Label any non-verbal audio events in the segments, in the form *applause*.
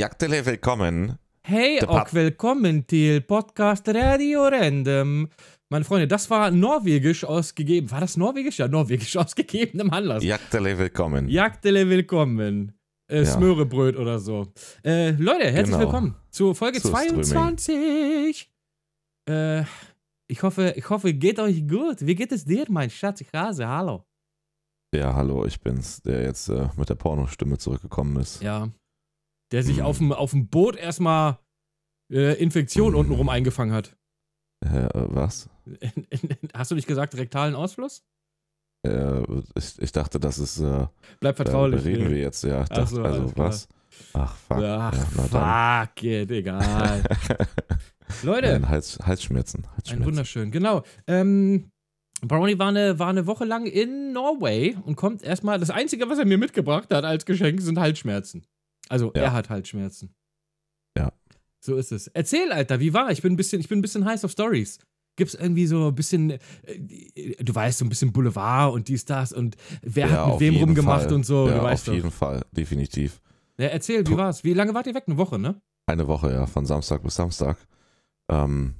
Hjertelig willkommen. Och pat- willkommen till Podcast Radio Random. Meine Freunde, das war norwegisch ausgegeben. War das norwegisch? Ja, norwegisch *laughs* ausgegeben im Anlass. Hjertelig willkommen. Jagdele willkommen. Äh, Ja. Smörebröt oder so. Äh, Leute, herzlich Genau. willkommen zu Folge Zu Streaming. 22. Äh, ich hoffe, ich hoffe, geht euch gut. Wie geht es dir, mein Schatz? Ich Hase, hallo. Ja, hallo, ich bin's, der jetzt äh, mit der Pornostimme zurückgekommen ist. Ja. Der sich auf dem auf dem Boot erstmal äh, Infektion Hm. untenrum eingefangen hat. Äh, äh, was? *laughs* Hast du nicht gesagt, rektalen Ausfluss? Äh, ich, ich dachte, das ist. Äh, Bleib vertraulich. Darüber reden ne? wir jetzt, ja. Dachte, so, also klar. was? Ach, fuck. Ach, ja, fuck it, egal. *laughs* Leute, Nein, Hals, Halsschmerzen. ein Halsschmerzen. wunderschön, genau. Ähm, Brownie war eine, war eine Woche lang in Norway und kommt erstmal, das Einzige, was er mir mitgebracht hat als Geschenk, sind Halsschmerzen. Also, Ja. er hat Halsschmerzen. Ja. So ist es. Erzähl, Alter, wie war? Ich bin ein bisschen, ich bin ein bisschen heiß auf Stories. Gibt's irgendwie so ein bisschen, äh, du weißt, so ein bisschen Boulevard und dies, das und wer Ja, hat mit wem rumgemacht Fall. und so, Ja, du weißt auf doch. jeden Fall, definitiv. Ja, erzähl, wie war's? Wie lange wart ihr weg? Eine Woche, ne? Eine Woche, ja, von Samstag bis Samstag. Ähm,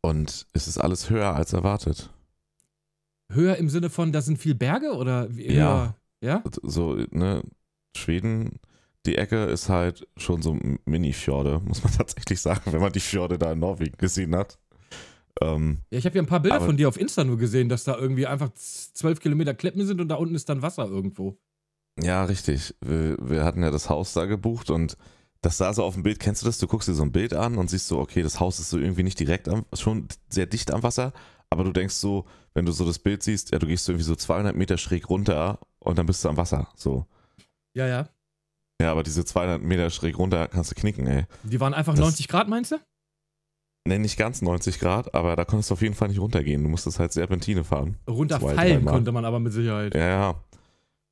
und es ist alles höher als erwartet. Höher im Sinne von, da sind viel Berge oder wie- Ja. höher? Ja? so, ne, Schweden, die Ecke ist halt schon so Mini-Fjorde, *laughs* muss man tatsächlich sagen, wenn man die Fjorde da in Norwegen gesehen hat. Ähm, Ja, ich habe ja ein paar Bilder von dir auf Insta nur gesehen, dass da irgendwie einfach zwölf Kilometer Klippen sind und da unten ist dann Wasser irgendwo. ja, richtig. Wir, wir hatten ja das Haus da gebucht und das sah so auf dem Bild, kennst du das? Du guckst dir so ein Bild an und siehst so, okay, das Haus ist so irgendwie nicht direkt am, schon sehr dicht am Wasser, aber du denkst so, wenn du so das Bild siehst, ja, du gehst so irgendwie so 200 Meter schräg runter und dann bist du am Wasser, so. Ja, ja. Ja, aber diese 200 Meter schräg runter kannst du knicken, ey. Die waren einfach Das- 90 Grad, meinst du? Ne, nicht ganz 90 Grad, aber da konntest du auf jeden Fall nicht runtergehen. Du musstest halt Serpentine fahren. Runterfallen dreimal. konnte man aber mit Sicherheit. Ja, ja.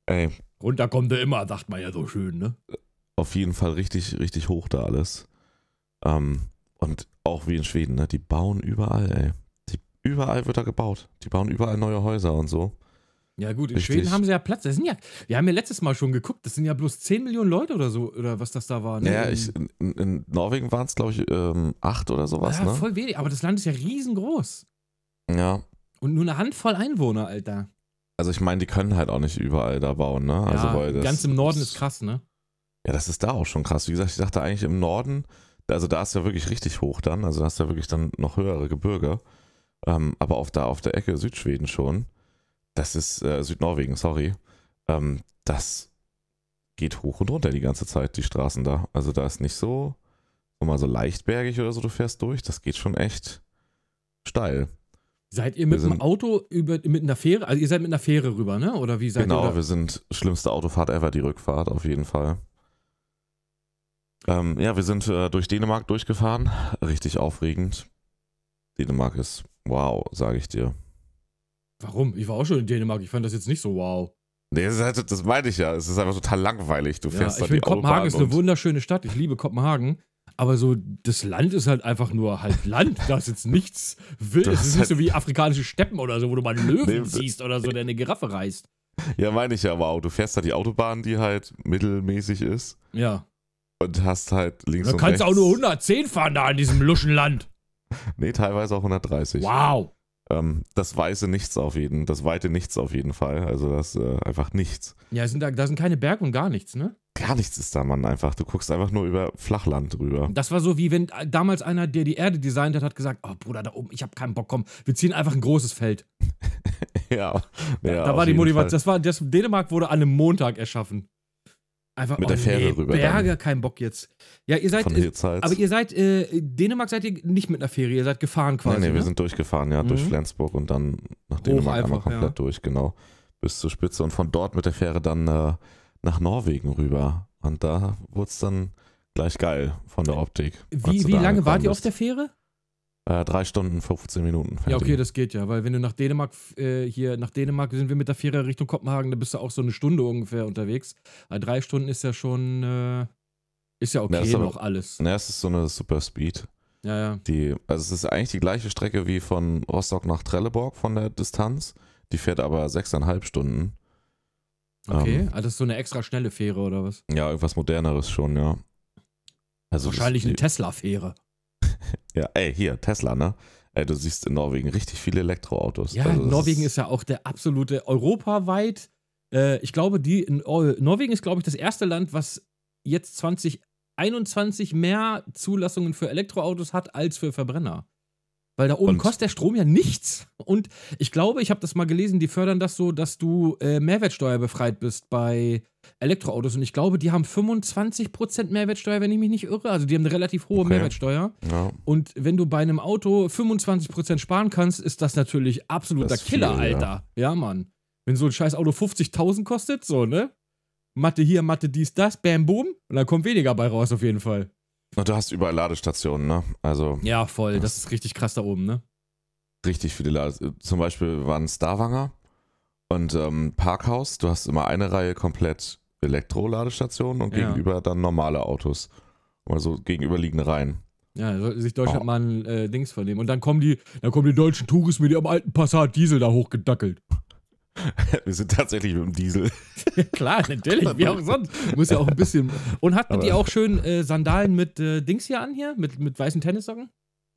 Ey, Runter kommt er immer, sagt man ja so schön, ne? auf jeden Fall richtig, richtig hoch da alles. Ähm, und auch wie in Schweden, ne? Die bauen überall, ey. Die, überall wird da gebaut. Die bauen überall neue Häuser und so. Ja, gut, in Richtig. Schweden haben sie ja Platz. Das sind ja, wir haben ja letztes Mal schon geguckt, das sind ja bloß 10 Millionen Leute oder so, oder was das da war. Ne? Naja, ich, in, in Norwegen waren es, glaube ich, ähm, acht oder sowas, ja, ne? voll wenig, aber das Land ist ja riesengroß. Ja. Und nur eine Handvoll Einwohner, Alter. Also ich meine, die können halt auch nicht überall da bauen, ne? Also ja, weil das, ganz im Norden ist krass, ne? Ja, das ist da auch schon krass. Wie gesagt, ich dachte eigentlich im Norden, also da ist ja wirklich richtig hoch dann, also da ist ja wirklich dann noch höhere Gebirge. Ähm, aber auf da auf der Ecke Südschweden schon, das ist äh, Südnorwegen, sorry. Ähm, das geht hoch und runter die ganze Zeit, die Straßen da. Also da ist nicht so, so mal so leichtbergig oder so, du fährst durch. Das geht schon echt steil. Seid ihr mit dem Auto über, mit einer Fähre, also ihr seid mit einer Fähre rüber, ne? Oder wie seid Genau, ihr? Oder? wir sind schlimmste Autofahrt ever, die Rückfahrt, auf jeden Fall. Ähm, ja, wir sind äh, durch Dänemark durchgefahren. Richtig aufregend. Dänemark ist wow, sage ich dir. Warum? Ich war auch schon in Dänemark, ich fand das jetzt nicht so wow. Nee, das, halt, das meine ich ja. Es ist einfach total langweilig. Du Ja, fährst ich da finde, die Kopenhagen ist eine und- wunderschöne Stadt, ich liebe Kopenhagen. Aber so, das Land ist halt einfach nur halt Land. Da ist jetzt nichts. Das Es ist nicht halt- so wie afrikanische Steppen oder so, wo du mal einen Löwen Nee, siehst oder so, der eine Giraffe reißt. Ja, meine ich ja, wow. Du fährst da die Autobahn, die halt mittelmäßig ist Ja. und hast halt links Da und kannst du rechts. auch nur 110 fahren da in diesem Luschenland. Nee, teilweise auch 130. Wow. Ähm, das weiße Nichts auf jeden, das weite Nichts auf jeden Fall. Also das äh, einfach nichts. Ja, sind da, da sind keine Berge und gar nichts, ne? Gar nichts ist da, Mann, einfach. Du guckst einfach nur über Flachland drüber. Das war so, wie wenn damals einer, der die Erde designt hat, hat gesagt: Oh, Bruder, da oben, ich habe keinen Bock, komm, wir ziehen einfach ein großes Feld. ja. *laughs* ja da auf war die Motivation. Das war, das, Dänemark wurde an einem Montag erschaffen. Einfach Mit oh, der Fähre nee, rüber Berge, kein Bock jetzt. Ja, ihr seid, aber ihr seid, äh, Dänemark seid ihr nicht mit einer Fähre, ihr seid gefahren quasi. nee, nee, wir ne? sind durchgefahren, ja, durch Mhm. Flensburg und dann nach Dänemark einmal einfach, komplett ja. durch, genau. Bis zur Spitze und von dort mit der Fähre dann äh, nach Norwegen rüber. Und da wurde es dann gleich geil von der Optik. Wie, wie lange wart ihr auf der Fähre? Äh, drei Stunden, 15 Minuten. Ja, okay, das geht ja, weil wenn du nach Dänemark, äh, hier nach Dänemark sind wir mit der Fähre Richtung Kopenhagen, da bist du auch so eine Stunde ungefähr unterwegs. Aber drei Stunden ist ja schon, äh, ist ja okay Ja, ist aber- noch alles. Ja, es ist so eine Super Speed. Ja, ja. Die, also es ist eigentlich die gleiche Strecke wie von Rostock nach Trelleborg von der Distanz. Die fährt aber sechseinhalb Stunden. Okay, Ähm, also das ist so eine extra schnelle Fähre oder was? ja, irgendwas moderneres schon, ja. Also Wahrscheinlich eine Tesla-Fähre. *laughs* Ja, ey, hier, Tesla, ne? Ey, du siehst in Norwegen richtig viele Elektroautos. Ja, Also Norwegen ist ja auch der absolute europaweit. Äh, ich glaube, die in, Norwegen ist, glaube ich, das erste Land, was jetzt 2021 mehr Zulassungen für Elektroautos hat als für Verbrenner. Weil da oben Und- kostet der Strom ja nichts. Und ich glaube, ich habe das mal gelesen, die fördern das so, dass du äh, Mehrwertsteuer befreit bist bei Elektroautos. Und ich glaube, die haben 25% Mehrwertsteuer, wenn ich mich nicht irre. Also die haben eine relativ hohe Okay. Mehrwertsteuer. Ja, Und wenn du bei einem Auto 25% sparen kannst, ist das natürlich absoluter Das Killer, viel, ja. Alter. Ja. Mann. Wenn so ein scheiß Auto 50.000 kostet, so, ne? Mathe hier, Mathe dies, das, bam, boom. Und dann kommt weniger bei raus, auf jeden Fall. Und du hast überall Ladestationen, ne? Also Ja, voll. Das Das- ist richtig krass da oben, ne? richtig viele Ladestationen. Zum Beispiel waren Starwanger und ähm, Parkhaus. Du hast immer eine Reihe komplett Elektroladestationen und Ja. gegenüber dann normale Autos. Also gegenüberliegende Reihen. Ja, da sollte sich Deutschland Oh. mal ein äh, Dings vornehmen. Und dann kommen die, dann kommen die deutschen Touris mit ihrem alten Passat Diesel da hochgedackelt. *laughs* Wir sind tatsächlich mit dem Diesel. *laughs* Klar, natürlich, wie auch sonst. Muss ja auch ein bisschen. Und hatten die auch schön äh, Sandalen mit äh, Dings hier an hier? Mit, mit weißen Tennissocken?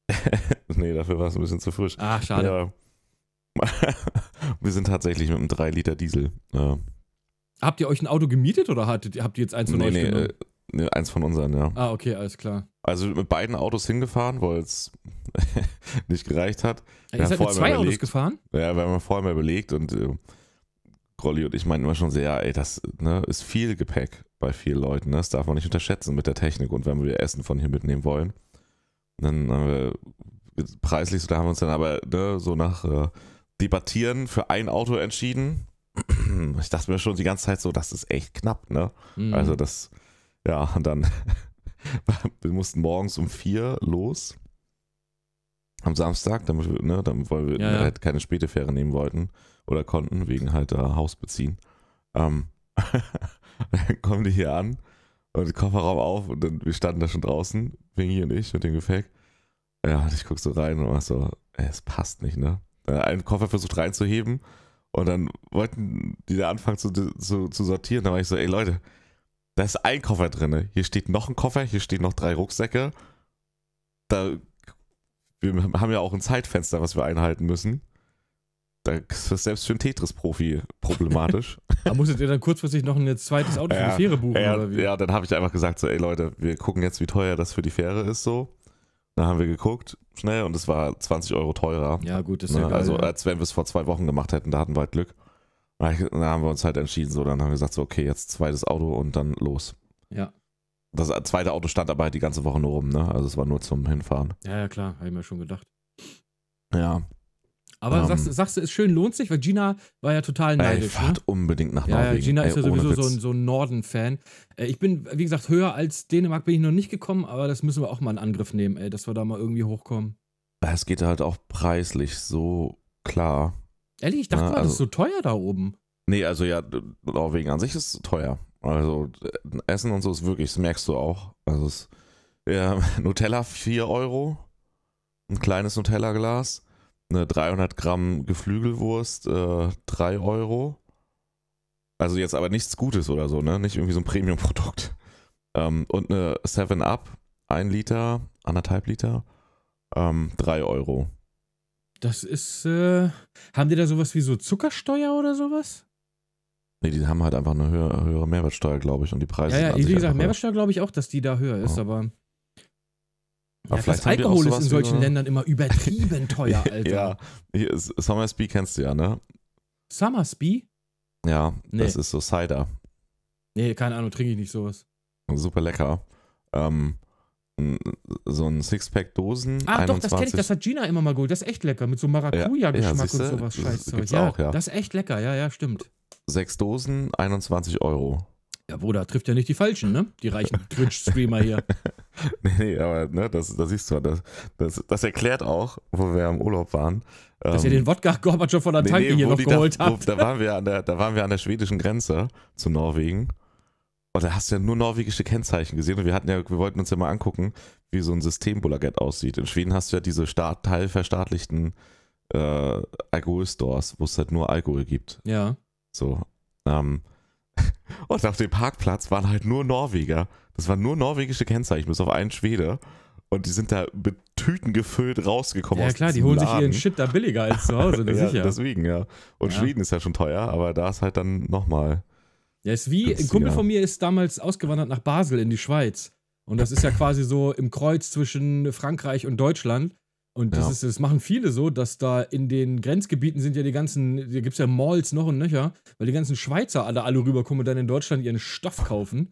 *laughs* nee, dafür war es ein bisschen zu frisch. Ach, schade. Ja. Wir sind tatsächlich mit einem 3 Liter Diesel. Ja. Habt ihr euch ein Auto gemietet oder hattet, habt ihr jetzt eins von Nee, euch nee, genommen? äh, nee, eins von unseren, ja. Ah, okay, alles klar. Also mit beiden Autos hingefahren, weil es *laughs* nicht gereicht hat. Ihr Ja, seid mit zwei mal Autos überlegt. gefahren? Ja, wir haben vorher mal überlegt und äh, Grolli und ich meinten immer schon sehr, ey, das ne, ist viel Gepäck bei vielen Leuten. Ne? Das darf man nicht unterschätzen mit der Technik und wenn wir Essen von hier mitnehmen wollen. Dann haben wir preislich, da haben wir uns dann aber ne, so nach äh, Debattieren für ein Auto entschieden. *clears throat* Ich dachte mir schon die ganze Zeit so, das ist echt knapp, ne? Mhm. Also das, ja, und dann, *laughs* wir mussten morgens um vier los. Am Samstag, damit wir, ne, damit, weil wir Ja, ja. halt keine späte Fähre nehmen wollten oder konnten, wegen halt äh, Haus beziehen. Ähm, *laughs* dann kommen die hier an und den Kofferraum auf und dann, wir standen da schon draußen, Wingi und ich mit dem Gepäck. Ja, und ich guck so rein und war so, ey, es passt nicht, ne? Äh, Einen Koffer versucht reinzuheben und dann wollten die da anfangen zu, zu, zu sortieren. Da war ich so, ey Leute, da ist ein Koffer drin. Hier steht noch ein Koffer, hier stehen noch drei Rucksäcke. Da, wir haben ja auch ein Zeitfenster, was wir einhalten müssen. Da ist das selbst für einen Tetris-Profi problematisch. *laughs* *laughs* Da musstet ihr dann kurzfristig noch ein zweites Auto für Ja, die Fähre buchen, ja, oder wie? ja, dann habe ich einfach gesagt, so, ey Leute, wir gucken jetzt, wie teuer das für die Fähre ist, so. Dann haben wir geguckt, schnell, und es war 20 Euro teurer. Ja, gut, das ist ja Ne? geil. also, ja. als wenn wir es vor zwei Wochen gemacht hätten, da hatten wir halt Glück. Da haben wir uns halt entschieden, so, dann haben wir gesagt, so, okay, jetzt zweites Auto und dann los. ja. Das zweite Auto stand aber halt die ganze Woche nur rum, ne? Also es war nur zum Hinfahren. ja, ja, klar, habe ich mir schon gedacht. Ja. Aber Ähm. sagst, sagst du, ist schön, lohnt sich, weil Gina war ja total Ey, neidisch. Ne? fahrt unbedingt nach Ja, ja, Norwegen. Gina Ey, ist ja sowieso so ein, so ein Norden-Fan. Äh, Ich bin, wie gesagt, höher als Dänemark bin ich noch nicht gekommen, aber das müssen wir auch mal in Angriff nehmen, ey, dass wir da mal irgendwie hochkommen. Es geht halt auch preislich so klar. Ehrlich, ich dachte Ja, mal, das also- ist so teuer da oben. Nee, also ja, Norwegen an sich ist teuer. Also äh, Essen und so ist wirklich, das merkst du auch. Also es, ja, *laughs* Nutella 4 Euro, ein kleines Nutella-Glas, eine 300 Gramm Geflügelwurst äh, 3 Euro. Also jetzt aber nichts Gutes oder so, ne? Nicht irgendwie so ein Premium-Produkt. Ähm, und eine 7-Up, ein Liter, anderthalb Liter, ähm, 3 Euro. Das ist, äh, haben die da sowas wie so Zuckersteuer oder sowas? Nee, die haben halt einfach eine höhere, höhere Mehrwertsteuer, glaube ich, und die Preise Ja, ja, wie gesagt. Mehrwertsteuer glaube ich auch, dass die da höher ist, Ja. aber. Ja, vielleicht das Alkohol ist in solchen so- Ländern immer übertrieben *laughs* teuer, Alter. Ja, Summersby kennst du ja, ne? Summersby? Ja, Nee. das ist so Cider. Nee, keine Ahnung, trinke ich nicht sowas. Super lecker. Ähm, so ein Sixpack Dosen. Ah, doch, 21, das kenne ich, das hat Gina immer mal geholt. Das ist echt lecker, mit so Ja, Maracuja-Geschmack ja, und siehste, sowas. das Scheißzeug. Ja, auch, ja. das ist echt lecker, ja, ja, stimmt. Sechs Dosen, 21 Euro. Ja, Bruder, trifft ja nicht die Falschen, ne? Die reichen *laughs* Twitch-Streamer hier. *laughs* Nee, nee, aber ne, das, das siehst du, das, das, das erklärt auch, wo wir im Urlaub waren. Dass ihr ähm, den Wodka Gorbatschow von der nee, Tanke nee, hier noch geholt da, habt. Wo, da, waren wir an der, da waren wir an der schwedischen Grenze zu Norwegen. Und da hast du ja nur norwegische Kennzeichen gesehen. Und wir hatten ja, wir wollten uns ja mal angucken, wie so ein Systembolaget aussieht. In Schweden hast du ja diese Staat, teilverstaatlichten äh, Alkoholstores, wo es halt nur Alkohol gibt. Ja. So. Ähm, *laughs* Und auf dem Parkplatz waren halt nur Norweger. Das waren nur norwegische Kennzeichen, bis auf einen Schwede. Und die sind da mit Tüten gefüllt rausgekommen. Ja klar, die holen sich Laden. ihren Shit da billiger als zu Hause, ne, *laughs* ja, sicher. Deswegen, ja. Und Ja. Schweden ist ja schon teuer, aber da ist halt dann nochmal. Ja, ist wie, ein. Kumpel von mir ist damals ausgewandert nach Basel in die Schweiz. Und das ist ja quasi so im Kreuz zwischen Frankreich und Deutschland. Und das, Ja. ist, das machen viele so, dass da in den Grenzgebieten sind ja die ganzen, da gibt es ja Malls noch und nöcher, weil die ganzen Schweizer alle, alle rüberkommen und dann in Deutschland ihren Stoff kaufen.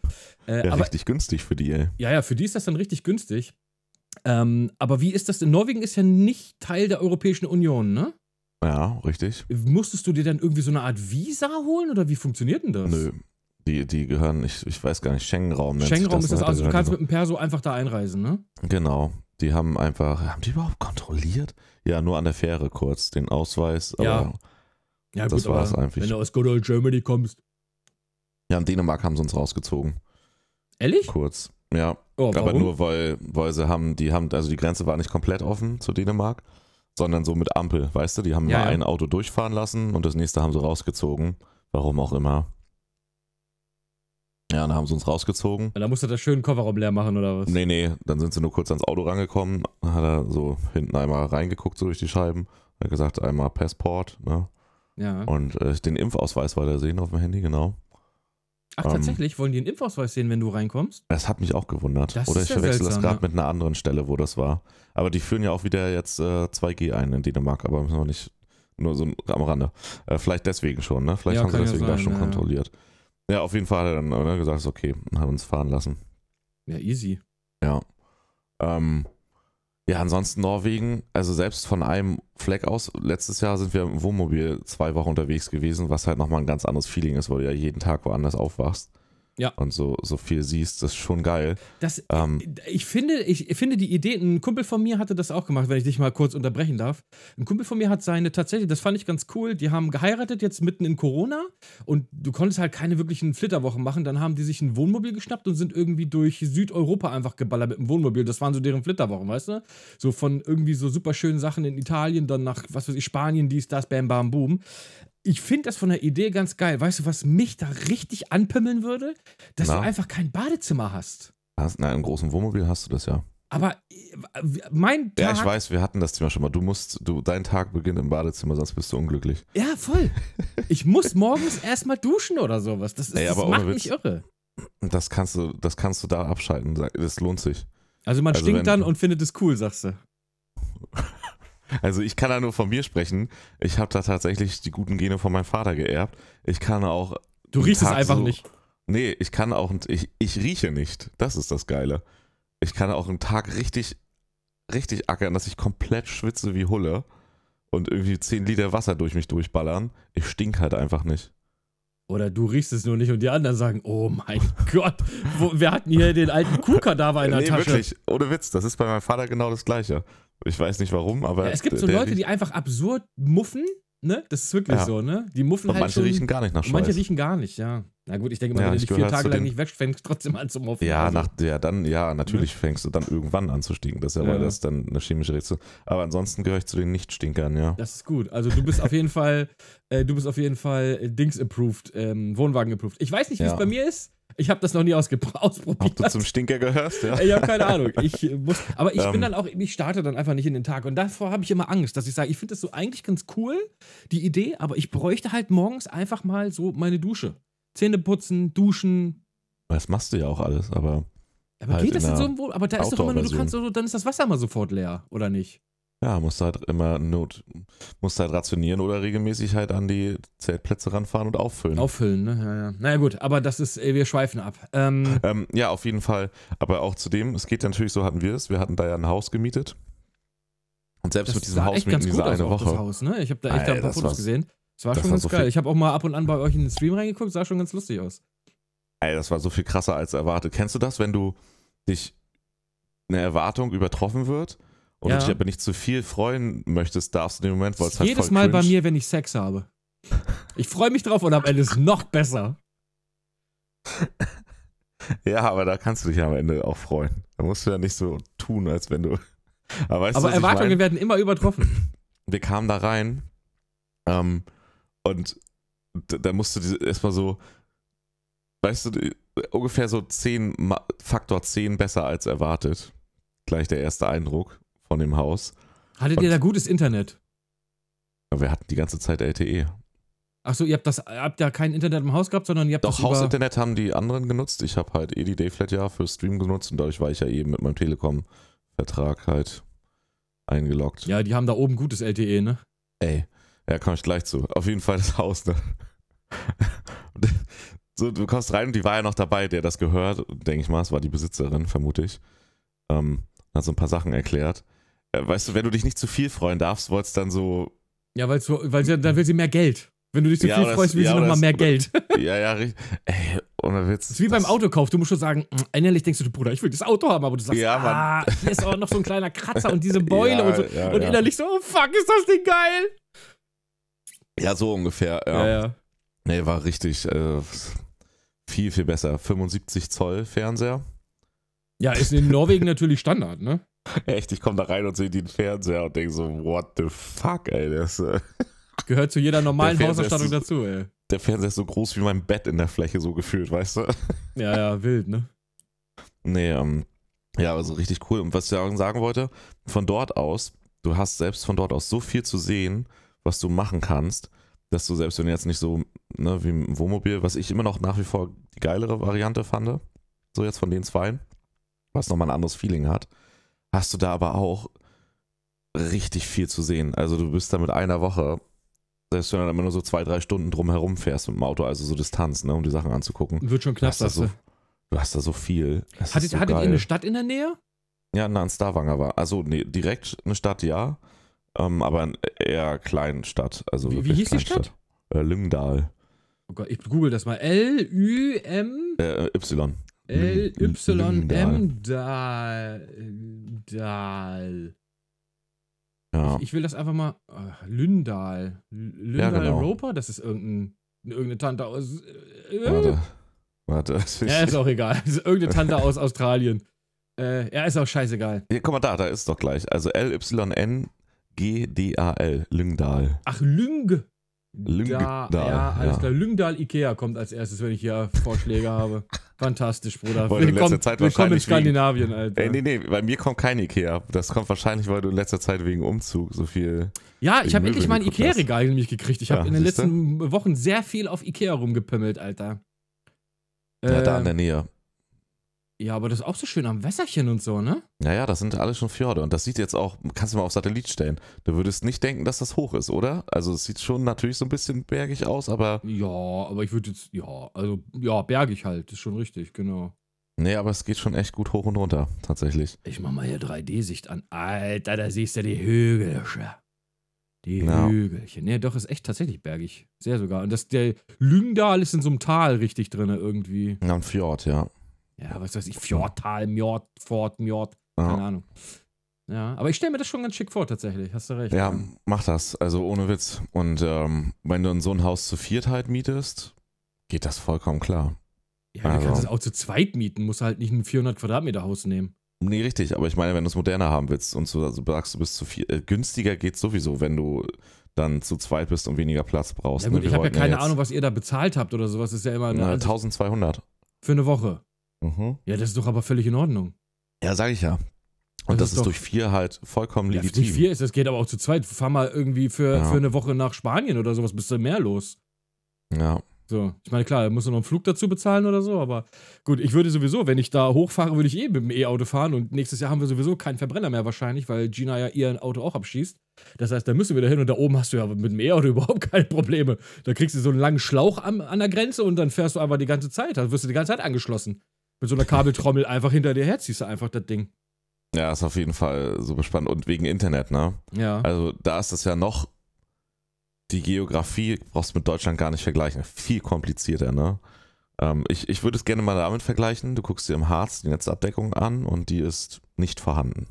Äh, Ja, aber richtig günstig für die, ey. ja, ja, für die ist das dann richtig günstig. Ähm, aber wie ist das denn? Norwegen ist ja nicht Teil der Europäischen Union, ne? Ja, richtig. Musstest du dir dann irgendwie so eine Art Visa holen oder wie funktioniert denn das? Nö. Die, die gehören, ich, ich weiß gar nicht, Schengen-Raum. Schengen-Raum ist das ne? Also, du kannst mit dem Perso einfach da einreisen, ne? Genau. Die haben einfach, haben die überhaupt kontrolliert? Ja, nur an der Fähre kurz, den Ausweis. Aber Ja. Das Ja, gut, war's aber eigentlich. Wenn du aus Good Old Germany kommst. ja, in Dänemark haben sie uns rausgezogen. Ehrlich? Kurz. Ja, Oh, aber nur weil, weil sie haben, die haben, also die Grenze war nicht komplett offen zu Dänemark, sondern so mit Ampel, weißt du? Die haben Ja, mal ja. ein Auto durchfahren lassen und das nächste haben sie rausgezogen. Warum auch immer. Ja, dann haben sie uns rausgezogen. Da musst du das schön Kofferraum leer machen oder was? Nee, nee, dann sind sie nur kurz ans Auto rangekommen, dann hat er so hinten einmal reingeguckt, so durch die Scheiben, hat gesagt, einmal Passport, ne? Ja. Und äh, den Impfausweis wollte er sehen auf dem Handy, genau. Ach, ähm, tatsächlich? Wollen die einen Impfausweis sehen, wenn du reinkommst? Das hat mich auch gewundert. Das Oder ich ja verwechsel das seltsam, gerade ja. mit einer anderen Stelle, wo das war. Aber die führen ja auch wieder jetzt äh, 2G ein in Dänemark, aber müssen wir nicht nur so am Rande. Äh, vielleicht deswegen schon, ne? Vielleicht Ja, haben sie deswegen da sein, schon ja. kontrolliert. Ja, auf jeden Fall hat er dann äh, gesagt, ist okay, und hat uns fahren lassen. Ja, easy. Ja. Ähm, ja, ansonsten Norwegen, also selbst von einem Fleck aus, letztes Jahr sind wir im Wohnmobil zwei Wochen unterwegs gewesen, was halt nochmal ein ganz anderes Feeling ist, weil du ja jeden Tag woanders aufwachst. Ja. Und so, so viel siehst, das ist schon geil. Das, Ähm, ich, finde, ich finde die Idee, ein Kumpel von mir hatte das auch gemacht, wenn ich dich mal kurz unterbrechen darf. Ein Kumpel von mir hat seine tatsächlich, das fand ich ganz cool, die haben geheiratet jetzt mitten in Corona und du konntest halt keine wirklichen Flitterwochen machen. Dann haben die sich ein Wohnmobil geschnappt und sind irgendwie durch Südeuropa einfach geballert mit dem Wohnmobil. Das waren so deren Flitterwochen, weißt du? So von irgendwie so super schönen Sachen in Italien, dann nach, was weiß ich, Spanien, dies, das, bam, bam, boom. Ich finde das von der Idee ganz geil. Weißt du, was mich da richtig anpimmeln würde? Dass Na? du einfach kein Badezimmer hast. hast, na, im großen Wohnmobil hast du das ja. Aber äh, mein Tag. Ja, ich weiß, wir hatten das Thema schon mal. Du musst, du, dein Tag beginnt im Badezimmer, sonst bist du unglücklich. Ja, voll. Ich muss morgens erstmal duschen oder sowas. Das, ist, Ey, das macht mich irre. Das kannst du, das kannst du da abschalten. Das lohnt sich. Also man Also stinkt wenn- dann und findet es cool, sagst du. *laughs* Also ich kann da nur von mir sprechen. Ich habe da tatsächlich die guten Gene von meinem Vater geerbt. Ich kann auch. Du riechst es Tag einfach so, nicht. Nee, ich kann auch. Ich, ich rieche nicht. Das ist das Geile. Ich kann auch einen Tag richtig, richtig ackern, dass ich komplett schwitze wie Hulle und irgendwie 10 Liter Wasser durch mich durchballern. Ich stink halt einfach nicht. Oder du riechst es nur nicht und die anderen sagen, oh mein *laughs* Gott, wo, wir hatten hier den alten Kuhkadaver in der nee, Tasche. wirklich. Ohne Witz. Das ist bei meinem Vater genau das Gleiche. Ich weiß nicht warum, aber. Ja, es gibt so Leute, die einfach absurd muffen, ne? Das ist wirklich Ja. so, ne? Die muffen Und halt manche schon, riechen gar nicht nach und manche riechen gar nicht, ja. Na gut, ich denke mal, Ja, wenn du ich dich vier Tage lang nicht wäschst, fängst du *laughs* trotzdem an zu muffen. Ja, Also, nach der dann, ja, natürlich fängst du dann irgendwann an zu stinken. Das ist ja, weil Ja. das dann eine chemische Reaktion. Aber ansonsten gehöre ich zu den Nicht-Stinkern, ja. Das ist gut. Also du bist auf jeden Fall, äh, du bist auf jeden Fall äh, Dings approved, ähm, Wohnwagen approved. Ich weiß nicht, wie es Ja. bei mir ist. Ich habe das noch nie *laughs* ausprobiert. Ob du zum Stinker gehörst, ja? ich habe keine Ahnung. Ich *laughs* muss, aber ich bin Ähm. dann auch, ich starte dann einfach nicht in den Tag. Und davor habe ich immer Angst, dass ich sage, ich finde das so eigentlich ganz cool, die Idee, aber ich bräuchte halt morgens einfach mal so meine Dusche. Zähne putzen, duschen. Das machst du ja auch alles, aber Aber Halt geht das denn so? Aber da ist doch immer nur, du kannst so, dann ist das Wasser mal sofort leer, oder nicht? Ja, musst du halt immer Not, musst halt rationieren oder regelmäßig halt an die Zeltplätze ranfahren und auffüllen. Auffüllen, ne? Ja, ja. Naja, gut, aber das ist, äh, wir schweifen ab. Ähm, Ähm, ja, auf jeden Fall. Aber auch zudem, es geht ja natürlich so, hatten wir es. Wir hatten da ja ein Haus gemietet. Und selbst mit diesem Haus mieten diese eine auch das Woche. Haus, ne? Ich habe da echt Alter, ein paar Fotos gesehen. Das war das schon ganz so geil. Ich habe auch mal ab und an bei euch in den Stream reingeguckt, sah schon ganz lustig aus. Ey, das war so viel krasser als erwartet. Kennst du das, wenn du dich eine Erwartung übertroffen wird und Ja. du dich aber nicht zu viel freuen möchtest, darfst du in dem Moment, weil es halt Jedes Mal bei cringe- mir, wenn ich Sex habe. Ich freue mich drauf und am Ende ist es noch besser. *laughs* Ja, aber da kannst du dich am Ende auch freuen. Da musst du ja nicht so tun, als wenn du. Aber, weißt du, Aber ich Erwartungen mein? werden immer übertroffen. *clears throat* wir kamen da rein ähm, und d- da musst du erstmal so weißt du, ungefähr so 10, Ma- Faktor 10 besser als erwartet. Gleich der erste Eindruck von dem Haus. Hattet Und- ihr da gutes Internet? Aber wir hatten die ganze Zeit LTE. Achso, ihr habt das, habt ja kein Internet im Haus gehabt, sondern ihr habt Doch, das über... Hausinternet haben die anderen genutzt. Ich habe halt eh die Dayflat ja für Stream genutzt und dadurch war ich ja eben mit meinem Telekom-Vertrag halt eingeloggt. Ja, die haben da oben gutes LTE, ne? Ey, ja, komme ich gleich zu. Auf jeden Fall das Haus, ne? *laughs* So, du kommst rein und die war ja noch dabei, der das gehört, denke ich mal, es war die Besitzerin, vermute ich. Ähm, hat so ein paar Sachen erklärt. Äh, weißt du, wenn du dich nicht zu viel freuen darfst, wolltest dann so, Ja, weil sie, dann will sie mehr Geld. Wenn du dich zu Ja, viel freust, will ja, sie nochmal mehr oder- Geld. *laughs* ja, ja, richtig. Ey, ohne Witz. Das ist wie beim Autokauf. Du musst schon sagen, mm, innerlich denkst du, Bruder, ich will das Auto haben, aber du sagst, Ja, ah, hier ist auch noch so ein kleiner Kratzer und diese *laughs* Beule Ja, und so. und innerlich so, oh fuck, ist das Ding geil? Ja, so ungefähr. Ja. ja. Nee, war richtig äh, viel, viel besser. 75 Zoll Fernseher. Ja, ist in Norwegen natürlich Standard, ne? *laughs* Echt, ich komme da rein und sehe den Fernseher und denke so, what the fuck, ey. Das, äh, *laughs* Gehört zu jeder normalen Hausausstattung so- dazu, ey. der Fernseher ist so groß wie mein Bett in der Fläche so gefühlt, weißt du? *laughs* Ja, ja, wild, ne? Nee, ähm, ja, also richtig cool. Und was ich sagen wollte, von dort aus, du hast selbst von dort aus so viel zu sehen, was du machen kannst, dass du selbst wenn du jetzt nicht so, ne, wie im Wohnmobil, was ich immer noch nach wie vor die geilere Variante fand, so jetzt von den zwei, was nochmal ein anderes Feeling hat, hast du da aber auch richtig viel zu sehen. Also du bist da mit einer Woche, selbst wenn du dann immer nur so zwei, drei Stunden drumherum fährst mit dem Auto, also so Distanz, ne, um die Sachen anzugucken. Wird schon knapp, hast du. so, du hast da so viel. Das Hattet, so hattet ihr eine Stadt in der Nähe? Ja, nah an Stavanger war. Also nee, direkt eine Stadt, ja. Ähm, aber eine eher kleine Stadt. Also Wie- wie hieß die Kleinstadt. Äh, Lyngdal. Oh Gott, ich google das mal. L-U-M. Äh, Y. L-Y-M. Dal. Dal. Ja. Ich will das einfach mal. ah, Lündal. Lündal Ja, genau. Roper? Das ist irgendein, irgendeine Tante aus. Äh, Warte. Warte. Ja, ist *laughs* auch egal. Das ist irgendeine Tante aus Australien. Äh, ja, ist auch scheißegal. Hier, guck mal da, da ist doch gleich. Also L-Y-N-G-D-A-L. Lyngdal. Ach, Lüng. Lyngdal, Da, ja, alles ja. klar. Lyngdal Ikea kommt als erstes, wenn ich hier Vorschläge habe. *laughs* Fantastisch, Bruder. Weil du in Willkommen, letzter Zeit willkommen in wahrscheinlich wegen- Skandinavien, Alter. Ey, nee, nee, bei mir kommt kein Ikea. Das kommt wahrscheinlich, weil du in letzter Zeit wegen Umzug so viel. Ja, ich habe endlich mein. Ikea-Regal nämlich gekriegt. Ich habe Ja, in den letzten Wochen sehr viel auf Ikea rumgepümmelt, Alter. Ja, da Äh, in der Nähe. Ja, aber das ist auch so schön am Wässerchen und so, ne? Naja, das sind alles schon Fjorde. Und das sieht jetzt auch, kannst du mal auf Satellit stellen. Du würdest nicht denken, dass das hoch ist, oder? Also es sieht schon natürlich so ein bisschen bergig aus, aber. Ja, aber ich würde jetzt, ja, also, ja, bergig halt, ist schon richtig, genau. Nee, aber es geht schon echt gut hoch und runter, tatsächlich. Ich mach mal hier 3D-Sicht an. Alter, da siehst du die Hügelchen. Die Ja. Hügelchen. Nee, doch, ist echt tatsächlich bergig. Sehr sogar. Und das, der Lyngdal ist in so einem Tal richtig drin irgendwie. Ja, ein Fjord, ja. Ja, was weiß ich, Fjordtal, Mjord, Fort, Mjord, keine Ja, Ahnung. Ja, aber ich stelle mir das schon ganz schick vor, tatsächlich. Hast du recht. ja mach das. Also ohne Witz. Und ähm, wenn du in so ein Haus zu viert halt mietest, geht das vollkommen klar. Ja, du Also- kannst es auch zu zweit mieten, musst halt nicht ein 400 Quadratmeter Haus nehmen. Nee, richtig, aber ich meine, wenn du es moderner haben willst und so, also sagst du bist zu viel, äh, günstiger geht sowieso, wenn du dann zu zweit bist und weniger Platz brauchst. Ja gut, ne? Ich habe ja keine jetzt, Ahnung, was ihr da bezahlt habt oder sowas. Das ist ja immer Na, Ansicht 1200. für eine Woche. Mhm. Ja, das ist doch aber völlig in Ordnung. Ja, sag ich ja. Und Das das, ist ist, durch vier halt vollkommen Ja, legitim. nicht vier ist, das geht aber auch zu zweit. Fahr mal irgendwie für, Ja. für eine Woche nach Spanien oder sowas, bist du mehr los. Ja. So, ich meine, klar, musst du noch einen Flug dazu bezahlen oder so, aber gut, ich würde sowieso, wenn ich da hochfahre, würde ich eh mit dem E-Auto fahren und nächstes Jahr haben wir sowieso keinen Verbrenner mehr wahrscheinlich, weil Gina ja ihr Auto auch abschießt. Das heißt, da müssen wir da hin und da oben hast du ja mit dem E-Auto *laughs* überhaupt keine Probleme. Da kriegst du so einen langen Schlauch am, an der Grenze und dann fährst du einfach die ganze Zeit, dann wirst du die ganze Zeit angeschlossen. Mit so einer Kabeltrommel einfach hinter dir her ziehst du einfach das Ding. ja, ist auf jeden Fall super spannend. Und wegen Internet, ne? Ja. Also da ist es ja noch, die Geografie brauchst du mit Deutschland gar nicht vergleichen. Viel komplizierter, ne? Ähm, ich, ich würde es gerne mal damit vergleichen. Du guckst dir im Harz die Netzabdeckung an und die ist nicht vorhanden.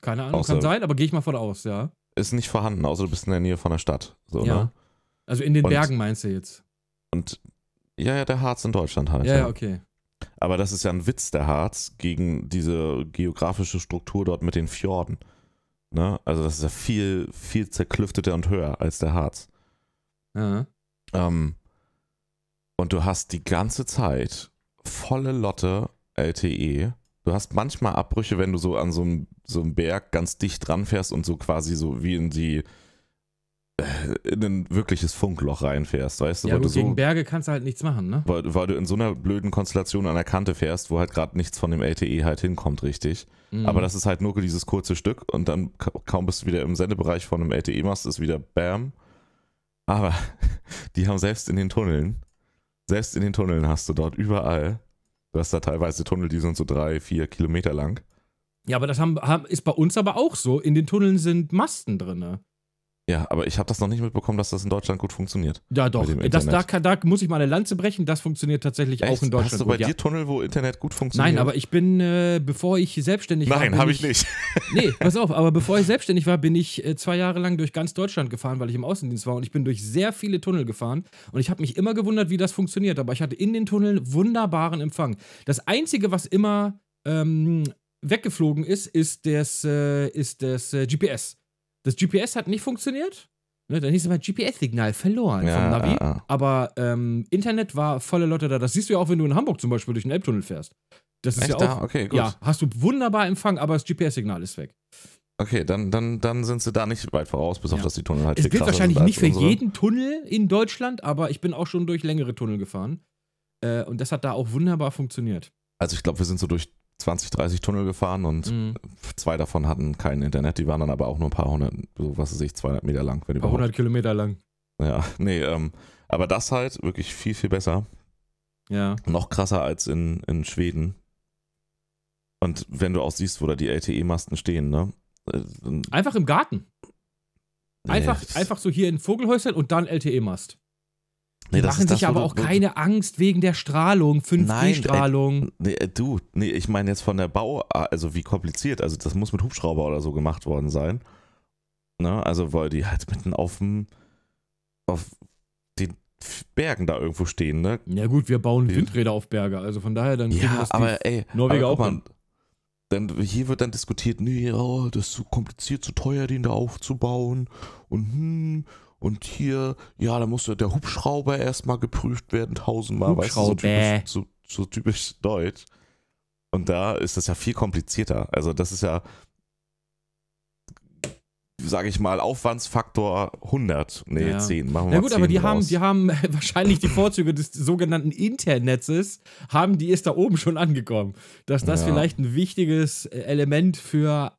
Keine Ahnung, außer- kann sein, aber gehe ich mal von aus, ja. Ist nicht vorhanden, außer du bist in der Nähe von der Stadt. So, ja. ne? Also in den Und- Bergen meinst du jetzt? Und ja, ja, der Harz in Deutschland halt. Ja, ja, okay. Aber das ist ja ein Witz, der Harz, gegen diese geografische Struktur dort mit den Fjorden. Ne? Also das ist ja viel, viel zerklüfteter und höher als der Harz. Ja. Ähm, und du hast die ganze Zeit volle Lotte LTE. Du hast manchmal Abbrüche, wenn du so an so einem, so einem Berg ganz dicht dran fährst und so quasi so wie in die in ein wirkliches Funkloch reinfährst, weißt du? Ja, weil du so, gegen Berge kannst du halt nichts machen, ne? weil, weil du in so einer blöden Konstellation an der Kante fährst, wo halt gerade nichts von dem LTE halt hinkommt, richtig. Mhm. Aber das ist halt nur dieses kurze Stück und dann ka- kaum bist du wieder im Sendebereich von einem LTE-Mast, ist wieder Bam. Aber *laughs* die haben selbst in den Tunneln, selbst in den Tunneln hast du dort überall, du hast da teilweise Tunnel, die sind so drei, vier Kilometer lang. Ja, aber das haben, haben, ist bei uns aber auch so. In den Tunneln sind Masten drin. Ja, aber ich habe das noch nicht mitbekommen, dass das in Deutschland gut funktioniert. Ja, doch. Das, da, kann, da muss ich mal eine Lanze brechen. Das funktioniert tatsächlich auch in Deutschland. Hast du bei gut, ja. dir Tunnel, wo Internet gut funktioniert? Nein, aber ich bin, äh, bevor ich selbstständig war. Nein, habe ich nicht. *laughs* Nee, pass auf, aber bevor ich selbstständig war, bin ich äh, zwei Jahre lang durch ganz Deutschland gefahren, weil ich im Außendienst war und ich bin durch sehr viele Tunnel gefahren und ich habe mich immer gewundert, wie das funktioniert, aber ich hatte in den Tunneln wunderbaren Empfang. Das Einzige, was immer ähm, weggeflogen ist, ist das, äh, ist das äh, GPS. Das GPS hat nicht funktioniert. Ne, dann hieß es mal GPS-Signal verloren vom Ja, Navi. ah, ah. Aber ähm, Internet war volle Lotte da. Das siehst du ja auch, wenn du in Hamburg zum Beispiel durch den Elbtunnel fährst. Das ist Echt ja da? auch. Okay, gut. Ja, hast du wunderbar Empfang, aber das GPS-Signal ist weg. Okay, dann, dann, dann sind sie da nicht weit voraus, bis auf Ja. dass die Tunnel halt Es gilt wahrscheinlich nicht für unsere. jeden Tunnel in Deutschland, aber ich bin auch schon durch längere Tunnel gefahren. Äh, und das hat da auch wunderbar funktioniert. Also ich glaube, wir sind so durch 20, 30 Tunnel gefahren und Mhm. zwei davon hatten kein Internet, die waren dann aber auch nur ein paar hundert, so was weiß ich, 200 Meter lang, wenn Ein paar hundert Kilometer lang. Ja, *laughs* nee, ähm, aber das halt wirklich viel, viel besser. Ja. Noch krasser als in, in Schweden. Und wenn du auch siehst, wo da die LTE-Masten stehen, ne? äh, Einfach im Garten. Einfach, Nee, einfach so hier in Vogelhäusern und dann LTE-Mast. Die nee, das machen sich das, aber du- auch wo- keine Angst wegen der Strahlung, Nein, ey. 5G-Strahlung. Nee, äh, du, nee, ich meine jetzt von der Bau, also wie kompliziert, also das muss mit Hubschrauber oder so gemacht worden sein. Ne, also weil die halt mitten auf dem, auf den Bergen da irgendwo stehen, ne? Ja gut, wir bauen Die- Windräder auf Berge, also von daher dann kriegen Ja, das die aber ey, Norweger aber auch hin. Dann, hier wird dann diskutiert, nee, oh, das ist zu kompliziert, zu teuer, den da aufzubauen. Und hm, und hier, ja, da muss ja der Hubschrauber erstmal geprüft werden, tausendmal, weißt du, so typisch, so, so typisch deutsch. Und da ist das ja viel komplizierter. Also das ist ja, sage ich mal, Aufwandsfaktor 100. Nee, Ja. 10. Machen wir Na mal gut, 10 aber die haben, die haben wahrscheinlich die Vorzüge des sogenannten Internets, haben die ist da oben schon angekommen. Dass das Ja. vielleicht ein wichtiges äh, Element für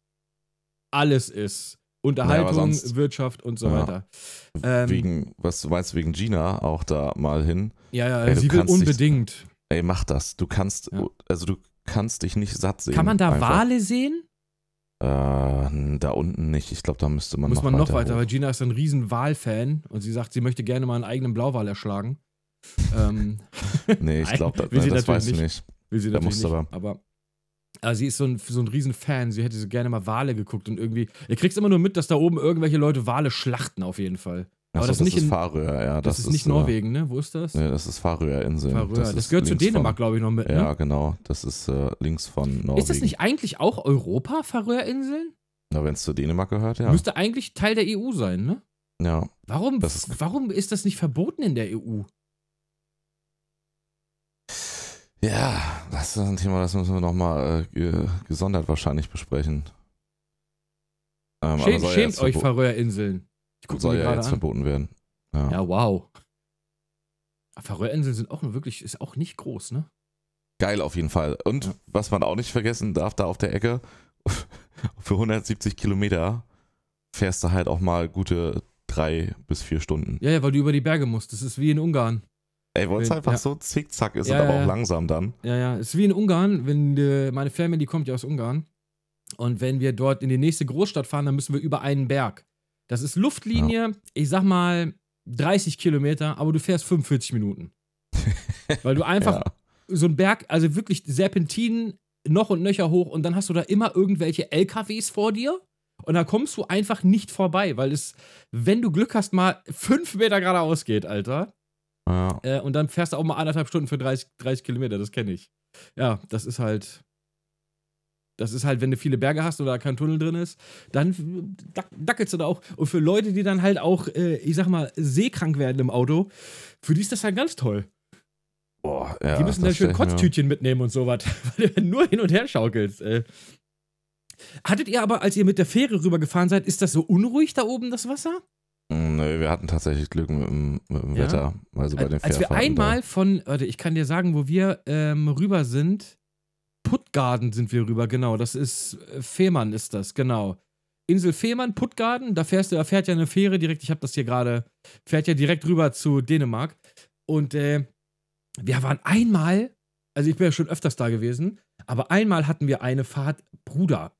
alles ist. Unterhaltung, sonst- Wirtschaft und so Ja. weiter. Ähm, wegen, was du meinst, wegen Gina auch da mal hin. ja, ja, Ey, sie will kannst dich- unbedingt. Ey, mach das. Du kannst, Ja. also du kannst dich nicht satt sehen. Kann man da einfach. Wale sehen? Äh, da unten nicht. Ich glaube, da müsste man Muss noch man noch weiter weiter, weil Gina ist ein riesen Wal-Fan und sie sagt, sie möchte gerne mal einen eigenen Blauwal erschlagen. ähm, *laughs* Nee, ich glaube, *laughs* das natürlich weiß ich nicht. nicht. Will sie Da natürlich nicht, du aber. Also sie ist so ein, so ein Riesenfan. Sie hätte so gerne mal Wale geguckt und irgendwie. Ihr kriegst immer nur mit, dass da oben irgendwelche Leute Wale schlachten, auf jeden Fall. Achso, das das, ist nicht ist in- Färöer, ja. Das, ist nicht äh, Norwegen, ne? Wo ist das? Nee, das ist Färöerinseln. Färöer. Das, ist gehört zu Dänemark, glaube ich, noch mit. Von, ja, Ne? genau. Das ist äh, links von Norwegen. Ist das nicht eigentlich auch Europa, Färöerinseln? Na, wenn es zu Dänemark gehört, ja. Müsste eigentlich Teil der EU sein, ne? ja. Warum, Das ist- warum ist das nicht verboten in der EU? Ja, das ist ein Thema, das müssen wir nochmal äh, ge- gesondert wahrscheinlich besprechen. Ähm, Schämt, schämt euch, Färöerinseln. Soll ja jetzt an. verboten werden. Ja. Ja, wow. Färöerinseln sind auch nur wirklich, ist auch nicht groß, ne? Geil auf jeden Fall. Und Ja. was man auch nicht vergessen darf, da auf der Ecke, *laughs* für 170 Kilometer fährst du halt auch mal gute drei bis vier Stunden. Ja, ja, weil du über die Berge musst. Das ist wie in Ungarn. Ey, weil es Ja. einfach so zickzack ist Ja, und aber ja, auch ja. langsam dann. Ja, ja. Es ist wie in Ungarn, wenn äh, meine Family kommt ja aus Ungarn. Und wenn wir dort in die nächste Großstadt fahren, dann müssen wir über einen Berg. Das ist Luftlinie, ich sag mal 30 Kilometer, aber du fährst 45 Minuten. *laughs* Weil du einfach Ja. so einen Berg, also wirklich Serpentinen noch und nöcher hoch und dann hast du da immer irgendwelche LKWs vor dir und da kommst du einfach nicht vorbei, weil es, wenn du Glück hast, mal fünf Meter geradeaus geht, Alter. Ja. Äh, und dann fährst du auch mal anderthalb Stunden für 30, 30 Kilometer, das kenne ich. Ja, das ist halt. Das ist halt, wenn du viele Berge hast oder da kein Tunnel drin ist, dann dack, dackelst du da auch. Und für Leute, die dann halt auch, äh, ich sag mal, seekrank werden im Auto, für die ist das halt ganz toll. Boah, ja, die müssen dann schön Kotztütchen mitnehmen und sowas, *laughs* weil du nur hin und her schaukelst. Äh. Hattet ihr aber, als ihr mit der Fähre rübergefahren seid, ist das so unruhig da oben, das Wasser? Nee, wir hatten tatsächlich Glück mit dem, mit dem Ja? Wetter. Also bei den Als wir einmal von, warte, ich kann dir sagen, wo wir ähm, rüber sind. Puttgarden sind wir rüber, genau. Das ist äh, Fehmarn ist das, genau. Insel Fehmarn, Puttgarden, da fährst du, da fährt ja eine Fähre direkt, ich habe das hier gerade, fährt ja direkt rüber zu Dänemark. Und äh, wir waren einmal, also ich bin ja schon öfters da gewesen, aber einmal hatten wir eine Fahrt, Bruder.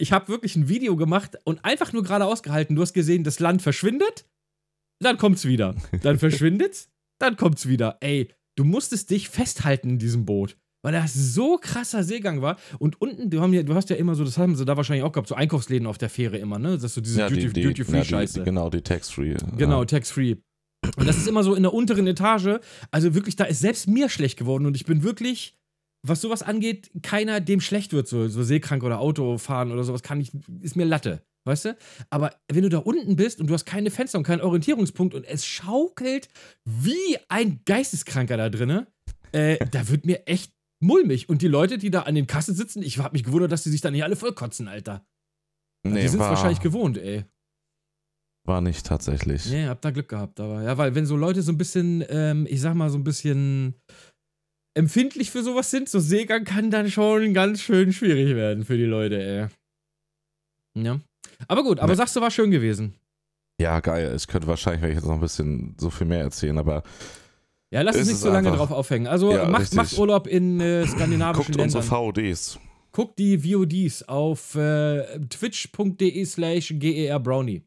Ich habe wirklich ein Video gemacht und einfach nur geradeaus gehalten. Du hast gesehen, das Land verschwindet, dann kommt's wieder. Dann *laughs* verschwindet's, dann kommt's wieder. Ey, du musstest dich festhalten in diesem Boot, weil das so krasser Seegang war. Und unten, du, haben ja, du hast ja immer so, das haben sie da wahrscheinlich auch gehabt, so Einkaufsläden auf der Fähre immer, ne? Das ist so diese Ja, die, Duty- Duty-Free-Scheiße. ja, die, genau, die Tax-Free. Genau, Ja. tax-free. Und das ist immer so in der unteren Etage. Also wirklich, da ist selbst mir schlecht geworden. Und ich bin wirklich, was sowas angeht, keiner, dem schlecht wird, so, so seekrank oder Autofahren oder sowas, kann ich, ist mir Latte. Weißt du? Aber wenn du da unten bist und du hast keine Fenster und keinen Orientierungspunkt und es schaukelt wie ein Geisteskranker da drinne, äh, da wird mir echt mulmig. Und die Leute, die da an den Kassen sitzen, ich hab mich gewundert, dass die sich da nicht alle vollkotzen, Alter. Nee, die sind es wahrscheinlich gewohnt, ey. war nicht tatsächlich. Nee, hab da Glück gehabt, aber ja, weil wenn so Leute so ein bisschen, ähm, ich sag mal, so ein bisschen empfindlich für sowas sind, so Seegang kann dann schon ganz schön schwierig werden für die Leute, ey. Ja. Aber gut, aber Nee. sagst du, war schön gewesen. Ja, geil. Ich könnte wahrscheinlich, wenn ich jetzt noch ein bisschen so viel mehr erzählen, aber Ja, lass uns nicht so lange drauf aufhängen. Also Ja, macht, macht Urlaub in äh, skandinavischen guckt unsere Ländern. VODs. Guckt die VODs auf äh, twitch.de slash gerbrownie.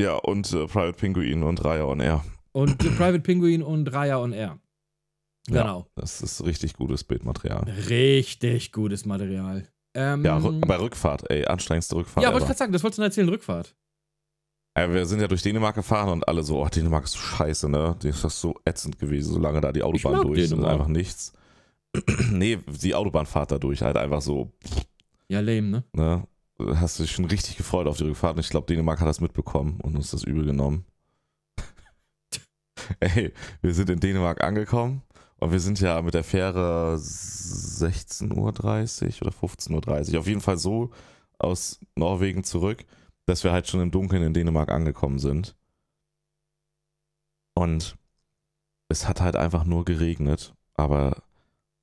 Ja, und äh, Private Pinguin und Raya on Air. Und The Private Penguin und Raya on Air. Ja. Genau. Das ist richtig gutes Bildmaterial. Richtig gutes Material. Ähm, Ja, bei Rückfahrt, ey, anstrengendste Rückfahrt. Ja, wollte ich gerade sagen, das wolltest du erzählen, Rückfahrt. Ja, wir sind ja durch Dänemark gefahren und alle so, oh, Dänemark ist so scheiße, ne? Das ist so ätzend gewesen, so lange da die Autobahn durch. Das ist einfach nichts. *clears throat* nee, die Autobahnfahrt da durch, halt einfach so, Ja, lame, ne? ne? Hast du dich schon richtig gefreut auf die Rückfahrt und ich glaube, Dänemark hat das mitbekommen und uns das übel genommen. *laughs* Ey, wir sind in Dänemark angekommen und wir sind ja mit der Fähre 16.30 Uhr oder 15.30 Uhr, auf jeden Fall so aus Norwegen zurück, dass wir halt schon im Dunkeln in Dänemark angekommen sind. Und es hat halt einfach nur geregnet, aber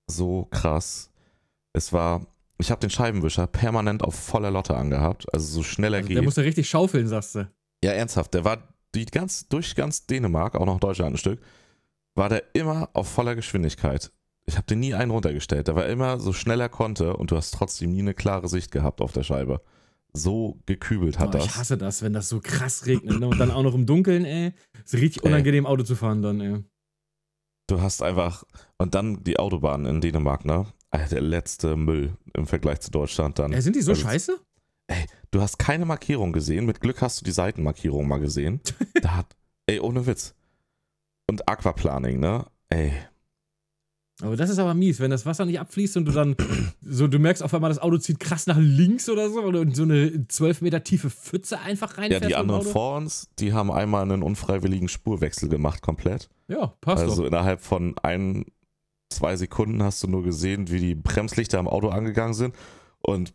so krass. Es war, ich habe den Scheibenwischer permanent auf voller Lotte angehabt, also so schnell er Also, geht. der musste richtig schaufeln, sagst du. Ja, ernsthaft, der war die ganz, durch ganz Dänemark, auch noch Deutschland ein Stück, war der immer auf voller Geschwindigkeit. Ich habe den nie einen runtergestellt. Der war immer so schnell er konnte und du hast trotzdem nie eine klare Sicht gehabt auf der Scheibe. So gekübelt hat ich das. hasse das, wenn das so krass regnet. Ne? Und dann auch noch im Dunkeln, ey. Ist richtig Ey. unangenehm, Auto zu fahren dann, ey. Du hast einfach, und dann die Autobahn in Dänemark, ne? Alter, Der letzte Müll im Vergleich zu Deutschland dann. Ey, sind die so Also, scheiße? Du hast keine Markierung gesehen. Mit Glück hast du die Seitenmarkierung mal gesehen. *laughs* da hat, ey, ohne Witz. Und Aquaplaning, ne? Ey, Aber das ist aber mies, wenn das Wasser nicht abfließt und du dann *clears throat* so, du merkst auf einmal, das Auto zieht krass nach links oder so in so eine 12 Meter tiefe Pfütze einfach Ja, reinfährst. die anderen vor uns, die haben einmal einen unfreiwilligen Spurwechsel gemacht, komplett. Ja, passt also doch. innerhalb von ein, zwei Sekunden hast du nur gesehen, wie die Bremslichter am Auto angegangen sind und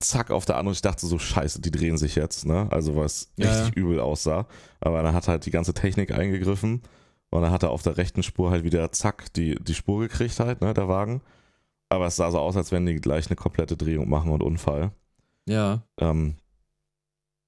zack auf der anderen. Ich dachte so, scheiße, die drehen sich jetzt, ne? Also was Ja, richtig übel aussah. Aber dann hat halt die ganze Technik eingegriffen und dann hat er auf der rechten Spur halt wieder zack die, die Spur gekriegt halt, ne, der Wagen. Aber es sah so aus, als wenn die gleich eine komplette Drehung machen und Unfall. Ja. Ähm,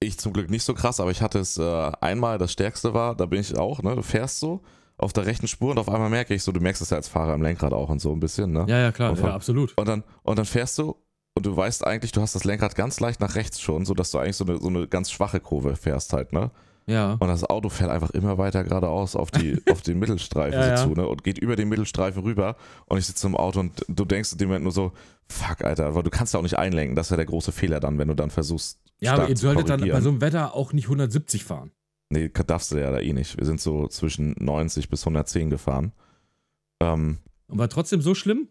ich zum Glück nicht so krass, aber ich hatte es äh, einmal, das Stärkste war, da bin ich auch, ne? Du fährst so auf der rechten Spur und auf einmal merke ich so, du merkst es ja als Fahrer im Lenkrad auch und so ein bisschen, ne? Ja, ja, klar. Unfall. Ja, absolut. Und dann, und dann fährst du und du weißt eigentlich, du hast das Lenkrad ganz leicht nach rechts schon, sodass du eigentlich so eine, so eine ganz schwache Kurve fährst halt, ne? Ja. Und das Auto fährt einfach immer weiter geradeaus auf, die, *laughs* auf den Mittelstreifen Ja, so ja. zu, ne? Und geht über den Mittelstreifen rüber. Und ich sitze im Auto und du denkst in dem Moment nur so, fuck, Alter, weil du kannst ja auch nicht einlenken. Das ist ja der große Fehler dann, wenn du dann versuchst, Ja, aber ihr solltet dann bei so einem Wetter auch nicht 170 fahren. Nee, darfst du ja da eh nicht. Wir sind so zwischen 90 bis 110 gefahren. Ähm, Und war trotzdem so schlimm?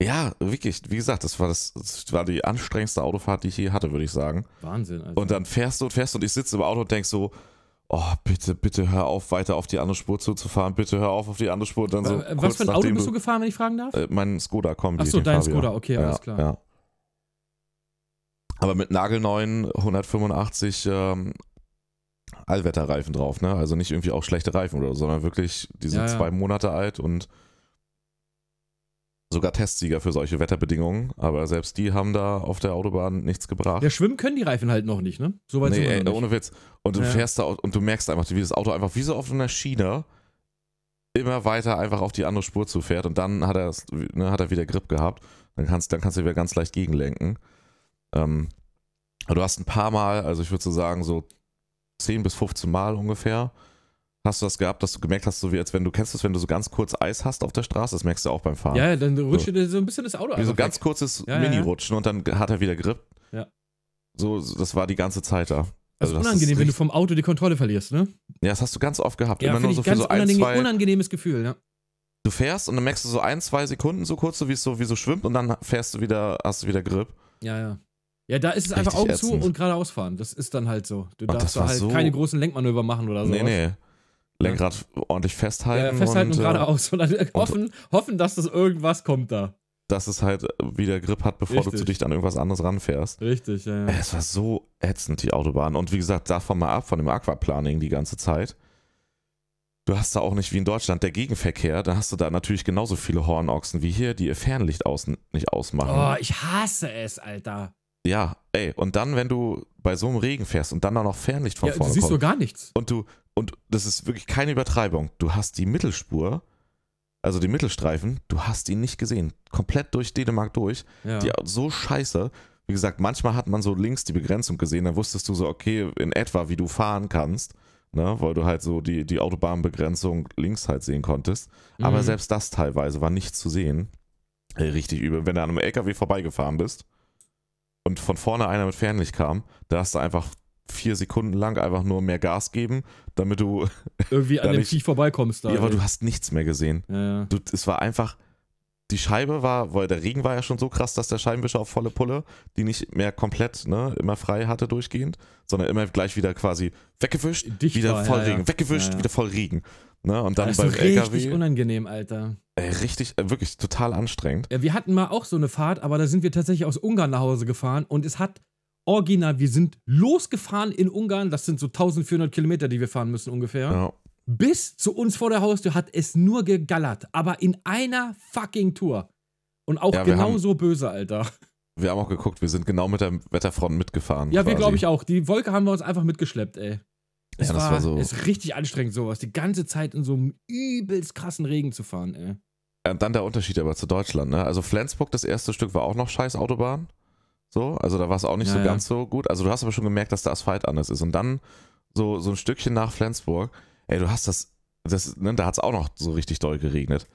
Ja, wirklich, wie gesagt, das war, das, das war die anstrengendste Autofahrt, die ich je hatte, würde ich sagen. Wahnsinn, Alter. Und dann fährst du und fährst du und ich sitze im Auto und denk so, oh, bitte, bitte hör auf, weiter auf die andere Spur zuzufahren, bitte hör auf auf die andere Spur. Und dann so Äh, Was für ein Auto bist du gefahren, wenn ich fragen darf? Äh, mein Skoda Kombi. Achso, dein Fabia. Skoda, okay, ja, alles klar. Ja. Aber mit nagelneuen 185 ähm, Allwetterreifen drauf, ne? Also nicht irgendwie auch schlechte Reifen oder so, sondern wirklich, die sind Ja, ja. zwei Monate alt und sogar Testsieger für solche Wetterbedingungen. Aber selbst die haben da auf der Autobahn nichts gebracht. Ja, schwimmen können die Reifen halt noch nicht, ne? So weit nee, ey, noch ohne Witz. Und du Ja. fährst da und du merkst einfach, wie das Auto einfach wie so auf einer Schiene immer weiter einfach auf die andere Spur zufährt und dann hat er, ne, hat er wieder Grip gehabt. Dann kannst, dann kannst du wieder ganz leicht gegenlenken. Ähm, du hast ein paar Mal, also ich würde so sagen, so 10 bis 15 Mal ungefähr, hast du das gehabt, dass du gemerkt hast, so wie als wenn du kennst es, wenn du so ganz kurz Eis hast auf der Straße, das merkst du auch beim Fahren. Ja, ja, dann rutscht dir so ein bisschen das Auto Wie so ganz weg. kurzes Ja, ja, ja. Mini-Rutschen und dann hat er wieder Grip. Ja. So, das war die ganze Zeit da. Das ist Also unangenehm, wenn du vom Auto die Kontrolle verlierst, ne? Ja, das hast du ganz oft gehabt. Ja, Immer nur ich so für ganz so ein, unangenehm, zwei. unangenehmes Gefühl, ne? Du fährst und dann merkst du so ein, zwei Sekunden so kurz, so wie es so, wie so schwimmt und dann fährst du wieder, hast du wieder Grip. Ja, ja. Ja, da ist es einfach Augen zu ätzend. und geradeaus fahren. Das ist dann halt so. Du Und darfst das da halt so- keine großen Lenkmanöver machen oder so. nee, nee. Lenkrad ordentlich Ja, festhalten. festhalten und, und, äh, geradeaus und dann hoffen, hoffen, dass das irgendwas kommt da. dass es halt wieder Grip hat, bevor du Richtig. zu dicht an irgendwas anderes ranfährst. Richtig, ja, ja. Es war so ätzend, die Autobahn. Und wie gesagt, davon mal ab, von dem Aquaplaning die ganze Zeit. Du hast da auch nicht wie in Deutschland der Gegenverkehr, da hast du da natürlich genauso viele Hornochsen wie hier, die ihr Fernlicht außen nicht ausmachen. Oh, ich hasse es, Alter. Ja, ey, und dann, wenn du bei so einem Regen fährst und dann auch noch Fernlicht von Ja, du vorne siehst kommt so gar nichts. und du, und das ist wirklich keine Übertreibung, du hast die Mittelspur, also die Mittelstreifen, du hast ihn nicht gesehen, komplett durch Dänemark durch, Ja. die so scheiße. Wie gesagt, manchmal hat man so links die Begrenzung gesehen, dann wusstest du so, okay, in etwa, wie du fahren kannst, ne, weil du halt so die, die Autobahnbegrenzung links halt sehen konntest. Aber Mhm. selbst das teilweise war nicht zu sehen. Ey, richtig übel. Wenn du an einem LKW vorbeigefahren bist und von vorne einer mit Fernlicht kam, da hast du einfach vier Sekunden lang einfach nur mehr Gas geben, damit du, *laughs* Irgendwie an dem nicht- Viech vorbeikommst da. ja, aber ey. du hast nichts mehr gesehen. ja, ja. Du, es war einfach, die Scheibe war, weil der Regen war ja schon so krass, dass der Scheibenwischer auf volle Pulle, die nicht mehr komplett, ne, immer frei hatte durchgehend, sondern immer gleich wieder quasi weggewischt, Dicht wieder war, voll ja, Regen, weggewischt, wieder voll Regen. Ne, und dann das ist beim so richtig LKW, unangenehm, Alter. ey, richtig, äh, wirklich total anstrengend. Ja, wir hatten mal auch so eine Fahrt, aber da sind wir tatsächlich aus Ungarn nach Hause gefahren und es hat original, wir sind losgefahren in Ungarn, das sind so 1400 Kilometer, die wir fahren müssen ungefähr. Ja. Bis zu uns vor der Haustür hat es nur gegallert, aber in einer fucking Tour. Und auch Ja, wir haben- genauso böse, Alter. Wir haben auch geguckt, wir sind genau mit der Wetterfront mitgefahren. Ja, wir quasi. glaube ich auch. Die Wolke haben wir uns einfach mitgeschleppt, ey. Es Ja, das war, war so- ist richtig anstrengend, sowas. Die ganze Zeit in so einem übelst krassen Regen zu fahren, ey. Und dann der Unterschied aber zu Deutschland, ne? Also Flensburg, das erste Stück war auch noch scheiß Autobahn. So, also da war es auch nicht Ja, so ja. ganz so gut. Also du hast aber schon gemerkt, dass der Asphalt anders ist. Und dann so, so ein Stückchen nach Flensburg, ey, du hast das, das ne, da hat es auch noch so richtig doll geregnet.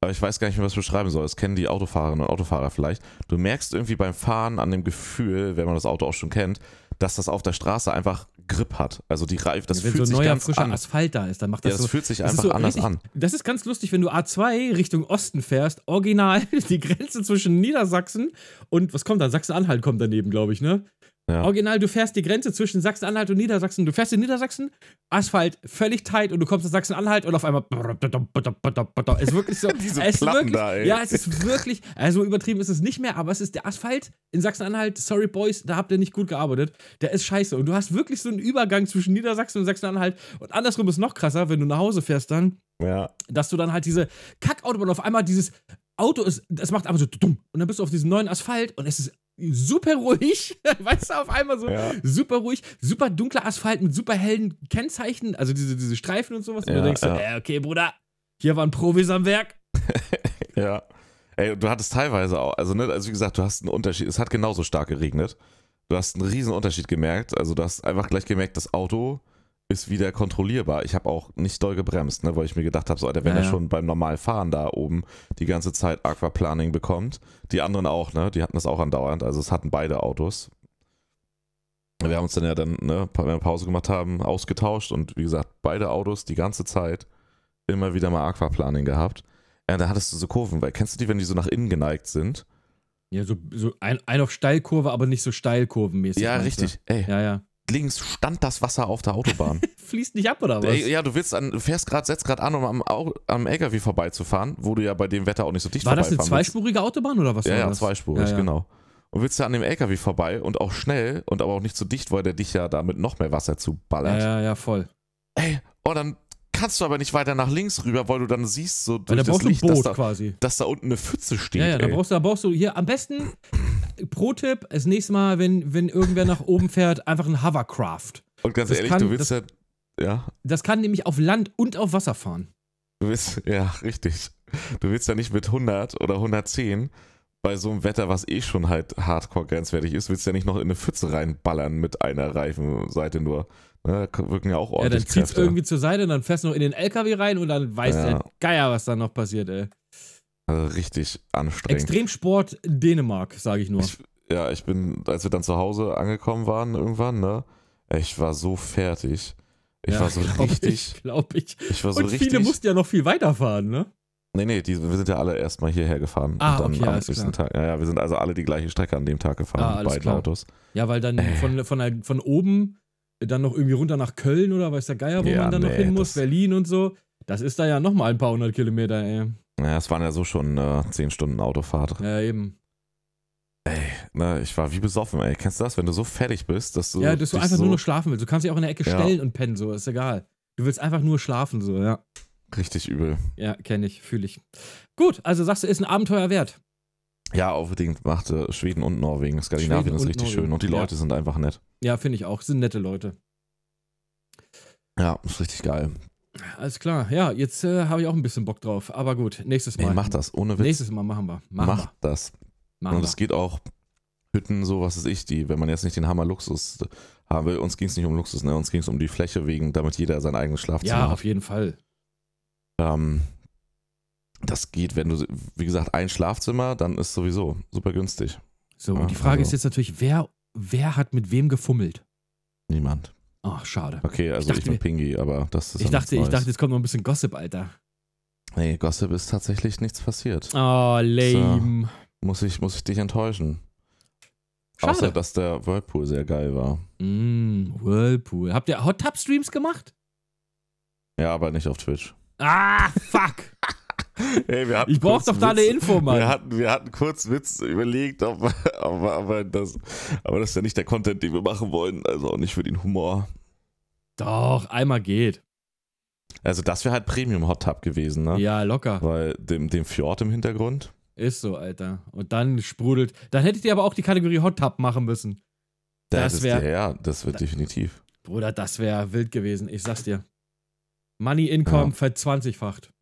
Aber ich weiß gar nicht mehr, was ich beschreiben soll. Das kennen die Autofahrerinnen und Autofahrer vielleicht. Du merkst irgendwie beim Fahren an dem Gefühl, wenn man das Auto auch schon kennt, dass das auf der Straße einfach Grip hat. Also die Reifen, das Wenn fühlt so sich neuer, ganz frischer an. Asphalt da ist, dann macht Ja, das das so. fühlt sich das einfach so anders richtig, an. Das ist ganz lustig, wenn du A2 Richtung Osten fährst, original *laughs* die Grenze zwischen Niedersachsen und was kommt da? Sachsen-Anhalt kommt daneben, glaube ich, ne? Ja. Original, du fährst die Grenze zwischen Sachsen-Anhalt und Niedersachsen. Du fährst in Niedersachsen, Asphalt völlig tight und du kommst nach Sachsen-Anhalt und auf einmal. Es *laughs* ist wirklich so. *laughs* Diese es ist Platten wirklich, da, ey. Ja, es ist wirklich. Also übertrieben ist es nicht mehr, aber es ist der Asphalt in Sachsen-Anhalt. Sorry, Boys, da habt ihr nicht gut gearbeitet. Der ist scheiße. Und du hast wirklich so einen Übergang zwischen Niedersachsen und Sachsen-Anhalt. Und andersrum ist noch krasser, wenn du nach Hause fährst dann Ja. dass du dann halt diese Kackautobahn auf einmal dieses Auto ist, das macht einfach so dumm und dann bist du auf diesem neuen Asphalt und es ist super ruhig, *laughs* weißt du, auf einmal so Ja. super ruhig, super dunkler Asphalt mit super hellen Kennzeichen, also diese, diese Streifen und sowas und Ja, du denkst so, ja. äh, okay, Bruder, hier waren Profis am Werk. *laughs* Ja. Ey, du hattest teilweise auch, also, ne, also wie gesagt, du hast einen Unterschied. Es hat genauso stark geregnet. Du hast einen riesen Unterschied gemerkt. Also du hast einfach gleich gemerkt, das Auto ist wieder kontrollierbar. Ich habe auch nicht doll gebremst, ne, weil ich mir gedacht habe, so, Alter, wenn Ja, er ja. schon beim normalen Fahren da oben die ganze Zeit Aquaplaning bekommt, die anderen auch, ne, die hatten das auch andauernd. Also es hatten beide Autos. Wir haben uns dann ja dann, ne, wenn wir Pause gemacht haben, ausgetauscht und wie gesagt, beide Autos die ganze Zeit immer wieder mal Aquaplaning gehabt. Ja, da hattest du so Kurven, weil kennst du die, wenn die so nach innen geneigt sind? Ja, so, so ein, ein auf Steilkurve, aber nicht so Steilkurvenmäßig. Ja, du? richtig. Ey, Ja, ja. Links stand das Wasser auf der Autobahn. *laughs* Fließt nicht ab, oder was? Ja, du willst an, du fährst gerade, setzt gerade an, um am, am LKW vorbeizufahren, wo du ja bei dem Wetter auch nicht so dicht war das eine zweispurige Autobahn oder was Ja, war ja, das? zweispurig, Ja, ja. genau. Und willst du an dem LKW vorbei und auch schnell und aber auch nicht so dicht, weil der dich ja damit noch mehr Wasser Ja, zuballert. ja, ja, voll. Ey, und dann kannst du aber nicht weiter nach links rüber, weil du dann siehst, so durch da das brauchst du ein Licht, dass Boot da, quasi. dass da unten eine Pfütze steht. Ja, ja, da brauchst du, da brauchst du hier am besten, Pro-Tipp, das nächste Mal, wenn, wenn irgendwer nach oben fährt, einfach ein Hovercraft. und ganz das ehrlich, kann- du willst ja, ja, Das kann nämlich auf Land und auf Wasser fahren. du willst, ja, richtig. Du willst ja nicht mit 100 oder 110 bei so einem Wetter, was eh schon halt hardcore grenzwertig ist, willst du ja nicht noch in eine Pfütze reinballern mit einer Reifenseite nur. Ne, wirken ja auch Ja, dann ordentlich zieht's Kräfte. irgendwie zur Seite, dann fährst du noch in den LKW rein und dann weiß Ja. der Geier, was da noch passiert, ey. Also richtig anstrengend. Extremsport Dänemark, sage ich nur. Ich, ja, ich bin, als wir dann zu Hause angekommen waren irgendwann, ne, ich war so fertig. Ich ja, war so *laughs* glaub richtig, Ich, glaub ich. ich war so und richtig. viele mussten ja noch viel weiterfahren, ne? nee, nee, die, wir sind ja alle erstmal hierher gefahren. Ah, und dann okay, am nächsten. Tag. Ja, ja, wir sind also alle die gleiche Strecke an dem Tag gefahren, Ah, beiden klar. Autos. Ja, weil dann Äh. von, von, von oben dann noch irgendwie runter nach Köln oder weiß der Geier, wo Ja, man dann noch nee, hin muss, Berlin und so. Das ist da ja nochmal ein paar hundert Kilometer, ey. Ja, es waren ja so schon äh, 10 Stunden Autofahrt. Ja, eben. Ne, ich war wie besoffen, ey. Kennst du das, wenn du so fertig bist, dass du. ja, dass du einfach so nur noch schlafen willst. Du kannst dich auch in der Ecke Ja. stellen und pennen, so, ist egal. Du willst einfach nur schlafen, so, ja. Richtig übel. Ja, kenne ich, fühle ich. Gut, also sagst du, ist ein Abenteuer wert. Ja, unbedingt machte Schweden und Norwegen. Skandinavien Schweden ist richtig Norwegen. schön und die Ja. Leute sind einfach nett. Ja, finde ich auch. Sind nette Leute. Ja, ist richtig geil. Alles klar. Ja, jetzt äh, habe ich auch ein bisschen Bock drauf. Aber gut, nächstes Mal. Ey, mach das, ohne Witz. Nächstes Mal machen wir. Machen mach das. wir. Machen Und es geht auch Hütten, so was ist ich, die, wenn man jetzt nicht den Hammer Luxus haben will, uns ging es nicht um Luxus, ne? Uns ging es um die Fläche wegen, damit jeder sein eigenes Schlafzimmer Ja, hat. auf jeden Fall. Ähm, das geht, wenn du, wie gesagt, ein Schlafzimmer, dann ist sowieso super günstig. So, Ja, und die Frage also- ist jetzt natürlich, wer, wer hat mit wem gefummelt? Niemand. Ach, schade. Okay, also ich, dachte und mir- Pingy, aber das ist Ich dachte, ich dachte, jetzt kommt noch ein bisschen Gossip, Alter. Nee, Gossip ist tatsächlich nichts passiert. Oh, lame. Muss ich, muss ich dich enttäuschen. Schade. Außer, dass der Whirlpool sehr geil war. Mm, Whirlpool. Habt ihr Hot Tub Streams gemacht? Ja, aber nicht auf Twitch. Ah, fuck. *laughs* *laughs* Hey, wir Ich brauch kurz doch da eine Info, Wir Mann. hatten, wir hatten kurz Witz überlegt, aber, aber, aber, das, aber das ist ja nicht der Content, den wir machen wollen. Also auch nicht für den Humor. Doch, einmal geht. Also das wäre halt Premium Hot Tub gewesen, ne? Ja, locker. Weil dem, dem Fjord im Hintergrund. Ist so, Alter. Und dann sprudelt. Dann hättet ihr aber auch die Kategorie Hot Tub machen müssen. Das ist wär- der- Ja, das wird Da- definitiv. Bruder, das wäre wild gewesen. Ich sag's dir. Money Income Ja. verzwanzigfacht.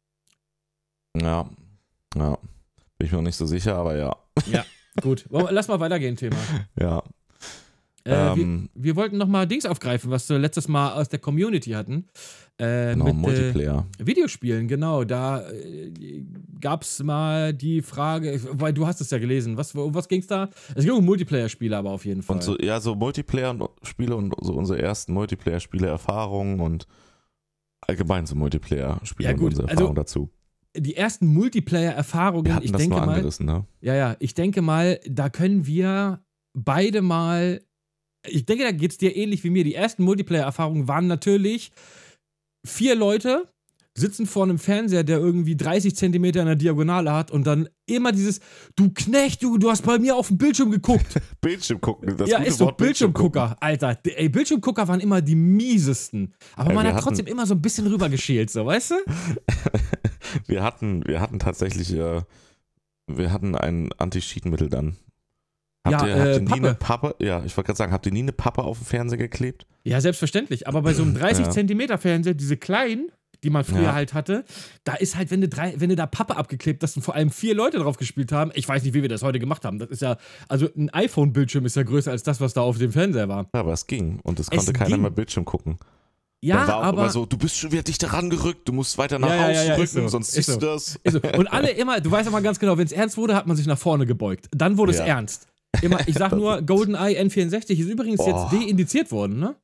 Ja. Ja. Bin ich mir noch nicht so sicher, aber ja. Gut, wollen wir- lass mal weitergehen, Thema. *laughs* Ja. Äh, wir, ähm, wir wollten noch mal Dings aufgreifen, was wir letztes Mal aus der Community hatten. Äh, genau, mit äh, Multiplayer. Videospielen, genau. Da äh, gab es mal die Frage, weil du hast es ja gelesen. Was, um was ging's da? Es ging um Multiplayer-Spiele, aber auf jeden Fall. Und so, ja, so Multiplayer-Spiele und so unsere ersten Multiplayer-Spiele-Erfahrungen und allgemein so Multiplayer-Spiele Ja, und gut, unsere also- Erfahrungen dazu. Die ersten Multiplayer-Erfahrungen, ich denke mal, angerissen, ne? ja, ja, ich denke mal, da können wir beide mal, ich denke, da geht's dir ähnlich wie mir. Die ersten Multiplayer-Erfahrungen waren natürlich vier Leute sitzen vor einem Fernseher, der irgendwie 30 Zentimeter in der Diagonale hat und dann immer dieses, du Knecht, du, du hast bei mir auf dem Bildschirm geguckt. *laughs* Bildschirm gucken. Das ja, gute ist so, Wort. Bildschirmgucker, Alter. Ey, Bildschirmgucker waren immer die miesesten. Aber Ey, man hat hatten- trotzdem immer so ein bisschen rübergeschält, so, weißt du? *laughs* Wir hatten, wir hatten tatsächlich, äh, wir hatten ein Anti-Cheat-Mittel dann. Habt Ja, ihr, äh, habt ihr nie Pappe. eine Pappe? Ja, ich wollte gerade sagen, habt ihr nie eine Pappe auf den Fernseher geklebt? Ja, selbstverständlich. Aber bei so einem 30 Ja. Zentimeter Fernseher, diese kleinen, die man früher Ja. halt hatte, da ist halt, wenn du, drei, wenn du da Pappe abgeklebt hast und vor allem vier Leute drauf gespielt haben, ich weiß nicht, wie wir das heute gemacht haben. Das ist ja, also ein iPhone-Bildschirm ist ja größer als das, was da auf dem Fernseher war. Ja, aber es ging. Und es Es konnte keiner ging. mehr Bildschirm gucken. Ja, Dann war auch aber. immer so, du bist schon wieder dichter rangerückt, du musst weiter nach Ja, ja, außen ja, ja, rücken, so, sonst ist siehst so. du das. so. Und alle immer, du weißt aber ganz genau, wenn es ernst wurde, hat man sich nach vorne gebeugt. Dann wurde es Ja. ernst. Immer, ich sag *laughs* nur, GoldenEye N64 ist übrigens Oh. jetzt deindiziert worden, ne?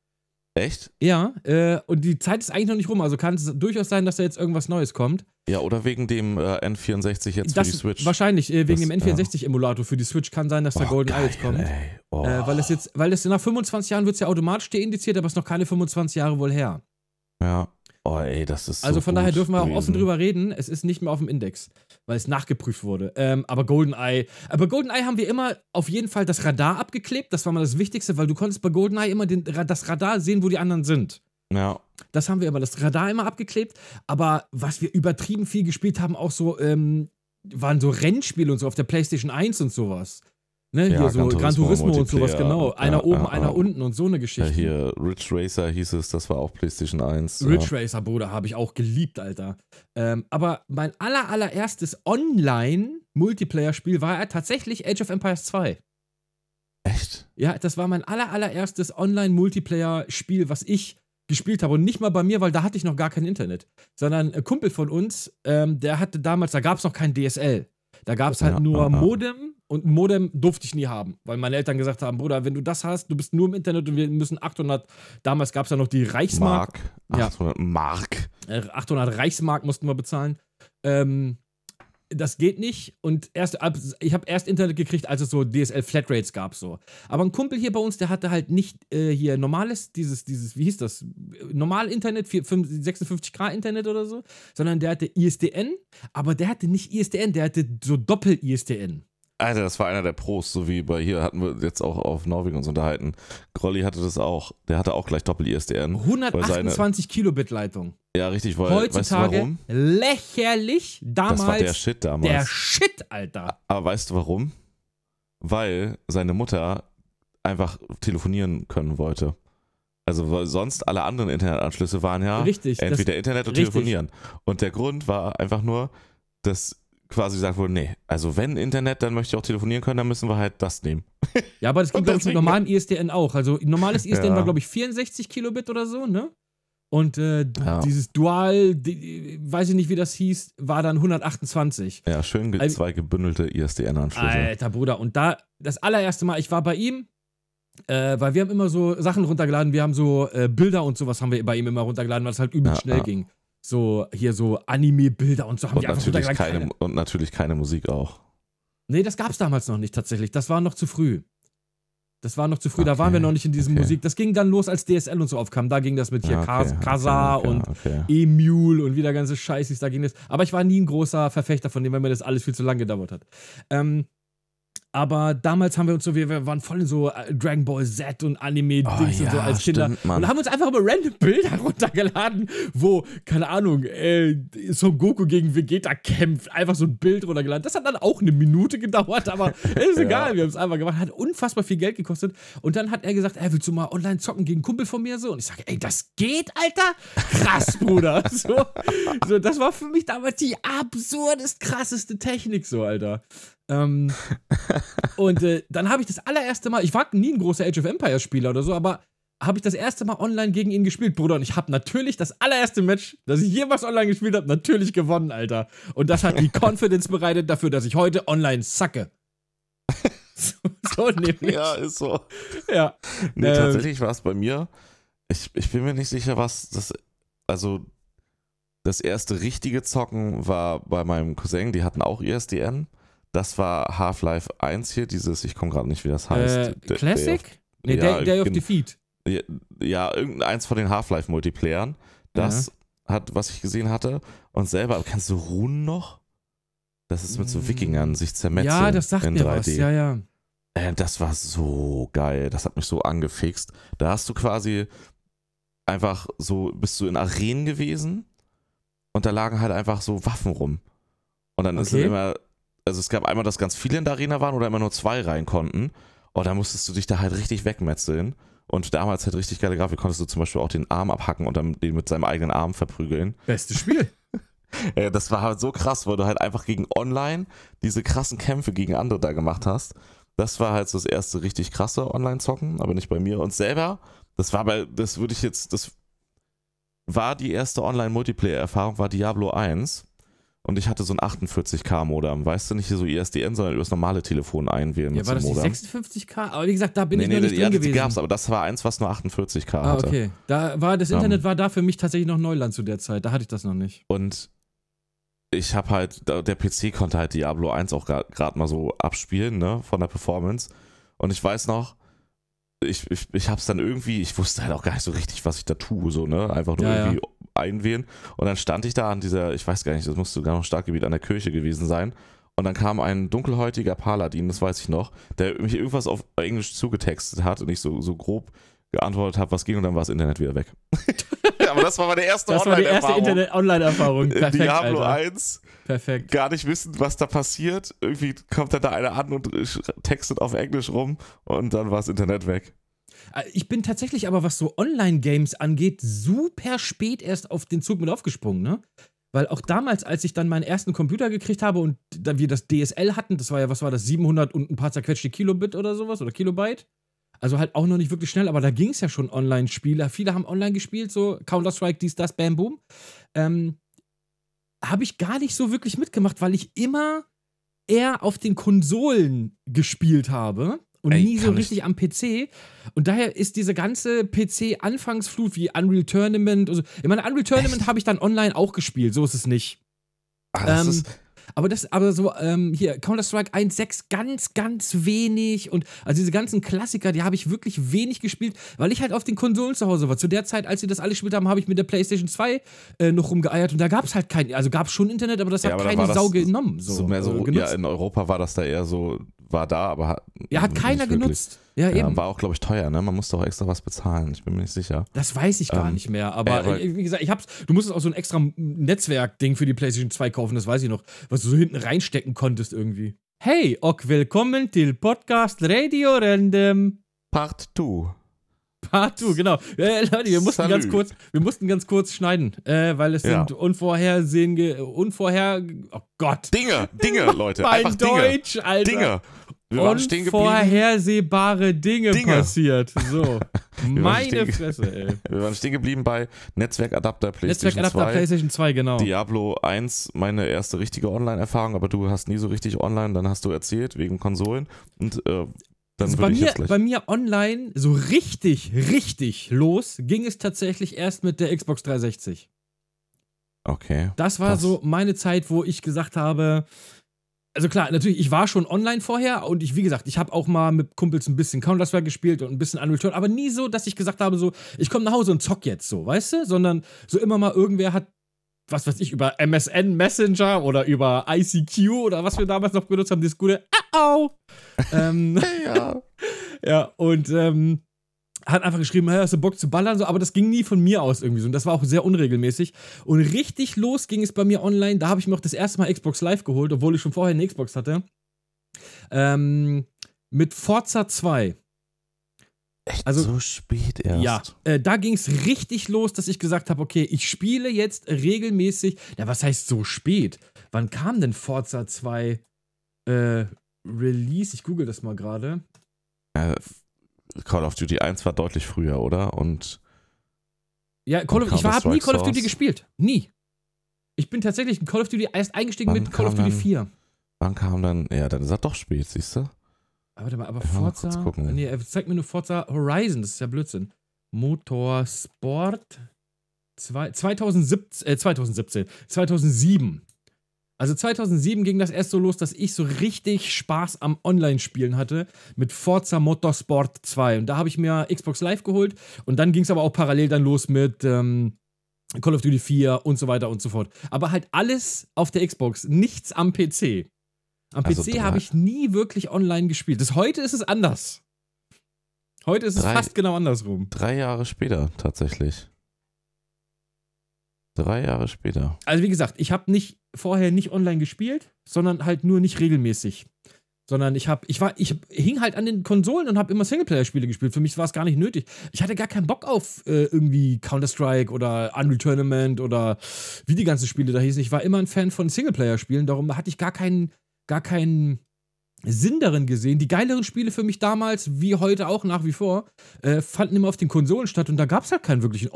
Echt? Ja, äh, und die Zeit ist eigentlich noch nicht rum, also kann es durchaus sein, dass da jetzt irgendwas Neues kommt. Ja, oder wegen dem äh, N64 jetzt das für die Switch. Wahrscheinlich, äh, wegen Das- dem N64-Emulator für die Switch kann sein, dass da jetzt geil, kommt. Oh. Weil es jetzt, weil es nach 25 Jahren wird es ja automatisch deindiziert, aber es ist noch keine 25 Jahre wohl her. ja. Oh, ey, das ist. Also so von daher dürfen wir auch offen drüber reden. Es ist nicht mehr auf dem Index, weil es nachgeprüft wurde. Ähm, aber GoldenEye, aber GoldenEye haben wir immer auf jeden Fall das Radar abgeklebt. Das war mal das Wichtigste, weil du konntest bei GoldenEye immer den, das Radar sehen, wo die anderen sind. Ja. Das haben wir immer, das Radar immer abgeklebt. Aber was wir übertrieben viel gespielt haben, auch so, ähm, waren so Rennspiele und so auf der PlayStation 1 und sowas. Ne, Ja, hier so Gran Gran Turismo, Turismo und sowas, genau. Einer Ja, oben, ja, einer unten und so eine. Geschichte. Hier, Ridge Racer hieß es, das war auch PlayStation 1. Ridge. Racer, Bruder, habe ich auch geliebt, Alter. Ähm, aber mein aller, allererstes Online-Multiplayer-Spiel war ja tatsächlich Age of Empires 2. Echt? Ja, das war mein aller, allererstes Online-Multiplayer-Spiel, was ich gespielt habe. Und nicht mal bei mir, weil da hatte ich noch gar kein Internet. Sondern ein Kumpel von uns, ähm, der hatte damals, da gab es noch kein DSL. Da gab es halt nur. Modem und ein Modem durfte ich nie haben, weil meine Eltern gesagt haben, Bruder, wenn du das hast, du bist nur im Internet und wir müssen 800, damals gab es ja noch die Reichsmark, Mark. Ja. 800 Mark. äh, 800 Reichsmark mussten wir bezahlen. Ähm, das geht nicht und erst ab, ich habe erst Internet gekriegt, als es so DSL Flatrates gab so. Aber ein Kumpel hier bei uns, der hatte halt nicht äh, hier normales dieses dieses wie hieß das normal Internet 4, 5, 56k Internet oder so, sondern der hatte ISDN, aber der hatte nicht ISDN, der hatte so Doppel ISDN. Alter, das war einer der Pros, so wie bei hier hatten wir jetzt auch auf Norwegen uns unterhalten. Grolli hatte das auch. Der hatte auch gleich Doppel-ISDN. 128 Kilobit Leitung. Ja, richtig, weil, weißt du Heutzutage warum? lächerlich, damals Das war der Shit damals. der Shit, Alter. Aber weißt du warum? Weil seine Mutter einfach telefonieren können wollte. Also weil sonst alle anderen Internetanschlüsse waren ja Richtig, das- entweder Internet und richtig. telefonieren. Und der Grund war einfach nur, dass quasi gesagt wurde, nee, also wenn Internet, dann möchte ich auch telefonieren können, dann müssen wir halt das nehmen. *laughs* Ja, aber das ging, glaube ich, mit normalem ISDN auch. Also normales *laughs* ISDN Ja. war, glaube ich, 64 Kilobit oder so, ne? Und äh, Ja. dieses Dual, die, weiß ich nicht, wie das hieß, war dann 128. Ja, schön ge Also- zwei gebündelte ISDN-Anschlüsse. Alter Bruder. Und da, das allererste Mal, ich war bei ihm, äh, weil wir haben immer so Sachen runtergeladen, wir haben so äh, Bilder und sowas haben wir bei ihm immer runtergeladen, weil es halt übel Ja, schnell ging. So, hier so Anime-Bilder und so haben Und wir einfach natürlich, keine, und natürlich keine Musik auch. Nee, das gab's damals noch nicht tatsächlich. Das war noch zu früh. Das war noch zu früh, da Okay, waren wir noch nicht in diesem okay. Musik. Das ging dann los, als DSL und so aufkam. Da ging das mit hier Ah, okay, Kasa und. E-Mule und wie der ganze Scheiß ist, da ging das. Aber ich war nie ein großer Verfechter von dem, weil mir das alles viel zu lang gedauert hat. Ähm, aber damals haben wir uns so, wir, wir waren voll in so äh, Dragon Ball Z und Anime-Dings Oh, und so ja, als Kinder. stimmt, und haben uns einfach immer random *laughs* Bilder runtergeladen, wo, keine Ahnung, äh, Son Goku gegen Vegeta kämpft. Einfach so ein Bild runtergeladen. Das hat dann auch eine Minute *laughs* gedauert, aber ist egal, wir haben es einfach gemacht. Hat unfassbar viel Geld gekostet. Und dann hat er gesagt, ey, willst du mal online zocken gegen einen Kumpel von mir so? Und ich sage, ey, das geht, Alter? Krass, Bruder. *laughs* So, so, das war für mich damals die absurdest krasseste Technik, so, Alter. Ähm, *laughs* und äh, dann habe ich das allererste Mal, ich war nie ein großer Age of Empires Spieler oder so, aber habe ich das erste Mal online gegen ihn gespielt, Bruder. Und ich habe natürlich das allererste Match, das ich jemals online gespielt habe, natürlich gewonnen, Alter. Und das hat die *laughs* Confidence bereitet dafür, dass ich heute online sacke. *laughs* so, so nämlich. Ja, ist so. ja. Nee, Ähm, tatsächlich war es bei mir. Ich, ich bin mir nicht sicher, was das. Also, das erste richtige Zocken war bei meinem Cousin, die hatten auch ISDN. Das war Half-Life 1 hier, dieses, ich komme gerade nicht, wie das heißt. Äh, Day- Classic? Nee, Ja, Day, Day of Defeat. Ja, ja, irgendeins von den Half-Life-Multiplayern. Das hat, was ich gesehen hatte. Und selber, kennst du Runen noch? Das ist mit so Mm. Wikingern, sich zermetzeln Ja, das sagt in mir 3D. was. Ja, ja. Äh, das war so geil. Das hat mich so angefixt. Da hast du quasi einfach so, bist du in Arenen gewesen und da lagen halt einfach so Waffen rum. Und dann ist Okay. es immer, also es gab einmal, dass ganz viele in der Arena waren oder immer nur zwei rein konnten. Und da musstest du dich da halt richtig wegmetzeln. Und damals halt richtig geile Grafik, konntest du zum Beispiel auch den Arm abhacken und dann den mit seinem eigenen Arm verprügeln. Bestes Spiel. *laughs* Das war halt so krass, weil du halt einfach gegen online diese krassen Kämpfe gegen andere da gemacht hast. Das war halt so das erste richtig krasse Online-Zocken, aber nicht bei mir. Und selber, das war bei, das würde ich jetzt, das war die erste Online-Multiplayer-Erfahrung, war Diablo 1. Und ich hatte so ein 48K-Modem, weißt du, nicht hier so ISDN, sondern übers normale Telefon einwählen Ja, mit war das Modem. 56k? Aber wie gesagt, da bin nee, ich nee, noch nicht die, drin ja, die gewesen. gab's, aber das war eins, was nur 48K ah, hatte. okay. Da war das Ähm. Internet war da für mich tatsächlich noch Neuland zu der Zeit. Da hatte ich das noch nicht. Und ich habe halt, der PC konnte halt Diablo 1 auch gerade mal so abspielen, ne, von der Performance. Und ich weiß noch, ich, ich, ich hab's dann irgendwie, ich wusste halt auch gar nicht so richtig, was ich da tue, so, ne? Einfach nur Ja, ja. Einwählen. Und dann stand ich da an dieser, ich weiß gar nicht, das musste sogar noch Startgebiet an der Kirche gewesen sein. Und dann kam ein dunkelhäutiger Paladin, das weiß ich noch, der mich irgendwas auf Englisch zugetextet hat und ich so, so grob geantwortet habe, was ging und dann war das Internet wieder weg. *laughs* Aber das war meine erste Das war die erste Online-Erfahrung. Perfekt, Diablo Alter. 1, Perfekt. gar nicht wissen, was da passiert. Irgendwie kommt dann da einer an und textet auf Englisch rum und dann war das Internet weg. Äh, Ich bin tatsächlich aber, was so Online-Games angeht, super spät erst auf den Zug mit aufgesprungen, ne? Weil auch damals, als ich dann meinen ersten Computer gekriegt habe und dann wir das DSL hatten, das war ja, was war das, 700 und ein paar zerquetschte Kilobit oder sowas oder Kilobyte. Also halt auch noch nicht wirklich schnell, aber da ging es ja schon Online-Spiele. Viele haben online gespielt, so Counter-Strike, dies, das, bam, boom. Ähm, habe ich gar nicht so wirklich mitgemacht, weil ich immer eher auf den Konsolen gespielt habe und Ey, nie so kann ich- richtig am PC. Und daher ist diese ganze PC-Anfangsflut wie Unreal Tournament, also, ich meine, Unreal Tournament habe ich dann online auch gespielt, so ist es nicht. Ah, das Ähm, ist, Aber das, aber so, ähm, hier, Counter-Strike 1.6 ganz, ganz wenig. Und also diese ganzen Klassiker, die habe ich wirklich wenig gespielt, weil ich halt auf den Konsolen zu Hause war. Zu der Zeit, als sie das alle gespielt haben, habe ich mit der PlayStation 2 äh, noch rumgeeiert und da gab es halt kein, also gab es schon Internet, aber das Ja, hat aber da keine das Sau genommen. So, so mehr so, äh, ja, in Europa war das da eher so, war da, aber hat, Ja, hat keiner genutzt. Ja, Ja, eben. war auch, glaube ich, teuer, ne? Man musste auch extra was bezahlen. Ich bin mir nicht sicher. Das weiß ich gar Ähm, nicht mehr. Aber, äh, wie gesagt, ich hab's. Du musstest auch so ein extra Netzwerk-Ding für die PlayStation 2 kaufen, das weiß ich noch, was du so hinten reinstecken konntest irgendwie. Hey, och willkommen til Podcast Radio Random. Part 2. Part 2, genau. Äh, Leute, wir mussten ganz kurz, wir mussten ganz kurz schneiden, äh, weil es Ja. sind unvorhersehende, unvorher, oh Gott. Dinge, Dinge, *laughs* Leute. mein Einfach Dinge. Deutsch, Alter. Dinge. Wir. Unvorhersehbare Dinge, Dinge. passiert. So. *laughs* Meine Fresse, ey. *laughs* Wir waren stehen geblieben bei Netzwerkadapter PlayStation Netzwerkadapter 2. PlayStation 2, genau. Diablo 1, meine erste richtige Online-Erfahrung, aber du hast nie so richtig online, dann hast du erzählt, wegen Konsolen. Und äh, dann Also bei, mir, bei mir online so richtig, richtig los ging es tatsächlich erst mit der Xbox 360. Okay. Das war Krass. so meine Zeit, wo ich gesagt habe, also klar, natürlich, ich war schon online vorher und ich, wie gesagt, ich habe auch mal mit Kumpels ein bisschen Counter-Strike gespielt und ein bisschen Unreal Tournament, aber nie so, dass ich gesagt habe, so, ich komme nach Hause und zock jetzt so, weißt du? Sondern so immer mal irgendwer hat, was weiß ich, über MSN Messenger oder über ICQ oder was wir damals noch benutzt haben, dieses gute Au! Ähm, *laughs* Ja. *laughs* ja, und ähm, hat einfach geschrieben, hey, hast du Bock zu ballern? So, aber das ging nie von mir aus irgendwie so. Und das war auch sehr unregelmäßig. Und richtig los ging es bei mir online. Da habe ich mir auch das erste Mal Xbox Live geholt, obwohl ich schon vorher eine Xbox hatte. Ähm, mit Forza 2. Echt Also- so spät erst. Ja, äh, da ging es richtig los, dass ich gesagt habe, okay, ich spiele jetzt regelmäßig. Ja, was heißt so spät? Wann kam denn Forza 2 äh, Release? Ich google das mal gerade. Äh, Call of Duty 1 war deutlich früher, oder? Und Ja, Call of, ich habe nie Call of Duty gespielt. Nie. Ich bin tatsächlich in Call of Duty erst eingestiegen Wann mit Call of Duty dann- 4. wann kam dann? Ja, dann ist er doch spät, siehst du? Aber warte mal, aber mal Forza. kurz gucken. Nee, er zeigt mir nur Forza Horizon, das ist ja Blödsinn. Motorsport zwei, 2017, äh, 2017, 2007. Also 2007 ging das erst so los, dass ich so richtig Spaß am Online-Spielen hatte mit Forza Motorsport 2. Und da habe ich mir Xbox Live geholt und dann ging es aber auch parallel dann los mit ähm, Call of Duty 4 und so weiter und so fort. Aber halt alles auf der Xbox, nichts am PC. Am Also PC habe ich nie wirklich online gespielt. Das, heute ist es anders. Heute ist es Drei- fast genau andersrum. Drei Jahre später, tatsächlich. Drei Jahre später. Also wie gesagt, ich habe nicht vorher nicht online gespielt, sondern halt nur nicht regelmäßig. Sondern ich habe, ich war, ich hing halt an den Konsolen und habe immer Singleplayer-Spiele gespielt. Für mich war es gar nicht nötig. Ich hatte gar keinen Bock auf äh, irgendwie Counter-Strike oder Unreal Tournament oder wie die ganzen Spiele da hießen. Ich war immer ein Fan von Singleplayer-Spielen, darum hatte ich gar keinen, gar keinen Sinn darin gesehen. Die geileren Spiele für mich damals, wie heute auch nach wie vor, äh, fanden immer auf den Konsolen statt und da gab es halt keinen wirklichen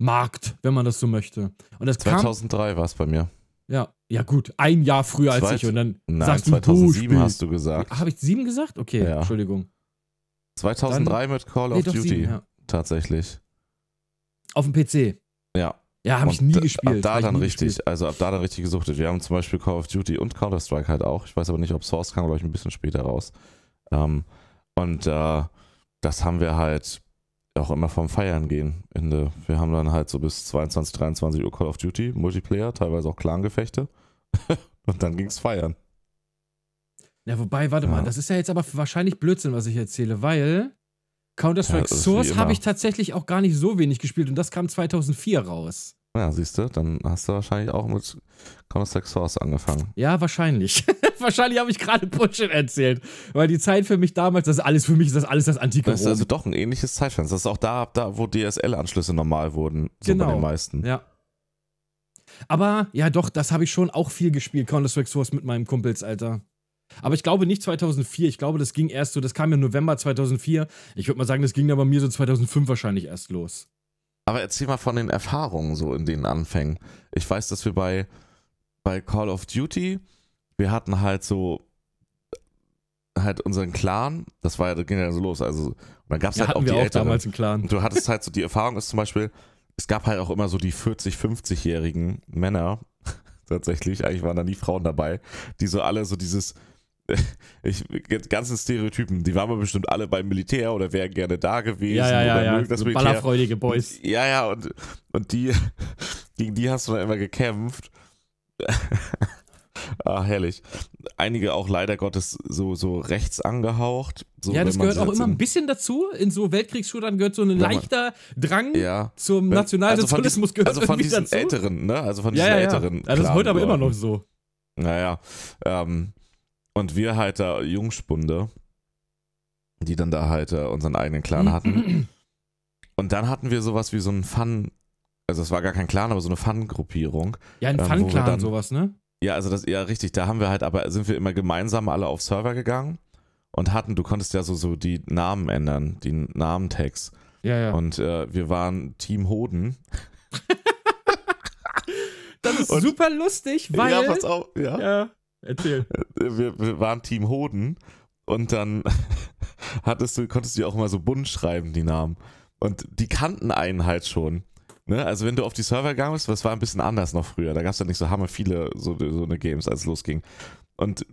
Online-Markt, wenn man das so möchte. Und das kam 2003 war es bei mir. ja, ja gut, ein Jahr früher als Zweit- ich und dann Nein, sagst du 2007 du hast du gesagt. Habe ich sieben gesagt? Okay, Ja. Entschuldigung. 2003 mit Call Nee, of Duty. sieben, ja. Tatsächlich. Auf dem PC. Ja. Ja, habe ich nie gespielt. Ab da dann richtig, gespielt. also ab da dann richtig gesuchtet. Wir haben zum Beispiel Call of Duty und Counter-Strike halt auch. Ich weiß aber nicht, ob Source kam, glaube ich, ein bisschen später raus. Ähm, Und äh, das haben wir halt auch immer vom Feiern gehen. Ende. Wir haben dann halt so bis 22, 23 Uhr Call of Duty, Multiplayer, teilweise auch Clan-Gefechte. *laughs* und dann ging's feiern. Ja, wobei, warte Ja. mal, das ist ja jetzt aber wahrscheinlich Blödsinn, was ich erzähle, weil Counter-Strike Ja, Source habe ich tatsächlich auch gar nicht so wenig gespielt und das kam 2004 raus. Ja, siehst du, dann hast du wahrscheinlich auch mit Counter-Strike Source angefangen. Ja, wahrscheinlich. *laughs* wahrscheinlich habe ich gerade Bullshit erzählt, weil die Zeit für mich damals, das ist alles für mich, ist das alles das antike Das ist also doch ein ähnliches Zeitfenster. Das ist auch da, da wo DSL-Anschlüsse normal wurden. So bei Genau. den meisten. Ja. Aber ja, doch, das habe ich schon auch viel gespielt, Counter-Strike Source mit meinem Kumpels, Alter. Aber ich glaube nicht 2004. Ich glaube, das ging erst so, das kam im November 2004. Ich würde mal sagen, das ging dann bei mir so 2005 wahrscheinlich erst los. Aber erzähl mal von den Erfahrungen so in den Anfängen. Ich weiß, dass wir bei, bei Call of Duty, wir hatten halt so halt unseren Clan, das war ja, das ging ja so los. Also, dann gab es Ja, halt auch hatten die wir auch damals im Clan. Und du hattest halt so, die Erfahrung ist zum Beispiel, es gab halt auch immer so die 40, 50-jährigen Männer, *laughs* tatsächlich, eigentlich waren da nie Frauen dabei, die so alle so dieses, *laughs* ich, ganzen Stereotypen, die waren aber bestimmt alle beim Militär oder wären gerne da gewesen Ja, ja, ja, oder ja. mögen das So Militär. ballerfreudige Boys. *laughs* Ja, ja, und, und die, *laughs* gegen die hast du dann immer gekämpft. ah, herrlich. Einige auch leider Gottes so, so rechts angehaucht. So, ja, das gehört auch immer in- ein bisschen dazu. In so Weltkriegsshootern gehört so ein leichter Drang Ja. zum Nationalsozialismus gehört Also von diesen dazu. älteren, ne? Also von diesen ja, ja. älteren. ja, das ist heute aber immer noch so. Naja. Ähm, und wir halt da Jungspunde, die dann da halt unseren eigenen Clan hatten. *clears throat* Und dann hatten wir sowas wie so einen Fun, also es war gar kein Clan, aber so eine Fun-Gruppierung. Ja, ein Ähm, Fun-Clan sowas, ne? Ja, also das ja richtig, da haben wir halt, aber sind wir immer gemeinsam alle auf Server gegangen und hatten, du konntest ja so, so die Namen ändern, die Namentags. Ja, ja. Und äh, wir waren Team Hoden. *laughs* das ist und- super lustig, weil. ja, pass auf, ja. Ja, erzähl. Wir, wir waren Team Hoden und dann *laughs* hattest du, konntest du auch immer so bunt schreiben, die Namen. Und die kannten einen halt schon. Ne? Also wenn du auf die Server gegangen bist, das war ein bisschen anders noch früher. Da gab es ja nicht so hammer viele so, so eine Games, als es losging. Und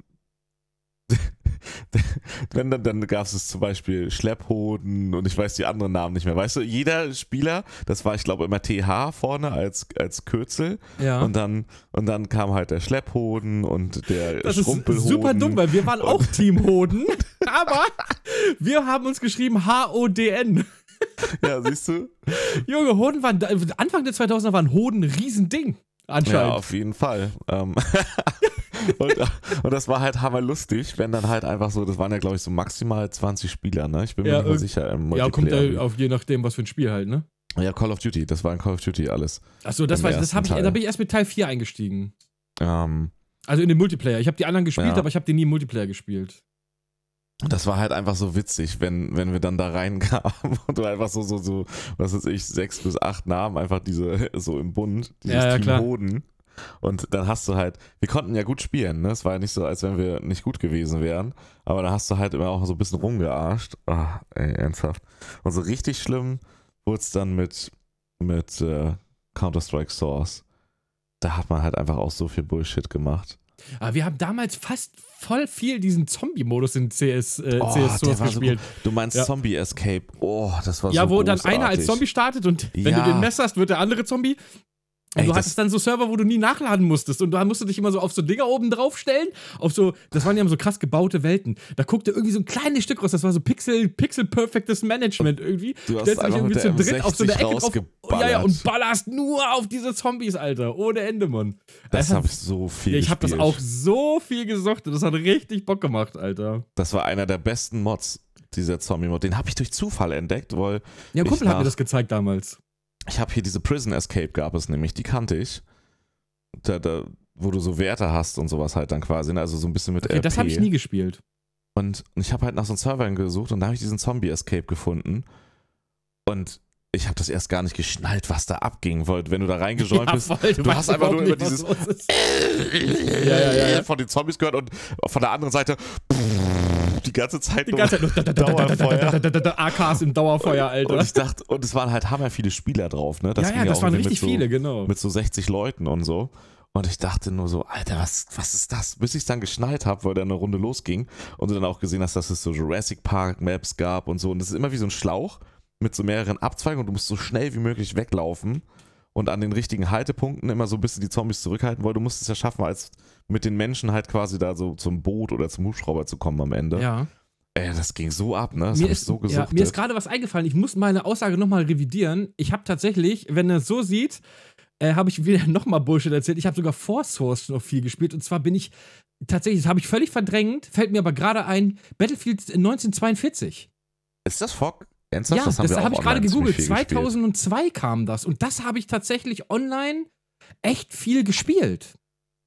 *laughs* wenn dann, dann gab es zum Beispiel Schlepphoden und ich weiß die anderen Namen nicht mehr. Weißt du, jeder Spieler, das war ich glaube immer TH vorne als, als Kürzel Ja. und dann und dann kam halt der Schlepphoden und der das ist Schrumpelhoden. super dumm, weil wir waren auch Team Hoden, *laughs* aber wir haben uns geschrieben H-O-D-N. Ja, siehst du? Junge, Hoden waren, Anfang der 2000er waren Hoden ein Riesending. Ja, Anscheinend. auf jeden Fall. Ähm, *laughs* und, und das war halt hammerlustig, wenn dann halt einfach so, das waren ja glaube ich so maximal 20 Spieler, ne? Ich bin mir Ja, nicht mehr irg- sicher im Ja, kommt ja auf je nachdem, was für ein Spiel halt, ne? Ja, Call of Duty, das war in Call of Duty alles. Achso, das ich, das habe ich, da bin ich erst mit Teil 4 eingestiegen. Ähm, Also in den Multiplayer. Ich habe die anderen gespielt, Ja. aber ich habe die nie im Multiplayer gespielt. das war halt einfach so witzig, wenn, wenn wir dann da reinkamen *laughs* und du einfach so, so, so, was weiß ich, sechs bis acht Namen, einfach diese, so im Bund, dieses Ja, ja, Team. Hoden. Und dann hast du halt, wir konnten ja gut spielen, ne? Es war ja nicht so, als wenn wir nicht gut gewesen wären. Aber da hast du halt immer auch so ein bisschen rumgearscht. Ah, ey, ernsthaft. Und so richtig schlimm wurde es dann mit, mit äh, Counter-Strike Source. Da hat man halt einfach auch so viel Bullshit gemacht. Aber wir haben damals fast voll viel diesen Zombie-Modus in CS, äh, Oh, CS Source war so gespielt. Du meinst Ja. Zombie Escape. Oh, das war ja, so wo dann großartig. einer als Zombie startet und wenn Ja. du den messerst, wird der andere Zombie. Und Ey, du hattest dann so Server, wo du nie nachladen musstest. Und da musst du dich immer so auf so Dinger oben draufstellen. Auf so, das waren ja so krass gebaute Welten. Da guckte irgendwie so ein kleines Stück raus. Das war so Pixel, Pixel Perfectes Management irgendwie. Du hast Stellst dich irgendwie zu dritt auf so eine M60 Ecke drauf. Ja, ja, und ballerst nur auf diese Zombies, Alter. Ohne Ende, Mann. Das habe ich so viel Ja, ich habe das auch so viel gesuchtet. Das hat richtig Bock gemacht, Alter. Das war einer der besten Mods, dieser Zombie-Mod. Den habe ich durch Zufall entdeckt, weil Ja, Kumpel hat mir das gezeigt damals. Ich habe hier diese Prison Escape gab es nämlich, die kannte ich. Da, da, wo du so Werte hast und sowas halt dann quasi, ne? also so ein bisschen mit Okay, RP. das habe ich nie gespielt. Und ich habe halt nach so einem Server gesucht und da habe ich diesen Zombie Escape gefunden. Und ich habe das erst gar nicht geschnallt, was da abging, weil wenn du da reingejoint *laughs* bist, voll, du hast einfach nur über ist. ja, ja, ja, *laughs* von den Zombies gehört und von der anderen Seite die ganze Zeit Die nur ganze Zeit *laughs* Dauerfeuer. *laughs* AKs im Dauerfeuer, Alter. Und ich dachte, und es waren halt hammer viele Spieler drauf, ne? ja, ja, ging das waren richtig so, viele, genau. Mit so 60 Leuten und so. Und ich dachte nur so, Alter, was, was ist das? Bis ich es dann geschnallt habe, weil dann eine Runde losging und du dann auch gesehen hast, dass es so Jurassic Park Maps gab und so. Und das ist immer wie so ein Schlauch mit so mehreren Abzweigungen und du musst so schnell wie möglich weglaufen und an den richtigen Haltepunkten immer so ein bisschen die Zombies zurückhalten, weil du musst es ja schaffen, als mit den Menschen halt quasi da so zum Boot oder zum Hubschrauber zu kommen am Ende. Ja. Ey, das ging so ab, ne? Das mir hab ich ist, so ja, gesuchtet. mir ist gerade was eingefallen. Ich muss meine Aussage nochmal revidieren. Ich habe tatsächlich, wenn er es so sieht, äh, habe ich wieder *laughs* nochmal Bullshit erzählt. Ich habe sogar Force Source noch viel gespielt. Und zwar bin ich tatsächlich, das habe ich völlig verdrängt, fällt mir aber gerade ein, Battlefield 1942. ist das Fog? Ernsthaft? ja, das wir habe auch ich gerade gegoogelt. viel gespielt. 2002 kam das. Und das habe ich tatsächlich online echt viel gespielt.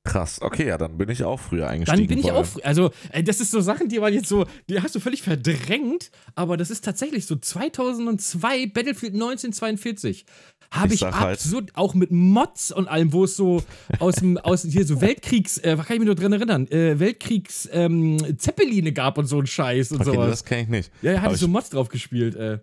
Krass, okay, ja, dann bin ich auch früher Dann eingestiegen. bin ich auch, fr- also äh, das ist so Sachen, die man jetzt so, die hast du völlig verdrängt, aber das ist tatsächlich so 2002 Battlefield 1942 habe Ich ich, halt- absurd, auch mit Mods und allem, wo es so aus dem, aus hier so Weltkriegs, äh, was kann ich mich nur dran erinnern, äh, Weltkriegs ähm, Zeppeline gab und so ein Scheiß und Okay, sowas. das kenne ich nicht. Ja, da hatte ich so Mods drauf gespielt, äh.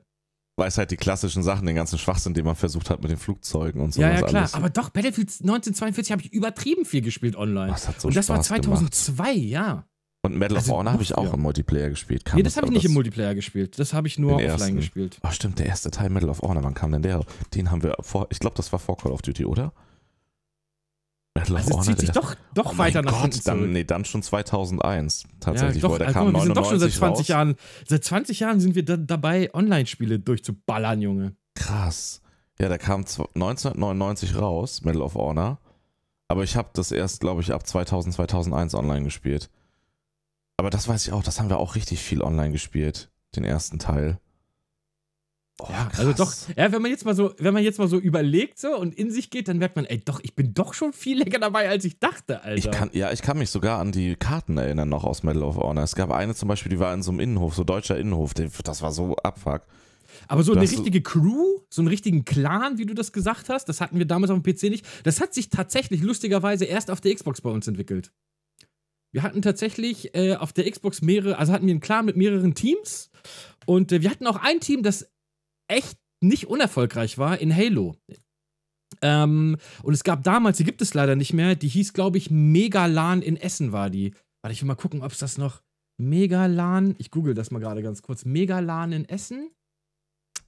Weiß halt die klassischen Sachen, den ganzen Schwachsinn, den man versucht hat mit den Flugzeugen und so. Ja, ja, klar. Aber doch, Battlefield 1942 habe ich übertrieben viel gespielt online. das hat so und das war Spaß gemacht. 2002, ja. Und Medal of Also Honor habe ich auch früher. im Multiplayer gespielt. Kam Nee, das habe ich nicht im Multiplayer gespielt. Das habe ich nur offline ersten. gespielt. Oh, stimmt, der erste Teil Medal of Honor, wann kam denn der? Den haben wir vor, ich glaube, das war vor Call of Duty, oder? Medal Also es zieht sich der- doch, doch oh weiter nach hinten Gott, dann, zurück. nee, dann schon 2001 tatsächlich, ja, doch, der also, kam wir sind doch schon seit 99 20 raus. Jahren, seit 20 Jahren sind wir da, dabei, Online-Spiele durchzuballern, Junge. Krass. Ja, der kam zw- 1999 raus, Medal of Honor. Aber ich habe das erst, glaube ich, ab 2000, 2001 online gespielt. Aber das weiß ich auch, das haben wir auch richtig viel online gespielt, den ersten Teil. Oh, Ja, krass. also doch, ja, wenn man jetzt mal so, wenn man jetzt mal so überlegt so und in sich geht, dann merkt man, ey, doch, ich bin doch schon viel länger dabei, als ich dachte, Alter. Ich kann, ja, ich kann mich sogar an die Karten erinnern noch aus Medal of Honor. Es gab eine zum Beispiel, die war in so einem Innenhof, so deutscher Innenhof. Das war so abfuck. Aber so eine richtige Crew, so einen richtigen Clan, wie du das gesagt hast, das hatten wir damals auf dem PC nicht. Das hat sich tatsächlich lustigerweise erst auf der Xbox bei uns entwickelt. Wir hatten tatsächlich äh, auf der Xbox mehrere, also hatten wir einen Clan mit mehreren Teams und äh, wir hatten auch ein Team, das echt nicht unerfolgreich war in Halo. Ähm, und es gab damals, die gibt es leider nicht mehr, die hieß, glaube ich, Megalan in Essen war die. Warte, ich will mal gucken, ob es das noch. Megalan, ich google das mal gerade ganz kurz. Megalan in Essen?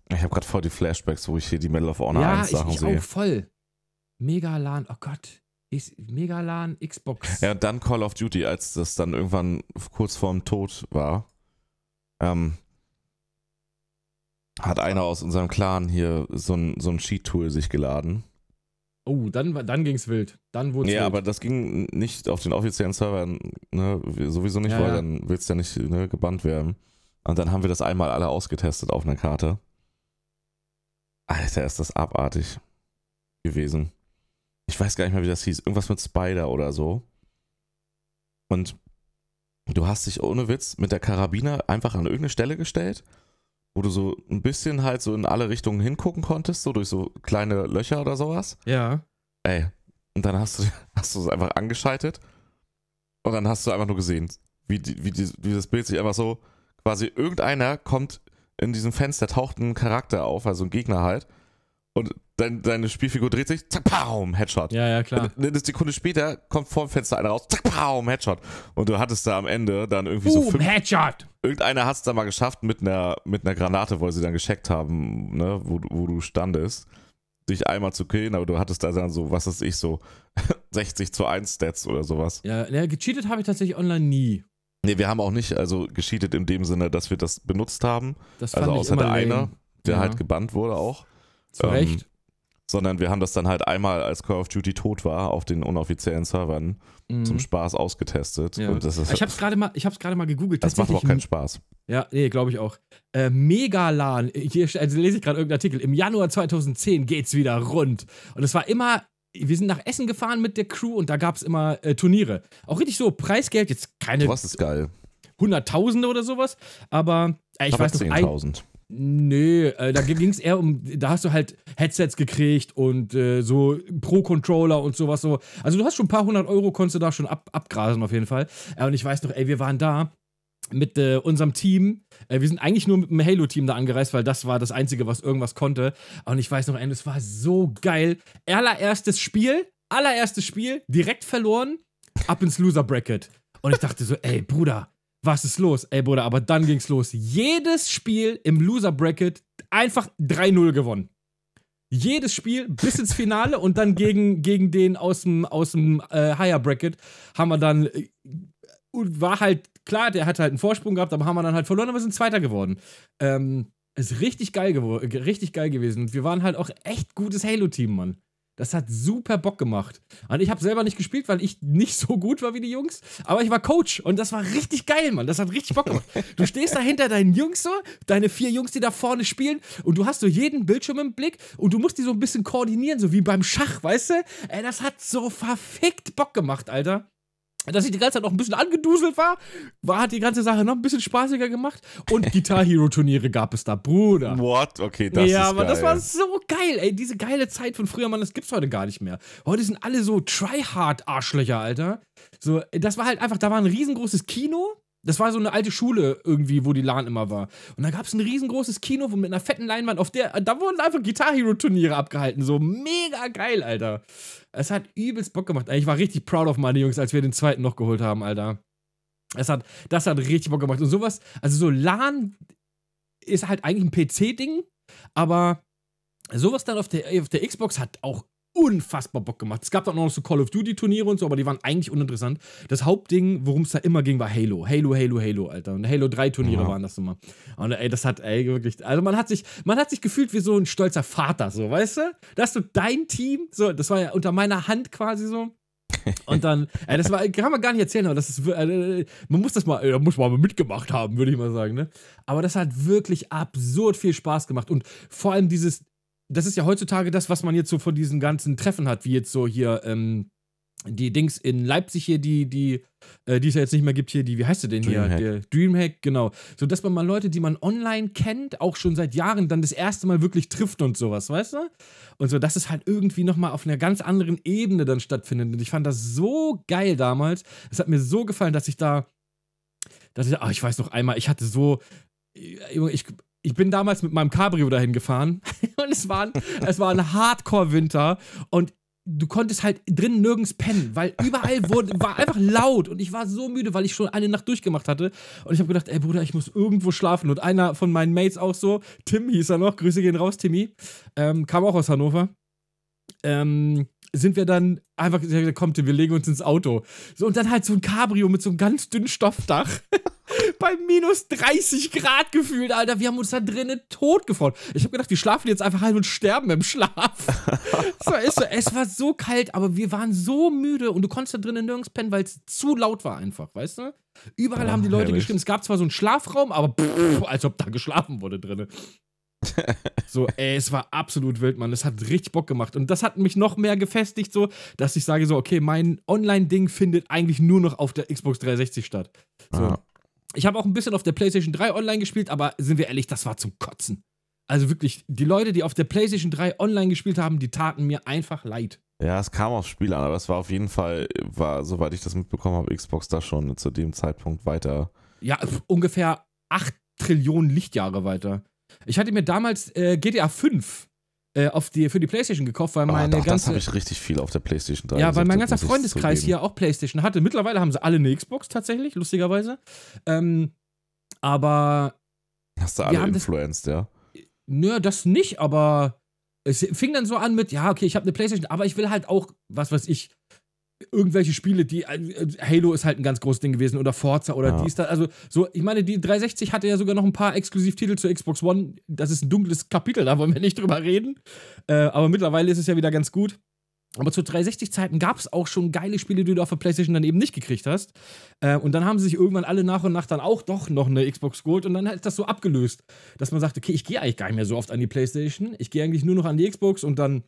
Ich habe gerade voll die Flashbacks, wo ich hier die Medal of Honor ja, 1 ich, Sachen ich sehe. auch voll. Megalan, oh Gott. Megalan Xbox. Ja, dann Call of Duty, als das dann irgendwann kurz vorm Tod war, ähm, hat einer aus unserem Clan hier so ein, so ein Cheat-Tool sich geladen. Oh, dann, dann ging's wild. Dann wurde Ja, wild. aber das ging nicht auf den offiziellen Servern, ne, sowieso nicht, Ja, weil ja. dann willst du ja nicht ne, gebannt werden. Und dann haben wir das einmal alle ausgetestet auf einer Karte. Alter, ist das abartig gewesen. Ich weiß gar nicht mehr, wie das hieß. Irgendwas mit Spider oder so. Und du hast dich ohne Witz mit der Karabiner einfach an irgendeine Stelle gestellt, wo du so ein bisschen halt so in alle Richtungen hingucken konntest, so durch so kleine Löcher oder sowas. Ja. Ey, und dann hast du, *laughs* hast du es einfach angeschaltet und dann hast du einfach nur gesehen, wie, die, wie, die, wie das Bild sich einfach so, quasi irgendeiner kommt in diesem Fenster, taucht ein Charakter auf, also ein Gegner halt, und dein, deine Spielfigur dreht sich, zack, paum, Headshot. Ja, ja, klar. Eine Sekunde später kommt vor dem Fenster einer raus, zack, paum, Headshot. Und du hattest da am Ende dann irgendwie so Boom, fünf Headshot! irgendeiner hat es da mal geschafft mit einer, mit einer Granate, weil sie dann gescheckt haben, ne, wo, du- wo du standest, dich einmal zu killen, aber du hattest da dann so, was weiß ich, so *laughs* 60 zu 1 Stats oder sowas. Ja, ja gecheatet habe ich tatsächlich online nie. Nee, wir haben auch nicht also gescheatet in dem Sinne, dass wir das benutzt haben, Das fand also ich außer der lame. eine, der Ja. halt gebannt wurde auch, Zu ähm, Recht. sondern wir haben das dann halt einmal, als Call of Duty tot war, auf den unoffiziellen Servern Mhm. zum Spaß ausgetestet. Ja. Ist, ich habe es gerade mal, ich hab's gerade mal gegoogelt. das macht auch keinen Spaß. Ja, nee, glaube ich auch. Äh, Megalan, hier also lese ich gerade irgendeinen Artikel. Im Januar 2010 geht's wieder rund. Und es war immer, wir sind nach Essen gefahren mit der Crew und da gab's immer äh, Turniere. Auch richtig so, Preisgeld, jetzt keine Was ist geil? Hunderttausende oder sowas, aber äh, ich aber weiß noch, ein, 10.000. Nö, äh, da ging es eher um, da hast du halt Headsets gekriegt und äh, so Pro-Controller und sowas so. Also du hast schon ein paar hundert Euro, konntest du da schon ab, abgrasen auf jeden Fall. Äh, und ich weiß noch, ey, wir waren da mit äh, unserem Team. Äh, wir sind eigentlich nur mit dem Halo-Team da angereist, weil das war das Einzige, was irgendwas konnte. Und ich weiß noch, ey, das war so geil. Allererstes Spiel, allererstes Spiel direkt verloren, ab ins Loser Bracket. Und ich dachte so, ey, Bruder, was ist los? Ey, Bruder, aber dann ging's los. Jedes Spiel im Loser Bracket einfach 3-0 gewonnen. Jedes Spiel bis ins Finale und dann gegen, gegen den aus dem, aus dem äh, Higher Bracket haben wir dann. Äh, war halt klar, der hat halt einen Vorsprung gehabt, aber haben wir dann halt verloren, aber sind Zweiter geworden. Ähm, ist richtig geil, richtig geil gewesen. Und wir waren halt auch echt gutes Halo-Team, Mann. Das hat super Bock gemacht. Und ich habe selber nicht gespielt, weil ich nicht so gut war wie die Jungs. Aber ich war Coach und das war richtig geil, Mann. Das hat richtig Bock gemacht. Du stehst da hinter deinen Jungs so, deine vier Jungs, die da vorne spielen und du hast so jeden Bildschirm im Blick und du musst die so ein bisschen koordinieren, so wie beim Schach, weißt du? Ey, das hat so verfickt Bock gemacht, Alter dass ich die ganze Zeit noch ein bisschen angeduselt war, war, hat die ganze Sache noch ein bisschen spaßiger gemacht. Und *laughs* Guitar Hero Turniere gab es da, Bruder. What? Okay, das ja, ist aber geil. das war so geil, ey. Diese geile Zeit von früher, Mann, das gibt's heute gar nicht mehr. Heute sind alle so Tryhard-Arschlöcher, Alter. So, das war halt einfach, da war ein riesengroßes Kino das war so eine alte Schule irgendwie, wo die LAN immer war. Und da gab es ein riesengroßes Kino mit einer fetten Leinwand, auf der, da wurden einfach Guitar Hero Turniere abgehalten. So mega geil, Alter. Es hat übelst Bock gemacht. Ich war richtig proud of meine Jungs, als wir den zweiten noch geholt haben, Alter. Es hat, das hat richtig Bock gemacht. Und sowas, also so LAN ist halt eigentlich ein PC-Ding, aber sowas dann auf der, auf der Xbox hat auch unfassbar Bock gemacht. Es gab dann auch noch so Call of Duty Turniere und so, aber die waren eigentlich uninteressant. Das Hauptding, worum es da immer ging, war Halo. Halo, Halo, Halo, Alter. Und Halo 3 Turniere ja. waren das immer. Und ey, das hat, ey, wirklich, also man hat sich, man hat sich gefühlt wie so ein stolzer Vater, so, weißt du? Da hast du dein Team, so, das war ja unter meiner Hand quasi so. *laughs* Und dann, ey, das war, kann man gar nicht erzählen, aber das ist, äh, man muss das mal, da muss man mal mitgemacht haben, würde ich mal sagen, ne? Aber das hat wirklich absurd viel Spaß gemacht und vor allem dieses, das ist ja heutzutage das, was man jetzt so von diesen ganzen Treffen hat, wie jetzt so hier ähm, die Dings in Leipzig hier, die, die, äh, die es ja jetzt nicht mehr gibt hier, die, wie heißt sie denn Dreamhack. hier? Der Dreamhack, genau. So, dass man mal Leute, die man online kennt, auch schon seit Jahren, dann das erste Mal wirklich trifft und sowas, weißt du? Und so, dass es halt irgendwie nochmal auf einer ganz anderen Ebene dann stattfindet. Und ich fand das so geil damals. Es hat mir so gefallen, dass ich da, dass ich, ach, ich weiß noch einmal, ich hatte so, ich, ich bin damals mit meinem Cabrio dahin gefahren. *laughs* Und es war, es war ein Hardcore-Winter. Und du konntest halt drinnen nirgends pennen, weil überall wurde, war einfach laut. Und ich war so müde, weil ich schon eine Nacht durchgemacht hatte. Und ich habe gedacht, ey Bruder, ich muss irgendwo schlafen. Und einer von meinen Mates auch so, Tim hieß er noch, Grüße gehen raus, Timmy, ähm, kam auch aus Hannover, ähm, sind wir dann einfach gesagt, komm, Tim, wir legen uns ins Auto. So, und dann halt so ein Cabrio mit so einem ganz dünnen Stoffdach. *laughs* bei minus 30 Grad gefühlt, Alter. Wir haben uns da drinnen totgefroren. Ich habe gedacht, wir schlafen jetzt einfach halt und sterben im Schlaf. *laughs* so, so, es war so kalt, aber wir waren so müde und du konntest da drinnen nirgends pennen, weil es zu laut war einfach, weißt du? Überall oh, haben die Leute herrlich. geschrieben. Es gab zwar so einen Schlafraum, aber pff, als ob da geschlafen wurde drinnen. *laughs* so, ey, es war absolut wild, Mann. Es hat richtig Bock gemacht. Und das hat mich noch mehr gefestigt, so, dass ich sage so, okay, mein Online-Ding findet eigentlich nur noch auf der Xbox 360 statt. So. Ah. Ich habe auch ein bisschen auf der PlayStation 3 online gespielt, aber sind wir ehrlich, das war zum Kotzen. Also wirklich, die Leute, die auf der PlayStation 3 online gespielt haben, die taten mir einfach leid. Ja, es kam aufs Spiel an, aber es war auf jeden Fall, war, soweit ich das mitbekommen habe, Xbox da schon zu dem Zeitpunkt weiter. Ja, ungefähr 8 Trillionen Lichtjahre weiter. Ich hatte mir damals äh, GTA 5 äh, auf die, für die Playstation gekauft, weil ah, meine oh, doch, ganze. Das habe ich richtig viel auf der Playstation 3. Ja, weil mein ganzer Freundeskreis hier auch Playstation hatte. Mittlerweile haben sie alle eine Xbox tatsächlich, lustigerweise. Ähm, aber. Hast du alle influenced, ja? Nö, das nicht, aber es fing dann so an mit, ja, okay, ich habe eine Playstation, aber ich will halt auch, was weiß ich, irgendwelche Spiele, die äh, Halo ist halt ein ganz großes Ding gewesen oder Forza oder ja. dies da. Also so, ich meine, die 360 hatte ja sogar noch ein paar Exklusivtitel zur Xbox One. Das ist ein dunkles Kapitel, da wollen wir nicht drüber reden. Äh, aber mittlerweile ist es ja wieder ganz gut. Aber zu 360-Zeiten gab es auch schon geile Spiele, die du auf der PlayStation dann eben nicht gekriegt hast. Äh, und dann haben sie sich irgendwann alle nach und nach dann auch doch noch eine Xbox geholt und dann ist das so abgelöst, dass man sagt, okay, ich gehe eigentlich gar nicht mehr so oft an die PlayStation. Ich gehe eigentlich nur noch an die Xbox und dann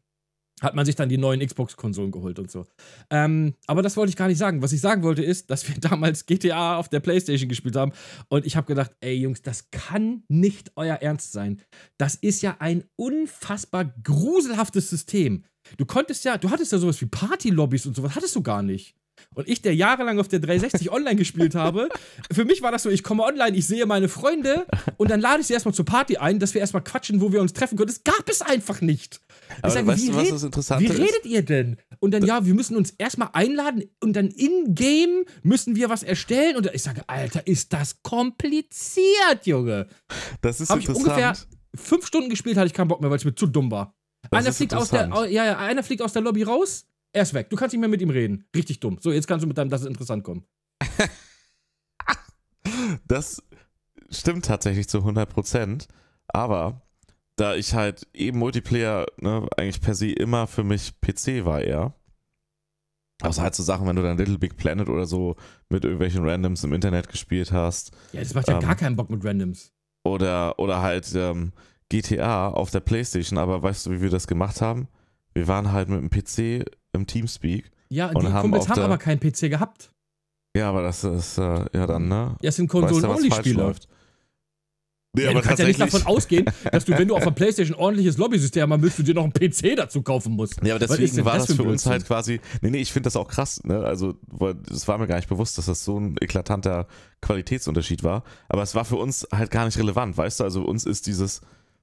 hat man sich dann die neuen Xbox-Konsolen geholt und so. Ähm, aber das wollte ich gar nicht sagen. Was ich sagen wollte ist, dass wir *laughs* damals GTA auf der PlayStation gespielt haben und ich habe gedacht, ey Jungs, das kann nicht euer Ernst sein. Das ist ja ein unfassbar gruselhaftes System. Du konntest ja, du hattest ja sowas wie Party-Lobbys und sowas, hattest du gar nicht. Und ich, der jahrelang auf der 360 online gespielt habe, für mich war das so, ich komme online, ich sehe meine Freunde und dann lade ich sie erstmal zur Party ein, dass wir erstmal quatschen, wo wir uns treffen können. Das gab es einfach nicht. Aber sage, weißt wie du, was das Interessante Wie ist? redet ihr denn? Und dann, ja, wir müssen uns erstmal einladen und dann in-game müssen wir was erstellen. Und ich sage, Alter, ist das kompliziert, Junge. Das ist Habe ich ungefähr interessant. fünf Stunden gespielt, hatte ich keinen Bock mehr, weil es mir zu dumm war. Das Einer fliegt, aus der, interessant. ja, ja, einer fliegt aus der Lobby raus, er ist weg. Du kannst nicht mehr mit ihm reden. Richtig dumm. So, jetzt kannst du mit deinem Das ist interessant kommen. *laughs* Das stimmt tatsächlich zu 100%. Aber da ich halt eben Multiplayer ne, eigentlich per se immer für mich PC war eher. Außer halt so Sachen, wenn du dann Little Big Planet oder so mit irgendwelchen Randoms im Internet gespielt hast. Ja, das macht ja Ähm. gar keinen Bock mit Randoms. Oder, oder halt ähm, GTA auf der Playstation. Aber weißt du, wie wir das gemacht haben? Wir waren halt mit dem PC im Teamspeak. Ja, und die haben Kumpels haben aber keinen PC gehabt. Ja, aber das ist äh, ja dann, ne? Ja, es sind Konsolen-Only-Spieler. läuft. Nee, Ja, aber du kannst ja nicht davon ausgehen, *laughs* dass du, wenn du auf der Playstation ein ordentliches Lobby-System haben willst, du dir noch einen PC dazu kaufen musst. Ja, aber deswegen war das das für uns halt quasi. Nee, nee, ich finde das auch krass, ne? Also, es war mir gar nicht bewusst, dass das so ein eklatanter Qualitätsunterschied war. Aber es war für uns halt gar nicht relevant, weißt du? Also, uns ist dieses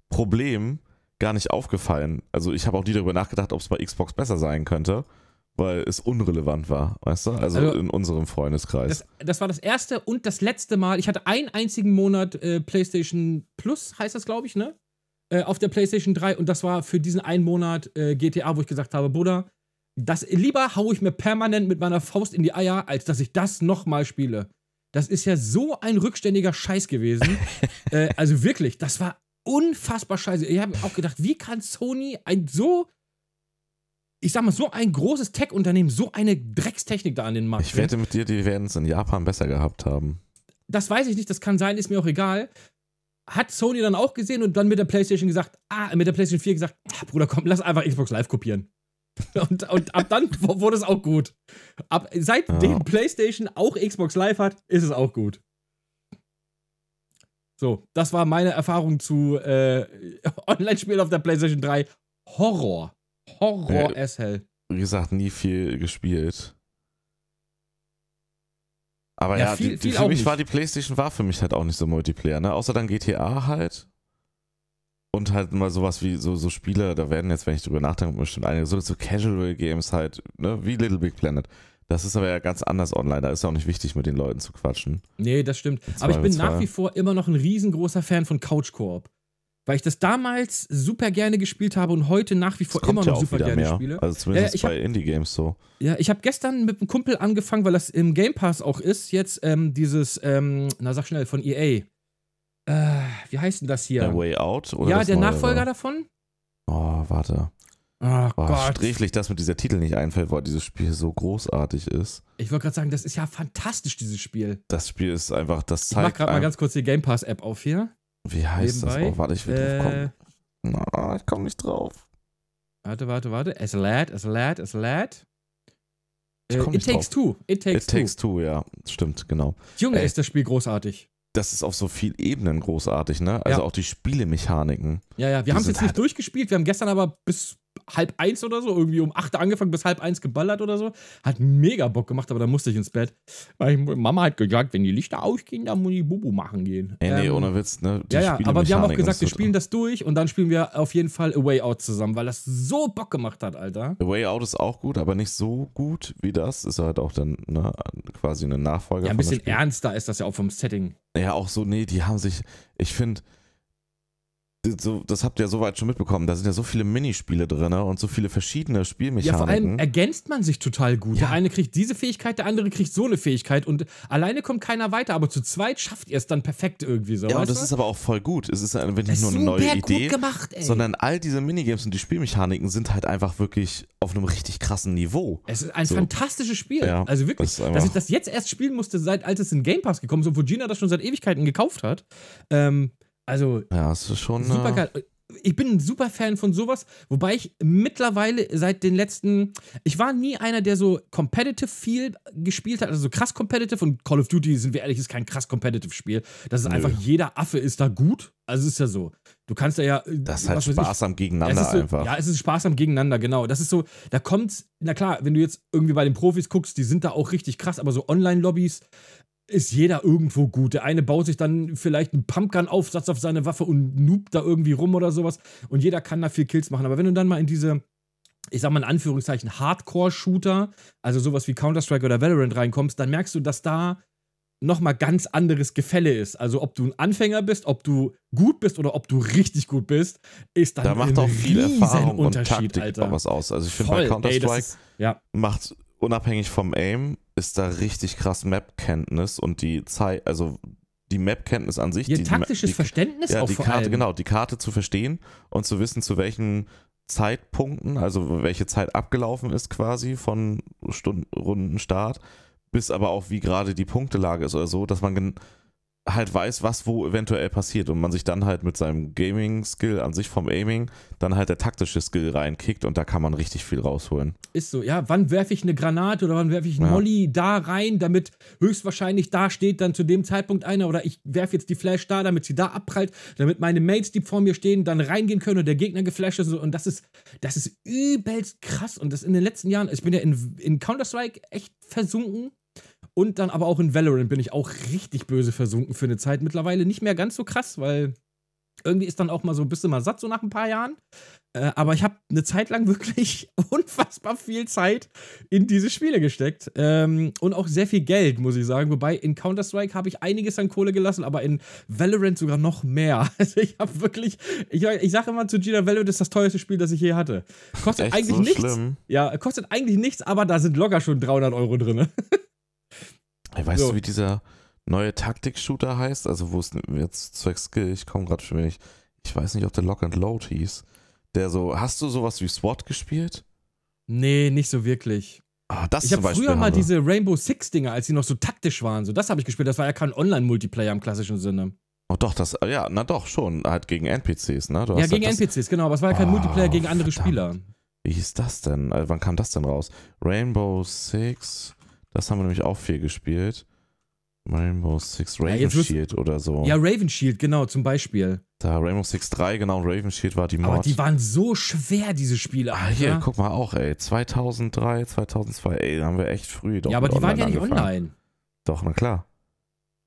Problem gar nicht aufgefallen. Also, ich habe auch nie darüber nachgedacht, ob es bei Xbox besser sein könnte, weil es unrelevant war, weißt du? Also, Also, in unserem Freundeskreis. Das, das war das erste und das letzte Mal. Ich hatte einen einzigen Monat äh, PlayStation Plus, heißt das, glaube ich, ne? Äh, auf der PlayStation 3 und das war für diesen einen Monat äh, GTA, wo ich gesagt habe, Bruder, das lieber haue ich mir permanent mit meiner Faust in die Eier, als dass ich das nochmal spiele. Das ist ja so ein rückständiger Scheiß gewesen. *laughs* äh, also wirklich, das war unfassbar scheiße. Ich habe auch gedacht, wie kann Sony ein so, ich sag mal, so ein großes Tech-Unternehmen so eine Dreckstechnik da an den Markt ich wette mit dir, die werden es in Japan besser gehabt haben. das weiß ich nicht, das kann sein, ist mir auch egal. Hat Sony dann auch gesehen und dann mit der PlayStation gesagt, ah, mit der PlayStation 4 gesagt, ah, Bruder, komm, lass einfach Xbox Live kopieren. *laughs* Und, und ab dann *laughs* wurde es auch gut. Ab, seitdem Ja. PlayStation auch Xbox Live hat, ist es auch gut. So, das war meine Erfahrung zu äh, *laughs* Online-Spielen auf der PlayStation 3. Horror. Horror Ja. as hell. wie gesagt, nie viel gespielt. Aber Ja, ja, viel- die, viel für mich nicht. war die Playstation war für mich halt auch nicht so Multiplayer, ne? Außer dann GTA halt. Und halt mal sowas wie so, so Spiele, da werden jetzt, wenn ich drüber nachdenke, bestimmt einige, so, so Casual Games halt, ne? Wie Little Big Planet. Das ist aber ja ganz anders online, da ist auch nicht wichtig, mit den Leuten zu quatschen. Nee, das stimmt. Im Aber ich bin nach wie vor immer noch ein riesengroßer Fan von Couch Koop. Weil ich das damals super gerne gespielt habe und heute nach wie vor immer ja noch auch super gerne mehr. spiele. Also zumindest ich hab- bei Indie-Games so. Ja, ich habe gestern mit einem Kumpel angefangen, weil das im Game Pass auch ist, jetzt ähm, dieses, ähm, na sag schnell, von EA. Äh, wie heißt denn das hier? A Way Out oder ja, der Nachfolger oder? davon? Oh, warte. Oh, Gott. sträflich, dass mir dieser Titel nicht einfällt, weil dieses Spiel so großartig ist. Ich wollte gerade sagen, das ist ja fantastisch, dieses Spiel. Das Spiel ist einfach, das Ich mach zeigt gerade mal ganz kurz die Game Pass App auf hier. Wie heißt das? nebenbei. Oh, warte, ich will Äh, drauf kommen. Na, ich komme nicht drauf. Warte, warte, warte. Es lädt, es lädt, es lädt. Äh, It Takes Two. It Takes It Takes Two, ja. Stimmt, genau. Two. Junge, Ey. ist das Spiel großartig. Das ist auf so vielen Ebenen großartig, ne? Also Ja. auch die Spielemechaniken. Ja, ja, wir haben es jetzt nicht halt- durchgespielt. Wir haben gestern aber bis halb eins oder so, irgendwie um acht angefangen, bis halb eins geballert oder so. Hat mega Bock gemacht, aber da musste ich ins Bett. Weil Mama hat gesagt, wenn die Lichter ausgehen, dann muss ich Bubu machen gehen. Ey, nee, Ähm, ohne Witz, ne? Die ja, ja, aber wir haben auch gesagt, wir spielen das durch und dann spielen wir auf jeden Fall A Way Out zusammen, weil das so Bock gemacht hat, Alter. A Way Out ist auch gut, aber nicht so gut wie das. Ist halt auch dann ne, quasi eine Nachfolger. Ja, ein bisschen ernster ist das ja auch vom Setting. Ja, auch so, nee, die haben sich, ich finde, so, das habt ihr soweit schon mitbekommen, da sind ja so viele Minispiele drin ne, und so viele verschiedene Spielmechaniken. Ja, vor allem ergänzt man sich total gut. Ja. Der eine kriegt diese Fähigkeit, der andere kriegt so eine Fähigkeit und alleine kommt keiner weiter, aber zu zweit schafft ihr es dann perfekt irgendwie so. ja, und das du? ist aber auch voll gut. Es ist einfach Das nicht nur eine neue Idee, gemacht, ey. sondern all diese Minigames und die Spielmechaniken sind halt einfach wirklich auf einem richtig krassen Niveau. es ist ein so. fantastisches Spiel. Ja, also wirklich, das dass ich das jetzt erst spielen musste, seit als es in Game Pass gekommen ist, obwohl Gina das schon seit Ewigkeiten gekauft hat. Ähm, also Ja, es ist schon. super äh, geil. Ich bin ein super Fan von sowas, wobei ich mittlerweile seit den letzten. Ich war nie einer, der so competitive viel gespielt hat, also so krass competitive und Call of Duty, sind wir ehrlich, ist kein krass competitive Spiel. Das ist Nö. einfach, jeder Affe ist da gut. Also ist ja so. Du kannst da ja. Das ist halt ich, sparsam gegeneinander es so, einfach. Ja, es ist sparsam gegeneinander, genau. Das ist so, da kommt, na klar, wenn du jetzt irgendwie bei den Profis guckst, die sind da auch richtig krass, aber so Online-Lobbys ist jeder irgendwo gut. Der eine baut sich dann vielleicht einen Pumpgun-Aufsatz auf seine Waffe und noobt da irgendwie rum oder sowas und jeder kann da viel Kills machen. Aber wenn du dann mal in diese, ich sag mal in Anführungszeichen, Hardcore-Shooter, also sowas wie Counter-Strike oder Valorant reinkommst, dann merkst du, dass da nochmal ganz anderes Gefälle ist. Also ob du ein Anfänger bist, ob du gut bist oder ob du richtig gut bist, ist dann da macht ein auch viel Erfahrung und Taktik Alter. was aus. Also ich finde bei Ey, das Counter-Strike ist- Ja, macht unabhängig vom Aim ist da richtig krass Map-Kenntnis und die Zeit, also die Map-Kenntnis an sich, ihr die, taktisches die, Verständnis ja, auch die vor Karte, allem. genau, die Karte zu verstehen und zu wissen, zu welchen Zeitpunkten, also welche Zeit abgelaufen ist quasi von Stundenrundenstart, bis aber auch wie gerade die Punktelage ist oder so, dass man halt weiß, was wo eventuell passiert und man sich dann halt mit seinem Gaming-Skill an sich vom Aiming dann halt der taktische Skill reinkickt und da kann man richtig viel rausholen. Ist so, ja, wann werfe ich eine Granate oder wann werfe ich einen Ja. Molly da rein, damit höchstwahrscheinlich da steht dann zu dem Zeitpunkt einer oder ich werfe jetzt die Flash da, damit sie da abprallt, damit meine Mates, die vor mir stehen, dann reingehen können und der Gegner geflasht ist und das ist, das ist übelst krass und das in den letzten Jahren, ich bin ja in, in Counter-Strike echt versunken und dann aber auch in Valorant bin ich auch richtig böse versunken für eine Zeit. Mittlerweile nicht mehr ganz so krass, weil irgendwie ist dann auch mal so ein bisschen mal satt, so nach ein paar Jahren. Äh, aber ich habe eine Zeit lang *laughs* wirklich unfassbar viel Zeit in diese Spiele gesteckt. Ähm, und auch sehr viel Geld, muss ich sagen. Wobei in Counter-Strike habe ich einiges an Kohle gelassen, aber in Valorant sogar noch mehr. *laughs* Also ich habe wirklich, ich, ich sage immer zu Gina, Valorant ist das teuerste Spiel, das ich je hatte. Kostet Echt eigentlich so nichts. schlimm? Ja, kostet eigentlich nichts, aber da sind locker schon 300 Euro drin. *laughs* Weißt So. du, wie dieser neue Taktik-Shooter heißt? Also, wo es jetzt zwecks Skill, ich komme gerade schon wenig. Ich weiß nicht, ob der Lock and Load hieß. Der so, hast du sowas wie SWAT gespielt? Nee, nicht so wirklich. Ah, das Ich habe früher mal diese Rainbow Six Dinger, als die noch so taktisch waren, so das habe ich gespielt. Das war ja kein Online-Multiplayer im klassischen Sinne. Oh, doch, das, ja, na doch, schon. Halt gegen NPCs, ne? Du ja, gegen halt NPCs, genau, aber es war ja kein Oh, Multiplayer gegen andere verdammt. Spieler. Wie hieß das denn? Also, wann kam das denn raus? Rainbow Six, das haben wir nämlich auch viel gespielt. Rainbow Six, Raven wirst- Shield oder so. Ja, Raven Shield, genau, zum Beispiel. Da Rainbow Six 3, genau, Raven Shield war die Mod. Aber die waren so schwer, diese Spiele. Ah, hier, guck mal auch, ey. 2003, 2002, ey, da haben wir echt früh doch Ja, aber die waren ja nicht angefangen. online. Doch, na klar.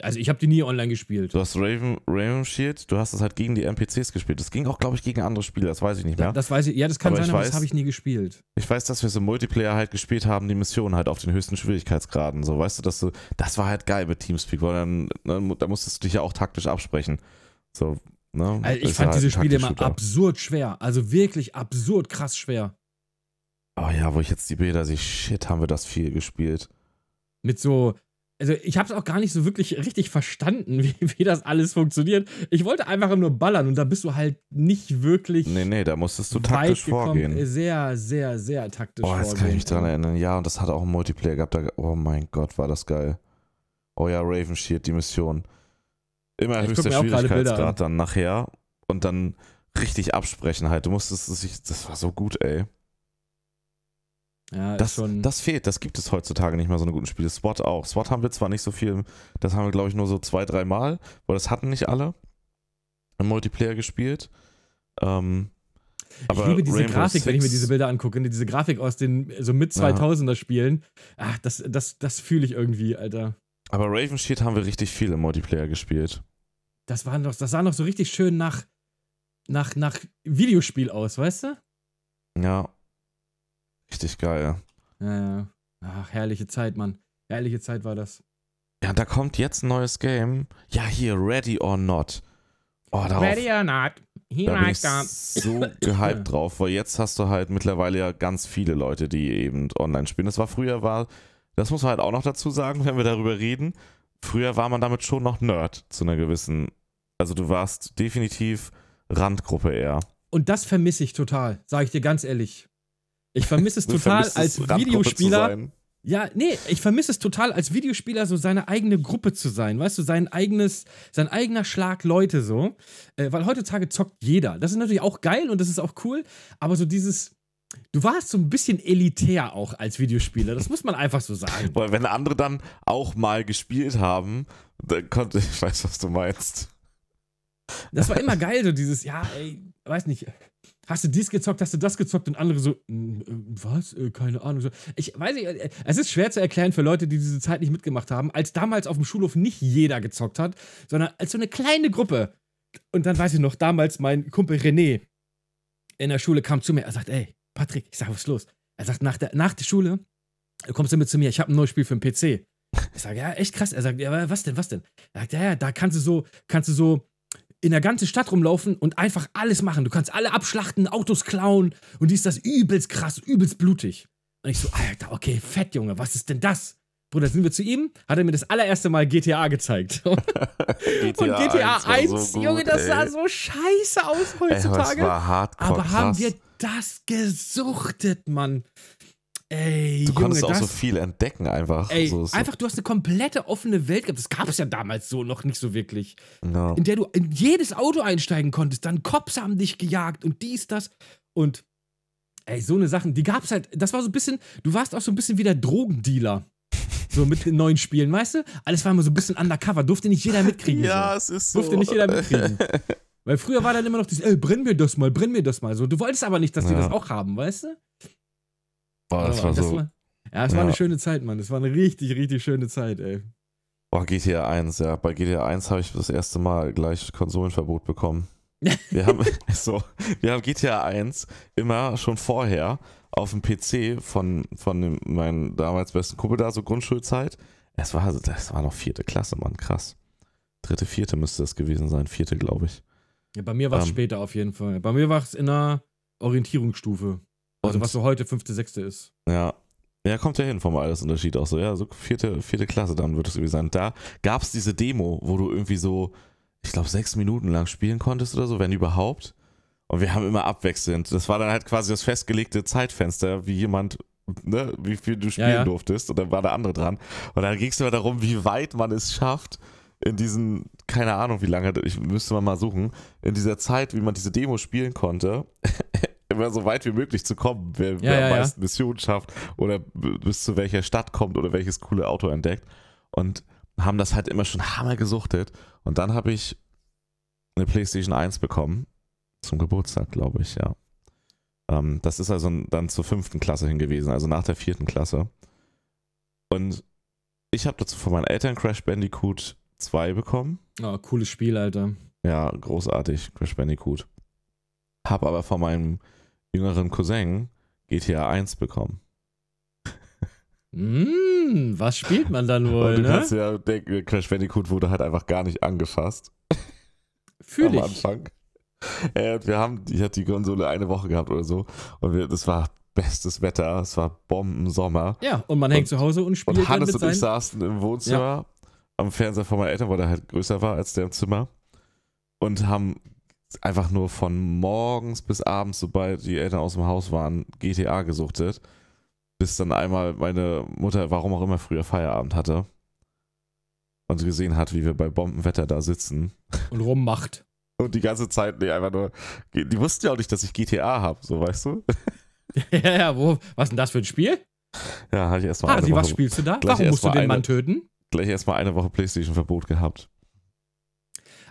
Also ich habe die nie online gespielt. Du hast Raven, Raven Shield, du hast es halt gegen die NPCs gespielt. Das ging auch, glaube ich, gegen andere Spiele, das weiß ich nicht Da, mehr. das weiß ich, ja, das kann Aber sein, aber das weiß- habe ich nie gespielt. Ich weiß, dass wir so Multiplayer halt gespielt haben, die Missionen halt auf den höchsten Schwierigkeitsgraden. So, weißt du, dass du, das war halt geil mit Teamspeak, weil dann, ne, da musstest du dich ja auch taktisch absprechen. So, ne? Also ich fand halt diese Spiele immer absurd schwer. Also wirklich absurd krass schwer. Oh ja, wo ich jetzt die Bilder sehe, shit, haben wir das viel gespielt. Mit so. Also ich habe es auch gar nicht so wirklich richtig verstanden, *laughs* wie, wie das alles funktioniert. Ich wollte einfach nur ballern und da bist du halt nicht wirklich Nee, nee, da musstest du taktisch vorgehen. Sehr, sehr, sehr taktisch Oh, jetzt vorgehen. kann ich mich dran erinnern. Ja, und das hat auch einen Multiplayer gehabt. Da, oh mein Gott, war das geil. Oh ja, Raven Shield, die Mission. Immer Ich höchster. Schwierigkeitsgrad dann nachher. Und dann richtig absprechen halt. Du musstest das war so gut, ey. Ja, Das, das fehlt, das gibt es heutzutage nicht mehr so eine guten Spiele. SWAT auch. SWAT haben wir zwar nicht so viel, das haben wir glaube ich nur so zwei, drei Mal, weil das hatten nicht alle im Multiplayer gespielt. Ähm, ich aber liebe diese Rainbow Grafik, wenn ich mir Six- diese Bilder angucke. ne, Diese Grafik aus den so mit Ja. 2000er Spielen. Ach, das, das, das fühle ich irgendwie, Alter. Aber Raven Shield haben wir richtig viel im Multiplayer gespielt. Das, war noch, das sah noch so richtig schön nach, nach, nach Videospiel aus, weißt du? Ja. Richtig geil. Ja, ja. Ach, herrliche Zeit, Mann. Herrliche Zeit war das. Ja, da kommt jetzt ein neues Game. Ja, hier, Ready or Not. Oh, darauf, or not, he da bin ich so gehypt *laughs* drauf, weil jetzt hast du halt mittlerweile ja ganz viele Leute, die eben online spielen. Das war früher, war, das muss man halt auch noch dazu sagen, wenn wir darüber reden. Früher war man damit schon noch Nerd zu einer gewissen. Also du warst definitiv Randgruppe eher. Und das vermisse ich total, sage ich dir ganz ehrlich. Ich vermisse es total es, als Videospieler. Ja, nee, ich vermisse es total als Videospieler, so seine eigene Gruppe zu sein, weißt du, sein eigenes, sein eigener Schlag Leute so. Äh, weil heutzutage zockt jeder. Das ist natürlich auch geil und das ist auch cool, aber so dieses, du warst so ein bisschen elitär auch als Videospieler, das muss man einfach so sagen. Weil wenn andere dann auch mal gespielt haben, dann konnte *laughs* ich weiß, was du meinst. Das war immer geil, so dieses, ja, ey, weiß nicht, hast du dies gezockt, hast du das gezockt und andere so, "Mm, äh, was? Äh, keine Ahnung. Ich weiß nicht, äh, es ist schwer zu erklären für Leute, die diese Zeit nicht mitgemacht haben, als damals auf dem Schulhof nicht jeder gezockt hat, sondern als so eine kleine Gruppe. Und dann weiß ich noch, damals mein Kumpel René in der Schule kam zu mir, er sagt, ey, Patrick, ich sag, was ist los? Er sagt, nach der, nach der Schule kommst du mit zu mir, ich habe ein neues Spiel für den PC. Ich sage, ja, echt krass. Er sagt, ja, was denn, was denn? Er sagt, ja, ja, da kannst du so, kannst du so in der ganzen Stadt rumlaufen und einfach alles machen. Du kannst alle abschlachten, Autos klauen und die ist das übelst krass, übelst blutig. Und ich so, Alter, okay, fett, Junge, was ist denn das? Bruder, sind wir zu ihm, hat er mir das allererste Mal GTA gezeigt. *laughs* und *laughs* GTA 1, war so gut, Junge, das sah ey. so scheiße aus Ey, aber es heutzutage. war hardcore aber haben wir das gesuchtet, Mann. Ey, Du Junge, konntest auch das, so viel entdecken einfach. Ey, so, so, einfach, du hast eine komplette offene Welt gehabt. Das gab es ja damals so noch nicht so wirklich. ja. In der du in jedes Auto einsteigen konntest. Dann Cops haben dich gejagt und dies, das. Und ey, so eine Sachen, die gab's halt. Das war so ein bisschen, du warst auch so ein bisschen wie der Drogendealer. *laughs* So mit den neuen Spielen, weißt du? Alles war immer so ein bisschen undercover. Durfte nicht jeder mitkriegen. ja, so. es ist so. Durfte nicht jeder mitkriegen. *laughs* Weil früher war dann immer noch dieses, ey, brenn mir das mal, brenn mir das mal. So, du wolltest aber nicht, dass die Ja. das auch haben, weißt du? Boah, das Aber war so. ja, es war Ja. eine schöne Zeit, Mann. Es war eine richtig, richtig schöne Zeit, ey. Boah, GTA 1, ja. Bei GTA 1 habe ich das erste Mal gleich Konsolenverbot bekommen. Wir haben, *laughs* *laughs* so, wir haben GTA 1 immer schon vorher auf dem PC von, von dem, meinem damals besten Kumpel da, so Grundschulzeit. Es war, das war noch vierte Klasse, Mann, krass. Dritte, vierte müsste es gewesen sein, vierte, glaube ich. Ja, bei mir war es Ähm. später auf jeden Fall. Bei mir war es in einer Orientierungsstufe. Also Und- was so heute fünfte, sechste ist. Ja. Ja, kommt ja hin vom Altersunterschied auch so. Ja, so vierte, vierte Klasse dann wird es gewesen sein. Da gab es diese Demo, wo du irgendwie so, ich glaube, sechs Minuten lang spielen konntest oder so, wenn überhaupt. Und wir haben immer abwechselnd. Das war dann halt quasi das festgelegte Zeitfenster, wie jemand, ne, wie viel du spielen ja. durftest. Und dann war der andere dran. Und dann ging es immer darum, wie weit man es schafft, in diesen, keine Ahnung, wie lange, ich müsste man mal suchen, in dieser Zeit, wie man diese Demo spielen konnte, *laughs* immer so weit wie möglich zu kommen, wer, wer ja, am ja. meisten Missionen schafft oder bis zu welcher Stadt kommt oder welches coole Auto entdeckt. Und haben das halt immer schon hammer gesuchtet. Und dann habe ich eine PlayStation 1 bekommen. Zum Geburtstag, glaube ich, ja. Ähm, das ist also dann zur fünften Klasse hin gewesen, also nach der vierten Klasse. Und ich habe dazu von meinen Eltern Crash Bandicoot 2 bekommen. Oh, cooles Spiel, Alter. Ja, großartig, Crash Bandicoot. Hab aber von meinem jüngeren Cousin GTA 1 bekommen. Mm, was spielt man dann *laughs* Und wohl, du ne? kannst ja denken, Crash Bandicoot wurde halt einfach gar nicht angefasst Fühl am ich. Anfang. Äh, und wir haben, die hat die Konsole eine Woche gehabt oder so. Und wir, das war bestes Wetter, es war Bombensommer. Ja, und man hängt Und- zu Hause und spielt Und Hannes und ich saßen im Wohnzimmer am Fernseher von meinen Eltern, weil der halt größer war als der im Zimmer. Und haben einfach nur von morgens bis abends, sobald die Eltern aus dem Haus waren, GTA gesuchtet. Bis dann einmal meine Mutter, warum auch immer, früher Feierabend hatte. Und gesehen hat, wie wir bei Bombenwetter da sitzen. Und rummacht. Und die ganze Zeit, nee, einfach nur. Die wussten ja auch nicht, dass ich GTA habe, so weißt du? *laughs* ja, ja, wo, was denn das für ein Spiel? Ja, hatte ich erstmal Ah, sie, was spielst du da? Warum musst du den Mann eine- töten? gleich erstmal eine Woche Playstation-Verbot gehabt.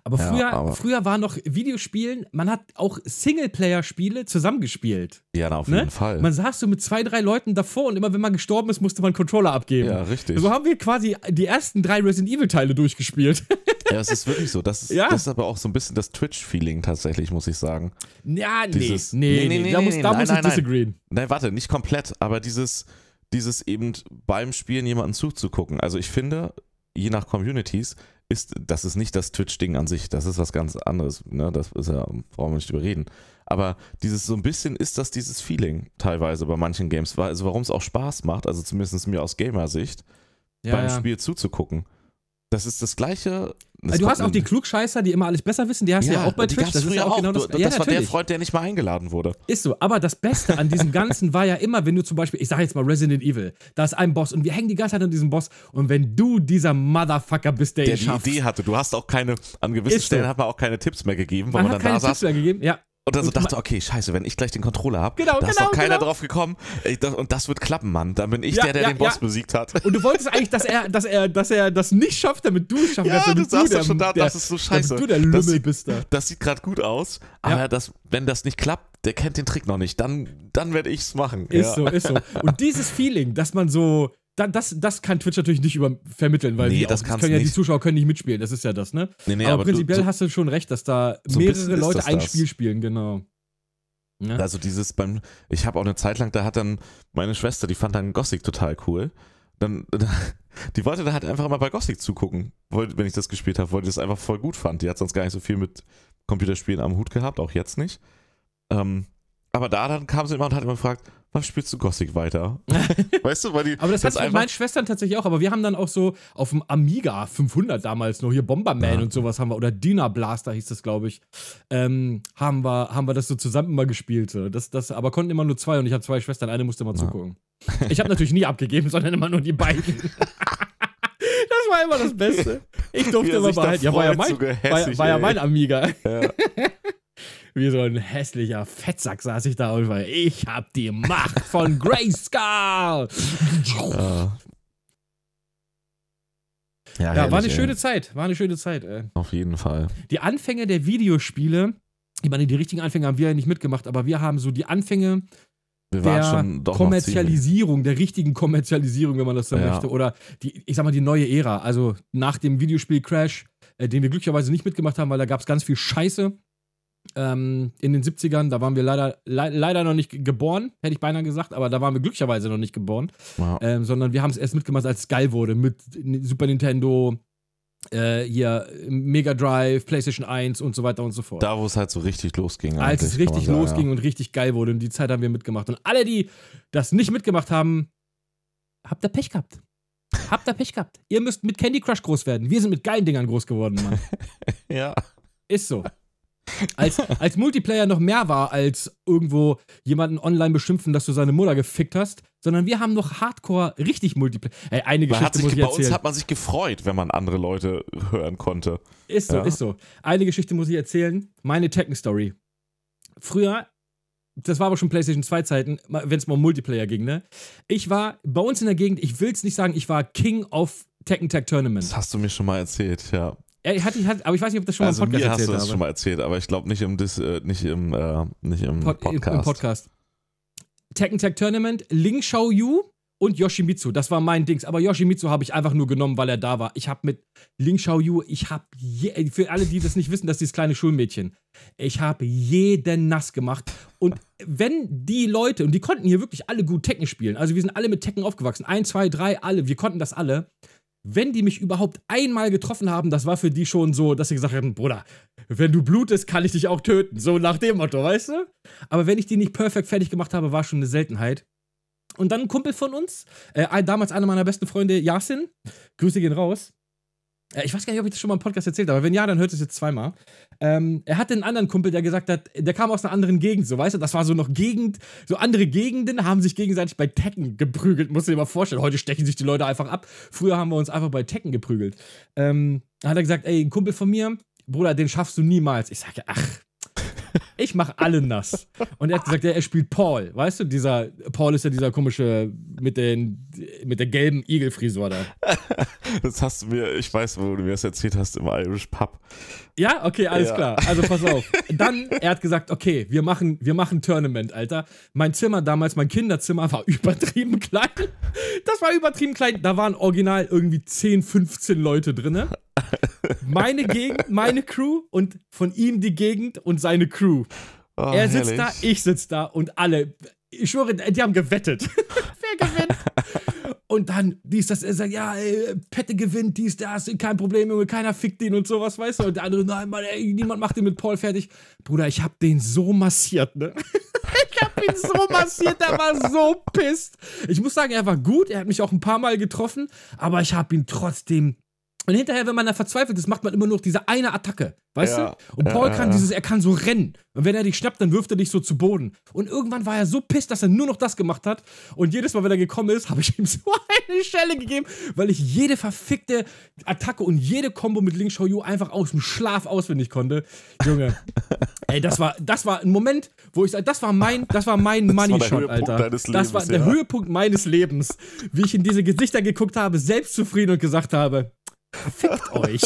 Aber Ja, früher, aber- früher war noch Videospielen, man hat auch Singleplayer-Spiele zusammengespielt. Ja, na, auf Ne? jeden Fall. Man saß so mit zwei, drei Leuten davor und immer wenn man gestorben ist, musste man Controller abgeben. ja, richtig. So haben wir quasi die ersten drei Resident Evil-Teile durchgespielt. *laughs* Ja, es ist wirklich so. Das ist, Ja. das ist aber auch so ein bisschen das Twitch-Feeling tatsächlich, muss ich sagen. ja, nee. Dieses- nee, Nee, nee, nee, nee, Da muss, nee, da nein, muss ich nein, nein. disagreeen. Nein, warte, nicht komplett, aber dieses, dieses eben beim Spielen jemanden zuzugucken. Also ich finde, je nach Communities ist, das ist nicht das Twitch-Ding an sich, das ist was ganz anderes, ne? Das ist ja, brauchen wir nicht drüber reden. Aber dieses so ein bisschen ist das dieses Feeling teilweise bei manchen Games, also warum es auch Spaß macht, also zumindest mir aus Gamer-Sicht, Ja, beim ja. Spiel zuzugucken. Das ist das gleiche. Das du hast auch die Klugscheißer, die immer alles besser wissen, die hast du ja auch bei Twitch. Das ist ja früher auch genau das. Du- ja, das war der natürlich. Freund, der nicht mal eingeladen wurde. Ist so, aber das Beste an diesem Ganzen war ja immer, wenn du zum Beispiel, ich sage jetzt mal Resident Evil, da ist ein Boss und wir hängen die ganze Zeit an diesem Boss und wenn du dieser Motherfucker bist, der, der ihn die schafft, Idee hatte. Du hast auch keine, an gewissen Ist so. Stellen hat man auch keine Tipps mehr gegeben, weil man man, hat dann keine da Tipps saß mehr gegeben, ja. Und dann so dachte, okay, scheiße, wenn ich gleich den Controller habe, Genau, da ist genau, doch keiner genau. drauf gekommen. Das, und das wird klappen, Mann. Dann bin ich Ja, der, der ja, den Boss ja. besiegt hat. Und du wolltest eigentlich, dass er, dass er, dass er das nicht schafft, damit du es schaffen Ja, damit du sagst doch schon da, der, das ist so scheiße. damit du der Das Lümmel sieht- bist da. Das sieht gerade gut aus, aber das, wenn das nicht klappt, der kennt den Trick noch nicht. Dann, dann werde ich es machen. Ist so, ist so. Und dieses Feeling, dass man so, das, das kann Twitch natürlich nicht über vermitteln, weil Nee, die das auch, können ja die nicht. Zuschauer können nicht mitspielen, das ist ja das, ne? Nee, nee, aber, aber du- prinzipiell so- hast du schon recht, dass da so mehrere Leute das ein das. Spiel spielen, genau. Ja? Also dieses beim, ich habe auch eine Zeit lang, da hat dann meine Schwester, die fand dann Gothic total cool. Dann, *laughs* die wollte da halt einfach immer bei Gothic zugucken, wenn ich das gespielt habe, weil die das einfach voll gut fand. Die hat sonst gar nicht so viel mit Computerspielen am Hut gehabt, auch jetzt nicht. Ähm, aber da dann kam sie immer und hat immer gefragt, was spielst du Gothic weiter? *laughs* weißt du, weil die Aber das hat jetzt mit meinen Schwestern tatsächlich auch, aber wir haben dann auch so auf dem Amiga 500 damals noch hier Bomberman Ja. und sowas haben wir, oder Dina Blaster hieß das, glaube ich, ähm, haben, wir, haben wir das so zusammen immer gespielt. So. Das, das, aber konnten immer nur zwei und ich habe zwei Schwestern, eine musste immer Ja. zugucken. Ich habe natürlich nie abgegeben, sondern immer nur die beiden. *laughs* das war immer das Beste. Ich durfte er immer behalten. Ja, war ja mein, war, war ja mein Amiga. Ja. Wie so ein hässlicher Fettsack saß ich da und war, ich hab die Macht von Grayskull. Ja, Ja, war eine herrlich, schöne ey. Zeit, war eine schöne Zeit. Ey. Auf jeden Fall. Die Anfänge der Videospiele, ich meine, die richtigen Anfänge haben wir ja nicht mitgemacht, aber wir haben so die Anfänge der Kommerzialisierung, der richtigen Kommerzialisierung, wenn man das so Ja. möchte. Oder die, ich sag mal, die neue Ära. Also nach dem Videospiel Crash, äh, den wir glücklicherweise nicht mitgemacht haben, weil da gab es ganz viel Scheiße. Ähm, in den 70ern, da waren wir leider, le leider noch nicht ge- geboren, hätte ich beinahe gesagt, aber da waren wir glücklicherweise noch nicht geboren. Ja. Ähm, sondern wir haben es erst mitgemacht, als es geil wurde, mit Super Nintendo, äh, hier Mega Drive, PlayStation 1 und so weiter und so fort. Da, wo es halt so richtig losging. als es richtig sagen, losging und richtig geil wurde und die Zeit haben wir mitgemacht. Und alle, die das nicht mitgemacht haben, habt ihr Pech gehabt. Habt ihr Pech gehabt. Ihr müsst mit Candy Crush groß werden. Wir sind mit geilen Dingern groß geworden, Mann. Ja. *laughs* ja. Ist so. Als, als Multiplayer noch mehr war, als irgendwo jemanden online beschimpfen, dass du seine Mutter gefickt hast, sondern wir haben noch Hardcore richtig Multiplayer. Ey, eine Man hat Geschichte sich, muss ich bei uns erzählen. hat man sich gefreut, wenn man andere Leute hören konnte. Ist so, Ja. ist so. Eine Geschichte muss ich erzählen. Meine Tekken-Story. Früher, das war aber schon PlayStation 2 Zeiten, wenn es mal um Multiplayer ging, ne? Ich war bei uns in der Gegend, ich will es nicht sagen, ich war King of Tekken Tag Tournament. Das hast du mir schon mal erzählt, ja. Er hat, hat, aber ich weiß nicht, ob das schon also mal im Podcast mir hast erzählt du das habe. schon mal erzählt, aber ich glaube nicht im, Dis, äh, nicht im, äh, nicht im Pod- Podcast. Im Podcast. Tekken Tag Tournament, Ling Xiaoyu und Yoshimitsu. Das war mein Dings. Aber Yoshimitsu habe ich einfach nur genommen, weil er da war. Ich habe mit Ling Xiaoyu, ich habe, für alle, die das nicht wissen, das ist dieses kleine Schulmädchen. Ich habe jeden nass gemacht. Und wenn die Leute, und die konnten hier wirklich alle gut Tekken spielen, also wir sind alle mit Tekken aufgewachsen, ein, zwei, drei, alle, wir konnten das alle. Wenn die mich überhaupt einmal getroffen haben, das war für die schon so, dass sie gesagt haben, Bruder, wenn du blutest, kann ich dich auch töten. So nach dem Motto, weißt du? Aber wenn ich die nicht perfekt fertig gemacht habe, war schon eine Seltenheit. Und dann ein Kumpel von uns, äh, damals einer meiner besten Freunde, Yasin, Grüße gehen raus. Äh, ich weiß gar nicht, ob ich das schon mal im Podcast erzählt habe, aber wenn ja, dann hört es jetzt zweimal. Ähm, er hatte einen anderen Kumpel, der gesagt hat, der kam aus einer anderen Gegend, so weißt du, das war so noch Gegend, so andere Gegenden haben sich gegenseitig bei Tekken geprügelt, musst du dir mal vorstellen. Heute stechen sich die Leute einfach ab. Früher haben wir uns einfach bei Tekken geprügelt. Ähm, hat er gesagt, ey, ein Kumpel von mir, Bruder, den schaffst du niemals. Ich sage, ach, ich mache alle nass. Und er hat gesagt, ja, er spielt Paul. Weißt du, dieser Paul ist ja dieser komische mit, den, mit der gelben Igelfrisur da. Das hast du mir, ich weiß, wo du mir das erzählt hast, im Irish Pub. Ja, okay, alles Ja. klar. Also pass auf. Dann, er hat gesagt, okay, wir machen, wir machen Tournament, Alter. Mein Zimmer damals, mein Kinderzimmer war *laughs* übertrieben klein. Das war übertrieben klein. Da waren original irgendwie 10, 15 Leute drinne. Meine Gegend, meine Crew und von ihm die Gegend und seine Crew. Oh, er sitzt herrlich. da, ich sitz da und alle, ich schwöre, die haben gewettet. *laughs* Wer gewinnt? Und dann dies, das, er sagt, ja, ey, Pette gewinnt, dies, das, kein Problem, Junge, keiner fickt ihn und sowas, weißt du? Und der andere, nein, Mann, ey, niemand macht ihn mit Paul fertig. Bruder, ich hab den so massiert, ne? *laughs* Ich hab ihn so massiert, der war so pisst. Ich muss sagen, er war gut, er hat mich auch ein paar Mal getroffen, aber ich hab ihn trotzdem Und hinterher, wenn man da verzweifelt ist, macht man immer nur noch diese eine Attacke. Weißt Ja, du? Und Paul ja, kann ja. dieses, er kann so rennen. Und wenn er dich schnappt, dann wirft er dich so zu Boden. Und irgendwann war er so pisst, dass er nur noch das gemacht hat. Und jedes Mal, wenn er gekommen ist, *laughs* habe ich ihm so eine Schelle gegeben, weil ich jede verfickte Attacke und jede Combo mit Link Shoyu einfach aus dem Schlaf auswendig konnte. Junge. *laughs* Ey, das war, das war ein Moment, wo ich sage, das war mein, das war mein Money Shot, Alter. deines das war Lebens, der. Höhepunkt meines Lebens, wie ich in diese Gesichter geguckt habe, selbstzufrieden und gesagt habe, fickt *laughs* euch.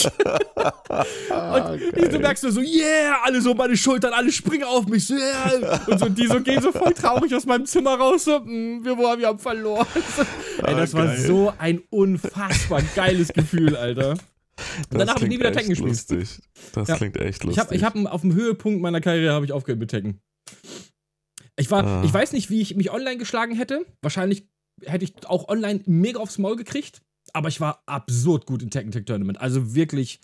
Ah, Und ich, du merkst nur so, yeah, alle so meine Schultern, alle springen auf mich, so, yeah. Und so, die so gehen so voll traurig aus meinem Zimmer raus, so, mm, wir, wir haben verloren. *laughs* Ey, das Ah, war so ein unfassbar geiles Gefühl, Alter. Und danach habe ich nie wieder Tekken gespielt. Lustig. Das Ja. klingt echt Ich lustig. habe ich hab auf dem Höhepunkt meiner Karriere habe ich aufgehört mit Tekken. Ich war, Ah. ich weiß nicht, wie ich mich online geschlagen hätte. Wahrscheinlich hätte ich auch online mega aufs Maul gekriegt. Aber ich war absurd gut in Tekken Tag Tournament. Also wirklich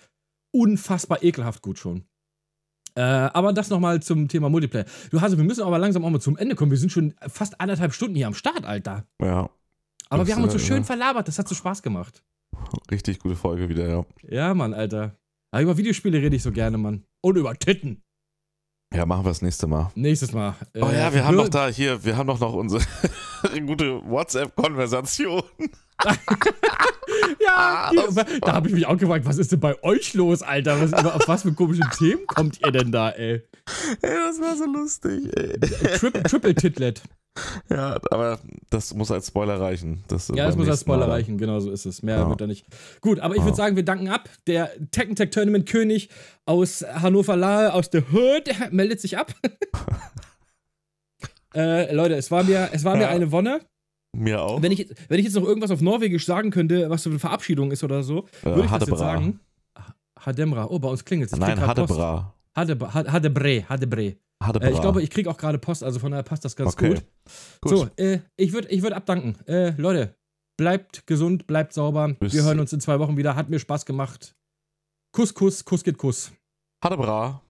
unfassbar ekelhaft gut schon. Äh, aber das nochmal zum Thema Multiplayer. Du Hase, wir müssen aber langsam auch mal zum Ende kommen. Wir sind schon fast anderthalb Stunden hier am Start, Alter. ja, Aber wir haben uns so äh, schön ja. verlabert. Das hat so Spaß gemacht. richtig gute Folge wieder, ja. Ja, Mann, Alter. Aber über Videospiele rede ich so gerne, Mann. Und über Titten. Ja, machen wir das nächste Mal. Nächstes Mal. Oh Äh, ja, wir haben noch da hier, wir haben doch noch unsere *laughs* gute WhatsApp-Konversation. *laughs* Ja, Ah, die, das- da habe ich mich auch gefragt, was ist denn bei euch los, Alter? Was, auf was für komische Themen kommt ihr denn da, ey? Ey, das war so lustig, ey. Triple, Triple Titlet. Ja, aber das muss als Spoiler reichen. Das Ja, das muss als Mal Spoiler dann. reichen, genau so ist es. Mehr Ja. wird da nicht. Gut, aber ich Ja. würde sagen, wir danken ab. Der Tekken Tech Tournament König aus Hannover Lahe, aus der Hood, *laughs* meldet sich ab. *laughs* äh, Leute, es war mir, es war mir Ja. eine Wonne. Mir auch. Wenn ich, wenn ich jetzt noch irgendwas auf Norwegisch sagen könnte, was so eine Verabschiedung ist oder so, Äh, würde ich das jetzt Hadebra. sagen. Hademra. Oh, bei uns klingelt es. Nein, Hadebra. Hadebre, Hadebre, Hadebre. Hadebra. Äh, ich glaube, ich kriege auch gerade Post, also von daher passt das ganz Okay. gut. Gut. So, äh, ich würde ich würd abdanken. Äh, Leute, bleibt gesund, bleibt sauber. Bis- Wir hören uns in zwei Wochen wieder. Hat mir Spaß gemacht. Kuss, Kuss, Kuss geht Kuss. Hadebra.